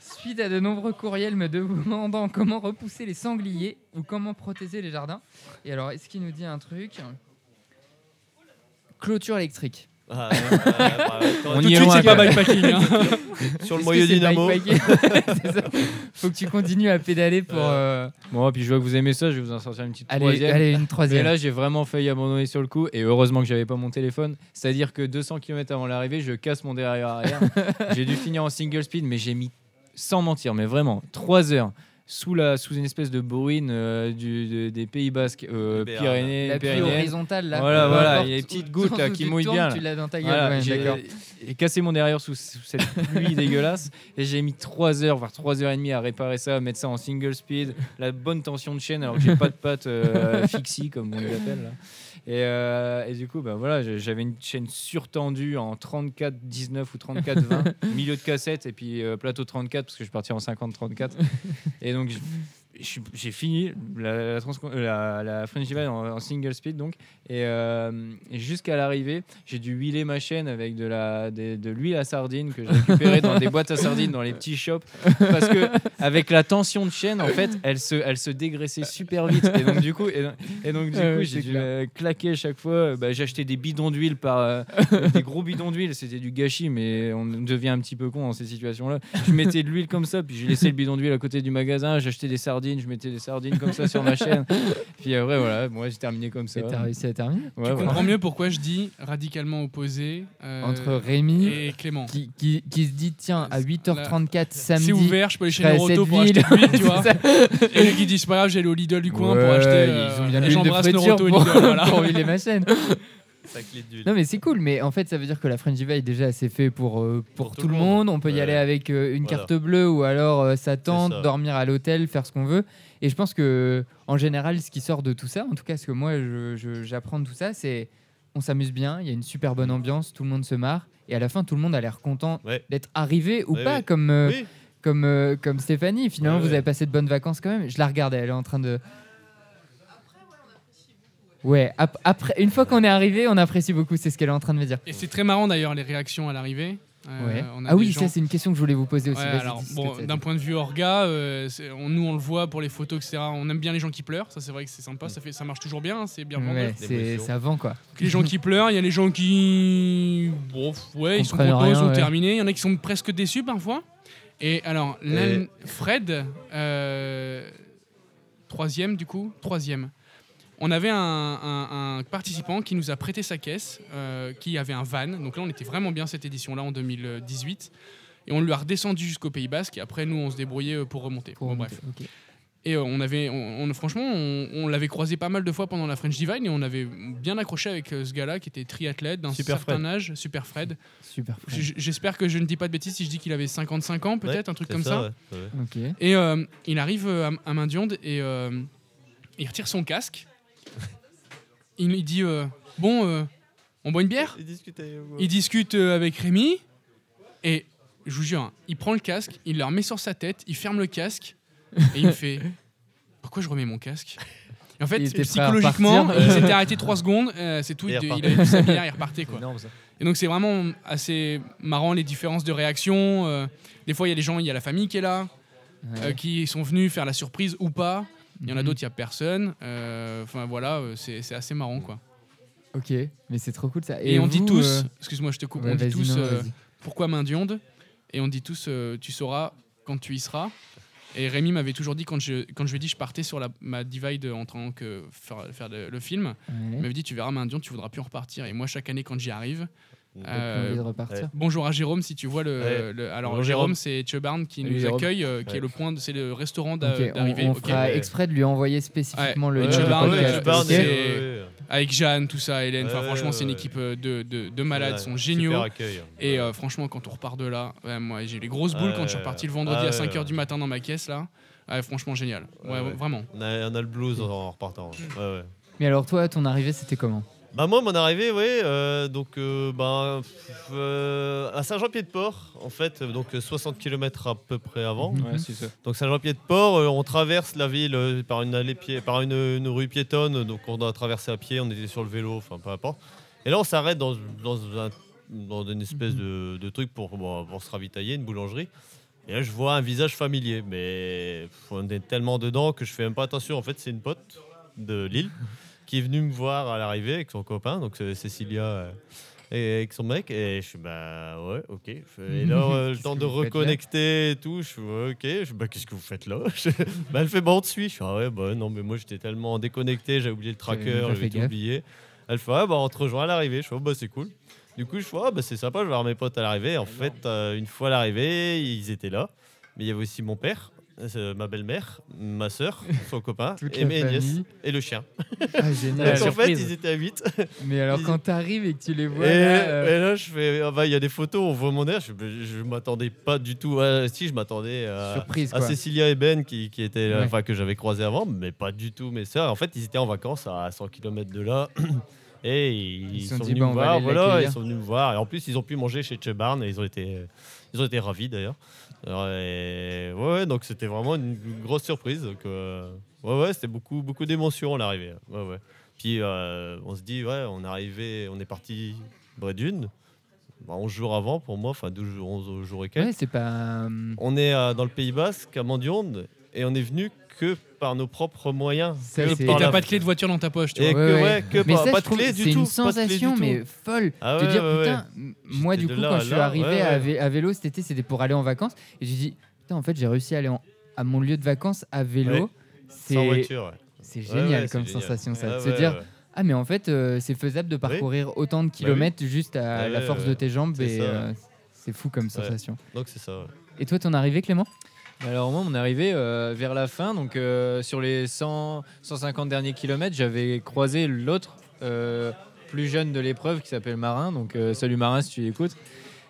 Suite à de nombreux courriels me demandant comment repousser les sangliers ou comment protéger les jardins. Et alors, est-ce qu'il nous dit un truc? Clôture électrique. Ah, bah, ouais, On y de est suite, c'est pas bikepacking. hein. Sur le moyen dynamo. Faut que tu continues à pédaler pour. euh, Bon, puis je vois que vous aimez ça, je vais vous en sortir une petite Allez, troisième. allez, une Mais troisième. là, j'ai vraiment failli abandonner sur le coup, et heureusement que j'avais pas mon téléphone. C'est-à-dire que 200 km avant l'arrivée, je casse mon derrière arrière. j'ai dû finir en single speed, mais j'ai mis, sans mentir, mais vraiment, 3 heures sous, la, sous une espèce de bruine euh, du, de- des Pays Basques, euh. Pyrénées, La horizontale là. Voilà, voilà, il y a les petites gouttes, là, qui mouillent bien, Tu l'as dans ta gueule. Voilà, ouais, j'ai- d'accord. et cassé mon derrière sous, sous cette pluie dégueulasse. Et j'ai mis 3 heures, voire 3 heures et demie à réparer ça, à mettre ça en single speed, la bonne tension de chaîne, alors que j'ai pas de patte euh, fixie, comme on les appelle. là. Et, euh, et du coup, bah, voilà, j'avais une chaîne surtendue en 34-19 ou 34-20, milieu de cassette, et puis euh, plateau 34, parce que je suis parti en 50-34. et donc, j'ai fini la, la, transcon- euh, la, la French Divide en, en single speed donc. Et, euh, et jusqu'à l'arrivée j'ai dû huiler ma chaîne avec de la de l'huile à sardine que j'ai récupérée dans des boîtes à sardines dans les petits shops. Parce que avec la tension de chaîne en fait elle se elle se dégraissait super vite. Et donc du coup et, et donc du coup j'ai dû euh, claquer à chaque fois. Bah, j'ai acheté des bidons d'huile par euh, des gros bidons d'huile. C'était du gâchis mais on devient un petit peu con dans ces situations là je mettais de l'huile comme ça puis j'ai laissé le bidon d'huile à côté du magasin. J'achetais des sardines je mettais des sardines comme ça sur ma chaîne puis après voilà moi j'ai terminé comme ça Et t'as réussi à terminer Ouais, Tu voilà. comprends mieux pourquoi je dis radicalement opposé euh, entre Rémi et Clément. qui, qui, qui se dit tiens à 8h34 samedi. C'est ouvert, je peux aller chez Neuroto pour acheter de l'huile, tu vois. Et lui qui dit c'est pas grave, j'ai allé au Lidl du coin pour acheter. ils euh, ont bien et l'huile de J'embrasse Neuroto et pour, Lidl, voilà. pour huiler ma chaîne. Non mais c'est cool, mais en fait ça veut dire que la French Divide déjà c'est fait pour, euh, pour, tout, le monde. On peut y aller avec euh, une Voilà. carte bleue ou alors euh, sa tente, dormir à l'hôtel, faire ce qu'on veut. Et je pense que en général ce qui sort de tout ça, en tout cas ce que moi j'apprends de tout ça, c'est on s'amuse bien, il y a une super bonne ambiance, tout le monde se marre et à la fin tout le monde a l'air content Ouais. d'être arrivé ou Ouais, pas oui. comme euh, Oui, comme, euh, comme Stéphanie. Finalement, Ouais, vous ouais. avez passé de bonnes vacances quand même. Je la regardais, elle est en train de. Ouais, ap- après, une fois qu'on est arrivé, on apprécie beaucoup, c'est ce qu'elle est en train de me dire. Et c'est très marrant d'ailleurs les réactions à l'arrivée. Euh, Ouais. on a Ah oui, gens- ça c'est une question que je voulais vous poser aussi. Ouais, bon, d'un point de vue orga, euh, on- nous on le voit pour les photos, etc. On aime bien les gens qui pleurent, ça c'est vrai que c'est sympa, ça, fait, ça marche toujours bien, hein, c'est bien. Ouais, c'est ça vend quoi. Donc, Les gens qui pleurent, il y a les gens qui. Bon, ouais, ils sont contents, ils sont ouais. terminés. Il y en a qui sont presque déçus parfois. Et alors, Et- Fred, euh, troisième du coup, troisième. On avait un, un- un participant qui nous a prêté sa caisse, euh, qui avait un van. Donc là, on était vraiment bien cette édition-là en 2018. Et on lui a redescendu jusqu'au Pays Basque. Et après, nous, on se débrouillait euh, pour remonter. Pour Bon, remonter, bref. Et euh, on avait, on, on- franchement, on, on l'avait croisé pas mal de fois pendant la French Divine et on avait bien accroché avec euh, ce gars-là qui était triathlète d'un Super certain Fred. âge, Super Fred. Super. frais. J- J'espère que je ne dis pas de bêtises si je dis qu'il avait 55 ans, peut-être, Ouais, un truc comme ça. ouais. Et euh, il arrive à, à Main-Dionde et euh, il retire son casque. Il, il dit euh, Bon, euh, on boit une bière Il discute euh, avec Rémi et je vous jure, hein, il prend le casque, il le remet sur sa tête, il ferme le casque et il me fait Pourquoi je remets mon casque? Et en fait, Il était prêt à psychologiquement, il s'était arrêté trois secondes, euh, c'est tout. Et Il, il il repartait. avait plus sa bière, il repartait quoi. énorme ça. Et donc c'est vraiment assez marrant les différences de réaction. euh, des fois il y a des gens, il y a la famille qui est là, Ouais. euh, qui sont venus faire la surprise ou pas. Il y en a Mhm. d'autres, il y a personne. Euh, Enfin voilà, euh, c'est c'est assez marrant quoi. Ok, mais c'est trop cool ça. Et, on dit tous, euh, excuse-moi, je te coupe, ouais, on dit tous non, pourquoi main d'ionde Et on dit tous, tu sauras quand tu y seras. Et Rémi m'avait toujours dit, quand je, quand je lui ai dit, je partais sur la, ma divide en tant que faire, faire le, le film, il Ouais. m'avait dit, tu verras main d'ionde, tu voudras plus en repartir. Et moi, chaque année, quand j'y arrive, euh, envie de repartir. Bonjour à Jérôme si tu vois le. Ouais. le- alors Bonjour, Jérôme, Jérôme. c'est Chubarn qui Salut, nous Jérôme. accueille, euh, qui Ouais. est le point, c'est le restaurant d'a- Ok, on, d'arrivée. on fera exprès de lui envoyer spécifiquement le ouais, Avec Jeanne, tout ça, Hélène. Enfin, Ouais, franchement, c'est une équipe euh, de, de, de malades, ouais, ils sont super géniaux. accueil. Et euh, franchement, quand on repart de là, ouais, moi j'ai eu les grosses boules Ouais, quand je suis reparti le vendredi ah à ouais, 5h ouais. du matin dans ma caisse là. Ouais, franchement, génial. Ouais, Ouais, ouais. vraiment. on, a, on a le blues en repartant. Ouais, ouais. Mais alors toi, ton arrivée, c'était comment? Bah moi, mon arrivée, oui, euh, donc euh, pff, euh, à Saint-Jean-Pied-de-Port, en fait, euh, donc euh, 60 km à peu près avant. Mhm. Ouais, c'est ça. Donc Saint-Jean-Pied-de-Port, euh, on traverse la ville euh, par une allée pied, par une, une rue piétonne, donc on doit traverser à pied, on était sur le vélo, enfin peu importe. Et là, on s'arrête dans, dans, un- dans une espèce de, de truc pour, bon, pour se ravitailler, une boulangerie. Et là, je vois un visage familier, mais on est tellement dedans que je fais même pas attention. En fait, c'est une pote de Lille qui est venue me voir à l'arrivée avec son copain, donc Cécilia. euh, et avec son mec et je suis bah ouais ok. Et là euh, le temps de reconnecter et tout je suis ouais, ok. Je suis, bah qu'est-ce que vous faites là? Bah elle fait bah on te suit. Je suis ah ouais bah non mais moi j'étais tellement déconnecté j'avais oublié le tracker j'avais tout oublié. Elle fait ah bah on te rejoint à l'arrivée. Je fais oh, bah c'est cool. Du coup je fais ah bah c'est sympa je vais voir mes potes à l'arrivée. En fait euh, une fois à l'arrivée ils étaient là. Mais il y avait aussi mon père euh, ma belle-mère, ma sœur, son copain, Toute et la mes nièces, famille. et le chien. Ah, génial. Donc en fait, surprise. ils étaient à 8. Mais alors quand t'arrives et que tu les vois, Et, là, euh, et là, je fais, ah bah, il y a des photos, on voit mon air. Je, je m'attendais pas du tout. à- si, je m'attendais à, surprise à quoi. Cécilia et Ben qui, qui étaient, là, Ouais. enfin que j'avais croisé avant, mais pas du tout mes sœurs. En fait, ils étaient en vacances à 100 km de là. Et ils, sont sont dit, venus bah, me voir, voilà, ils sont venus me voir. Et en plus, ils ont pu manger chez Chebarn et ils ont été, ils ont été ravis d'ailleurs. Ouais, ouais, donc c'était vraiment une grosse surprise. Donc, euh, ouais, ouais, c'était beaucoup, beaucoup d'émotions à l'arrivée. Ouais, ouais. Puis euh, on se dit, ouais, on est arrivé, on est parti près d'une, bah, 11 jours avant pour moi, enfin 12 jours, 11 jours et quelques. Ouais, c'est pas. euh, On est euh, dans le Pays Basque, à Mandionde, et on est venu que par nos propres moyens. Ça, que c'est- Et par t'as la- pas de clé de voiture dans ta poche, tu Et vois. que, Ouais, ouais, que Mais pas, ça, pas je de clé du c'est tout. une clé du sensation, mais folle. Ah de ouais, dire, ouais, putain, moi, du coup, là quand je suis arrivé ouais, à, ouais. vé- à vélo cet été, c'était pour aller en vacances. Et j'ai dit, putain, en fait, j'ai réussi à aller en- à mon lieu de vacances à vélo. Ouais. Sans C'est voiture, ouais. c'est Ouais, génial ouais, comme c'est génial. sensation, ça. Ouais, de se dire, ah, mais en fait, euh, c'est faisable de parcourir autant de kilomètres juste à Ouais, la force de tes jambes. C'est Et euh, c'est fou comme sensation. Donc c'est ça. ouais. Et toi, ton arrivée, Clément? Alors moi, on est arrivé euh, vers la fin, donc euh, sur les 100, 150 derniers kilomètres, j'avais croisé l'autre euh, plus jeune de l'épreuve qui s'appelle Marin. Donc salut Marin si tu l'écoutes.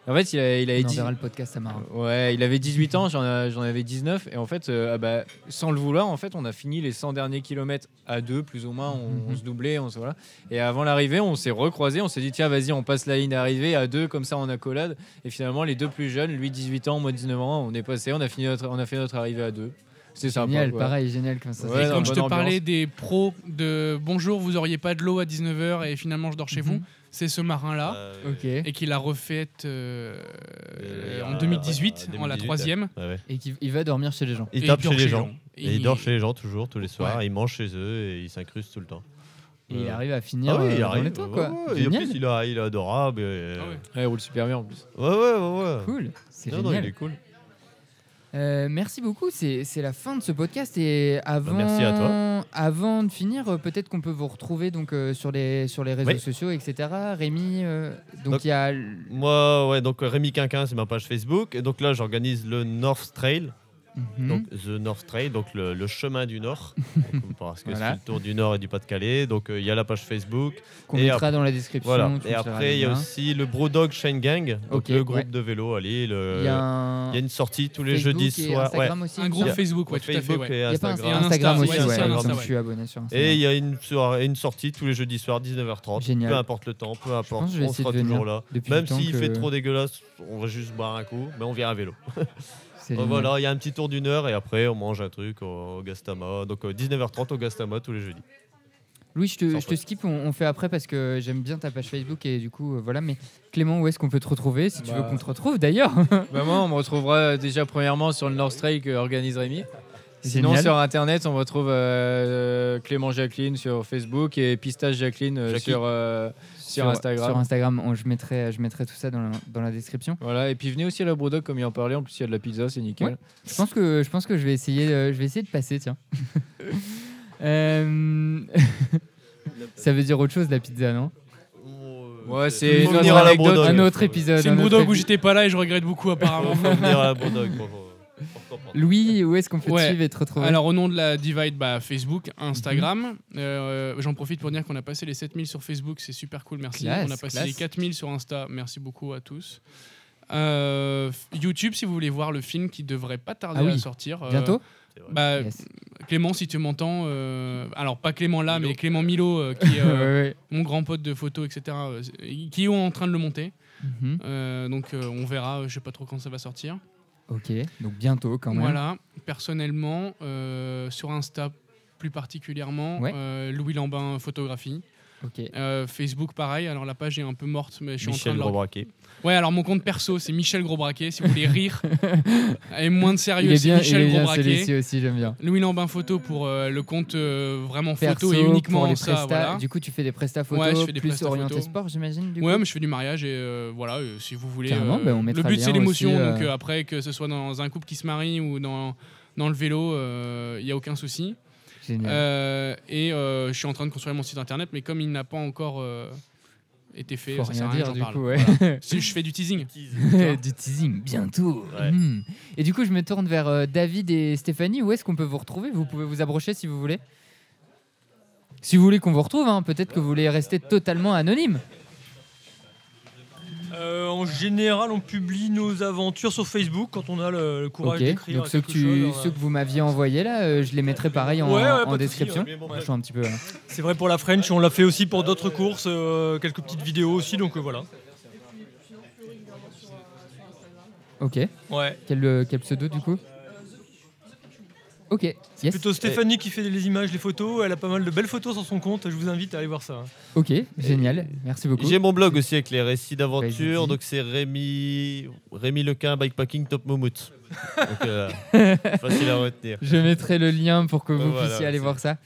En fait, il, a- il avait On le podcast à Marin. Ouais, il avait 18 ans, j'en avais 19. Et en fait, euh, ah bah, sans le vouloir, en fait, on a fini les 100 derniers kilomètres à deux, plus ou moins. On, on Mhm. se doublait, on se voilà. Et avant l'arrivée, on s'est recroisés. On s'est dit, tiens, vas-y, on passe la ligne d'arrivée à deux, comme ça, en accolade. Et finalement, les deux plus jeunes, lui 18 ans, moi 19 ans, on est passé, on a, fini notre, on a fait notre arrivée à deux. C'est sympa. Génial, quoi. pareil, génial comme ça. Ouais, Et non, quand je te parlais des pros de bonjour, vous auriez pas de l'eau à 19h et finalement je dors chez Mhm. vous, c'est ce marin-là. Euh, Ok. Et qu'il a refaite euh, Euh, en euh, 2018, ouais, en la 2018, troisième. ouais, ouais. Et qui il va dormir chez les gens. Il Et tape dort chez les gens. Et Et il dort chez les gens toujours, tous les soirs. Ouais. Il mange chez eux et il s'incruste tout le temps. Et il Euh, arrive à finir Ah oui, euh, il dans arrive. les temps, quoi. ouais, Et en Génial. plus, il, a- il est adorable. et- Ah ouais. Ouais, il roule super bien en plus. Ouais, ouais, ouais. ouais. Cool, c'est Non, non, génial. il est cool. Euh, merci beaucoup, c'est la fin de ce podcast et avant, Bah, merci à toi. avant de finir, euh, peut-être qu'on peut vous retrouver donc euh, sur les sur les réseaux Oui. sociaux, etc. Rémi, euh, donc il y a Moi, ouais, donc Rémi Quinquin, c'est ma page Facebook. Et donc là, j'organise le North Trail. Mhm. Donc The North Trail, donc le, le chemin du Nord. Donc, parce que Voilà. c'est le tour du Nord et du Pas-de-Calais. Donc euh, il y a la page Facebook. qu'on et mettra dans la description. Voilà. Et après, il y a aussi le Brodog Shine Gang. Donc le groupe ouais. de vélo à Lille. il y a un il y a une sortie tous les Facebook jeudis. Ouais. Aussi. Un groupe. Facebook, ouais, tout à fait. Facebook ouais. et Il y a pas un Instagram. Instagram Insta, aussi, je suis abonné sur Instagram. Et il y a une, soirée- une sortie tous les jeudis soirs, 19h30. Génial. Peu importe le temps, peu importe. on sera toujours là. Même s'il fait trop dégueulasse, on va juste boire un coup, mais on vient à vélo. Donc génial. voilà, il y a un petit tour d'une heure et après on mange un truc au, au Gastama. Donc euh, 19h30 au Gastama tous les jeudis. Louis, je te, je te skip, on, on fait après parce que j'aime bien ta page Facebook et du coup, euh, voilà. Mais Clément, où est-ce qu'on peut te retrouver Si tu veux Bah. qu'on te retrouve d'ailleurs? Bah moi, on me retrouvera déjà premièrement sur le North Trail que organise Rémi. Sinon, Génial. sur internet, on retrouve euh, Clément Jacqueline sur Facebook et Pistache Jacqueline euh, Jackie. Sur, euh, sur Instagram. Sur Instagram, on- je, mettrai, je mettrai tout ça dans la, dans la description. Voilà, et puis venez aussi à la Brodoc comme il en parlait. En plus, il y a de la pizza, c'est nickel. Ouais. Je pense que, je pense que je, vais essayer, euh, je vais essayer de passer, tiens. Euh, ça veut dire autre chose, la pizza, non? Ouais, c'est Faut une venir autre à la anecdote. Brodoc. Un autre épisode. C'est un une Brewdog où j'étais pas là et je regrette beaucoup apparemment. Venir à la comprendre. Louis, où est-ce qu'on peut te Ouais. suivre et te retrouver Alors au nom de la Divide, bah, Facebook, Instagram. Euh, J'en profite pour dire qu'on a passé les 7000 sur Facebook, c'est super cool, merci. Classe, on a passé classe. les 4000 sur Insta, merci beaucoup à tous. Euh, YouTube, si vous voulez voir le film qui devrait pas tarder Ah oui. à sortir. euh, Bientôt bah, Yes. Clément, si tu m'entends, euh, alors pas Clément là, Milo. mais Clément Milo, euh, qui est euh, mon grand pote de photos, etc., euh, qui est en train de le monter. Mhm. Euh, donc euh, on verra, je sais pas trop quand ça va sortir. Ok, donc bientôt quand même. Voilà, personnellement, euh, sur Insta plus particulièrement, Ouais. euh, Louis Lambin photographie. Euh, Facebook pareil, alors la page est un peu morte, mais je suis en Michel train de... Grosbraquet. Ouais, alors mon compte perso, c'est Michel Grosbraquet, si vous voulez rire. Et moins de sérieux, est c'est bien, il Michel est bien Grosbraquet. celui-ci aussi, j'aime bien. Louis Lambin photo pour euh, le compte euh, vraiment Perso, photo et uniquement pour les ça. voilà. Du coup, tu fais des prestats photos Ouais, je fais des plus prestats orientés photos. sport, j'imagine. Ouais, coup mais je fais du mariage et euh, voilà, euh, si vous voulez. Euh, ben, on le but c'est l'émotion, euh, donc euh, après que ce soit dans un couple qui se marie ou dans, dans le vélo, il n'y a aucun souci. Génial. Euh, et euh, je suis en train de construire mon site internet, mais comme il n'a pas encore euh, été fait. Faut ça rien sert à rien, dire j'en du parle. coup. Ouais. Voilà. Si je fais du teasing. du teasing bientôt. Ouais. Mhm. Et du coup, je me tourne vers euh, David et Stéphanie. Où est-ce qu'on peut vous retrouver? Vous pouvez vous abrocher si vous voulez. Si vous voulez qu'on vous retrouve, hein, peut-être que vous voulez rester totalement anonyme. Euh, en général, on publie nos aventures sur Facebook quand on a le, le courage Ok. d'écrire. Donc ceux que, quelque tu, chose, ceux que vous m'aviez envoyés là, euh, je les mettrai pareil en, Ouais, ouais, en pas de description. souci, Je suis un petit peu. euh, C'est vrai pour la French, on l'a fait aussi pour d'autres courses, euh, quelques petites vidéos aussi, donc euh, voilà. Ok. Ouais. Quel, euh, quel pseudo du coup? Ok. Yes. Plutôt Stéphanie qui fait les images, les photos, elle a pas mal de belles photos sur son compte, je vous invite à aller voir ça. Ok. Génial. Merci beaucoup. J'ai mon blog aussi avec les récits d'aventure. Donc c'est Rémi, Rémi Lequin Bikepacking Top Momout. Donc, euh, facile à retenir. Je mettrai le lien pour que vous Voilà, puissiez aller c'est- voir ça.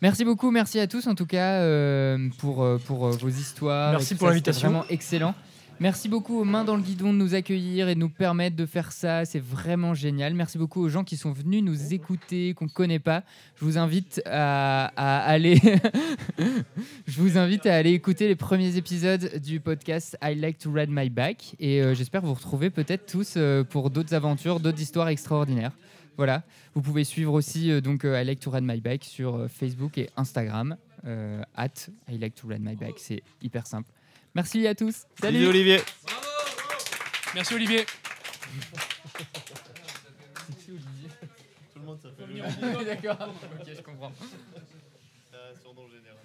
Merci beaucoup, merci à tous en tout cas euh, pour, euh, pour euh, vos histoires. Merci pour l'invitation. Vraiment excellent. Merci beaucoup aux mains dans le guidon de nous accueillir et de nous permettre de faire ça. C'est vraiment génial. Merci beaucoup aux gens qui sont venus nous écouter, qu'on ne connaît pas. Je vous invite à, aller. Je vous invite à aller écouter les premiers épisodes du podcast I Like to Ride My Bike. Et euh, j'espère vous retrouver peut-être tous euh, pour d'autres aventures, d'autres histoires extraordinaires. Voilà. Vous pouvez suivre aussi euh, donc I Like to Ride My Bike sur Facebook et Instagram. At I Like to Ride My Bike. C'est hyper simple. Merci à tous. Salut. Bisous Olivier. Merci Olivier. Tout le monde s'appelle D'accord. Ok, je comprends. surnom général.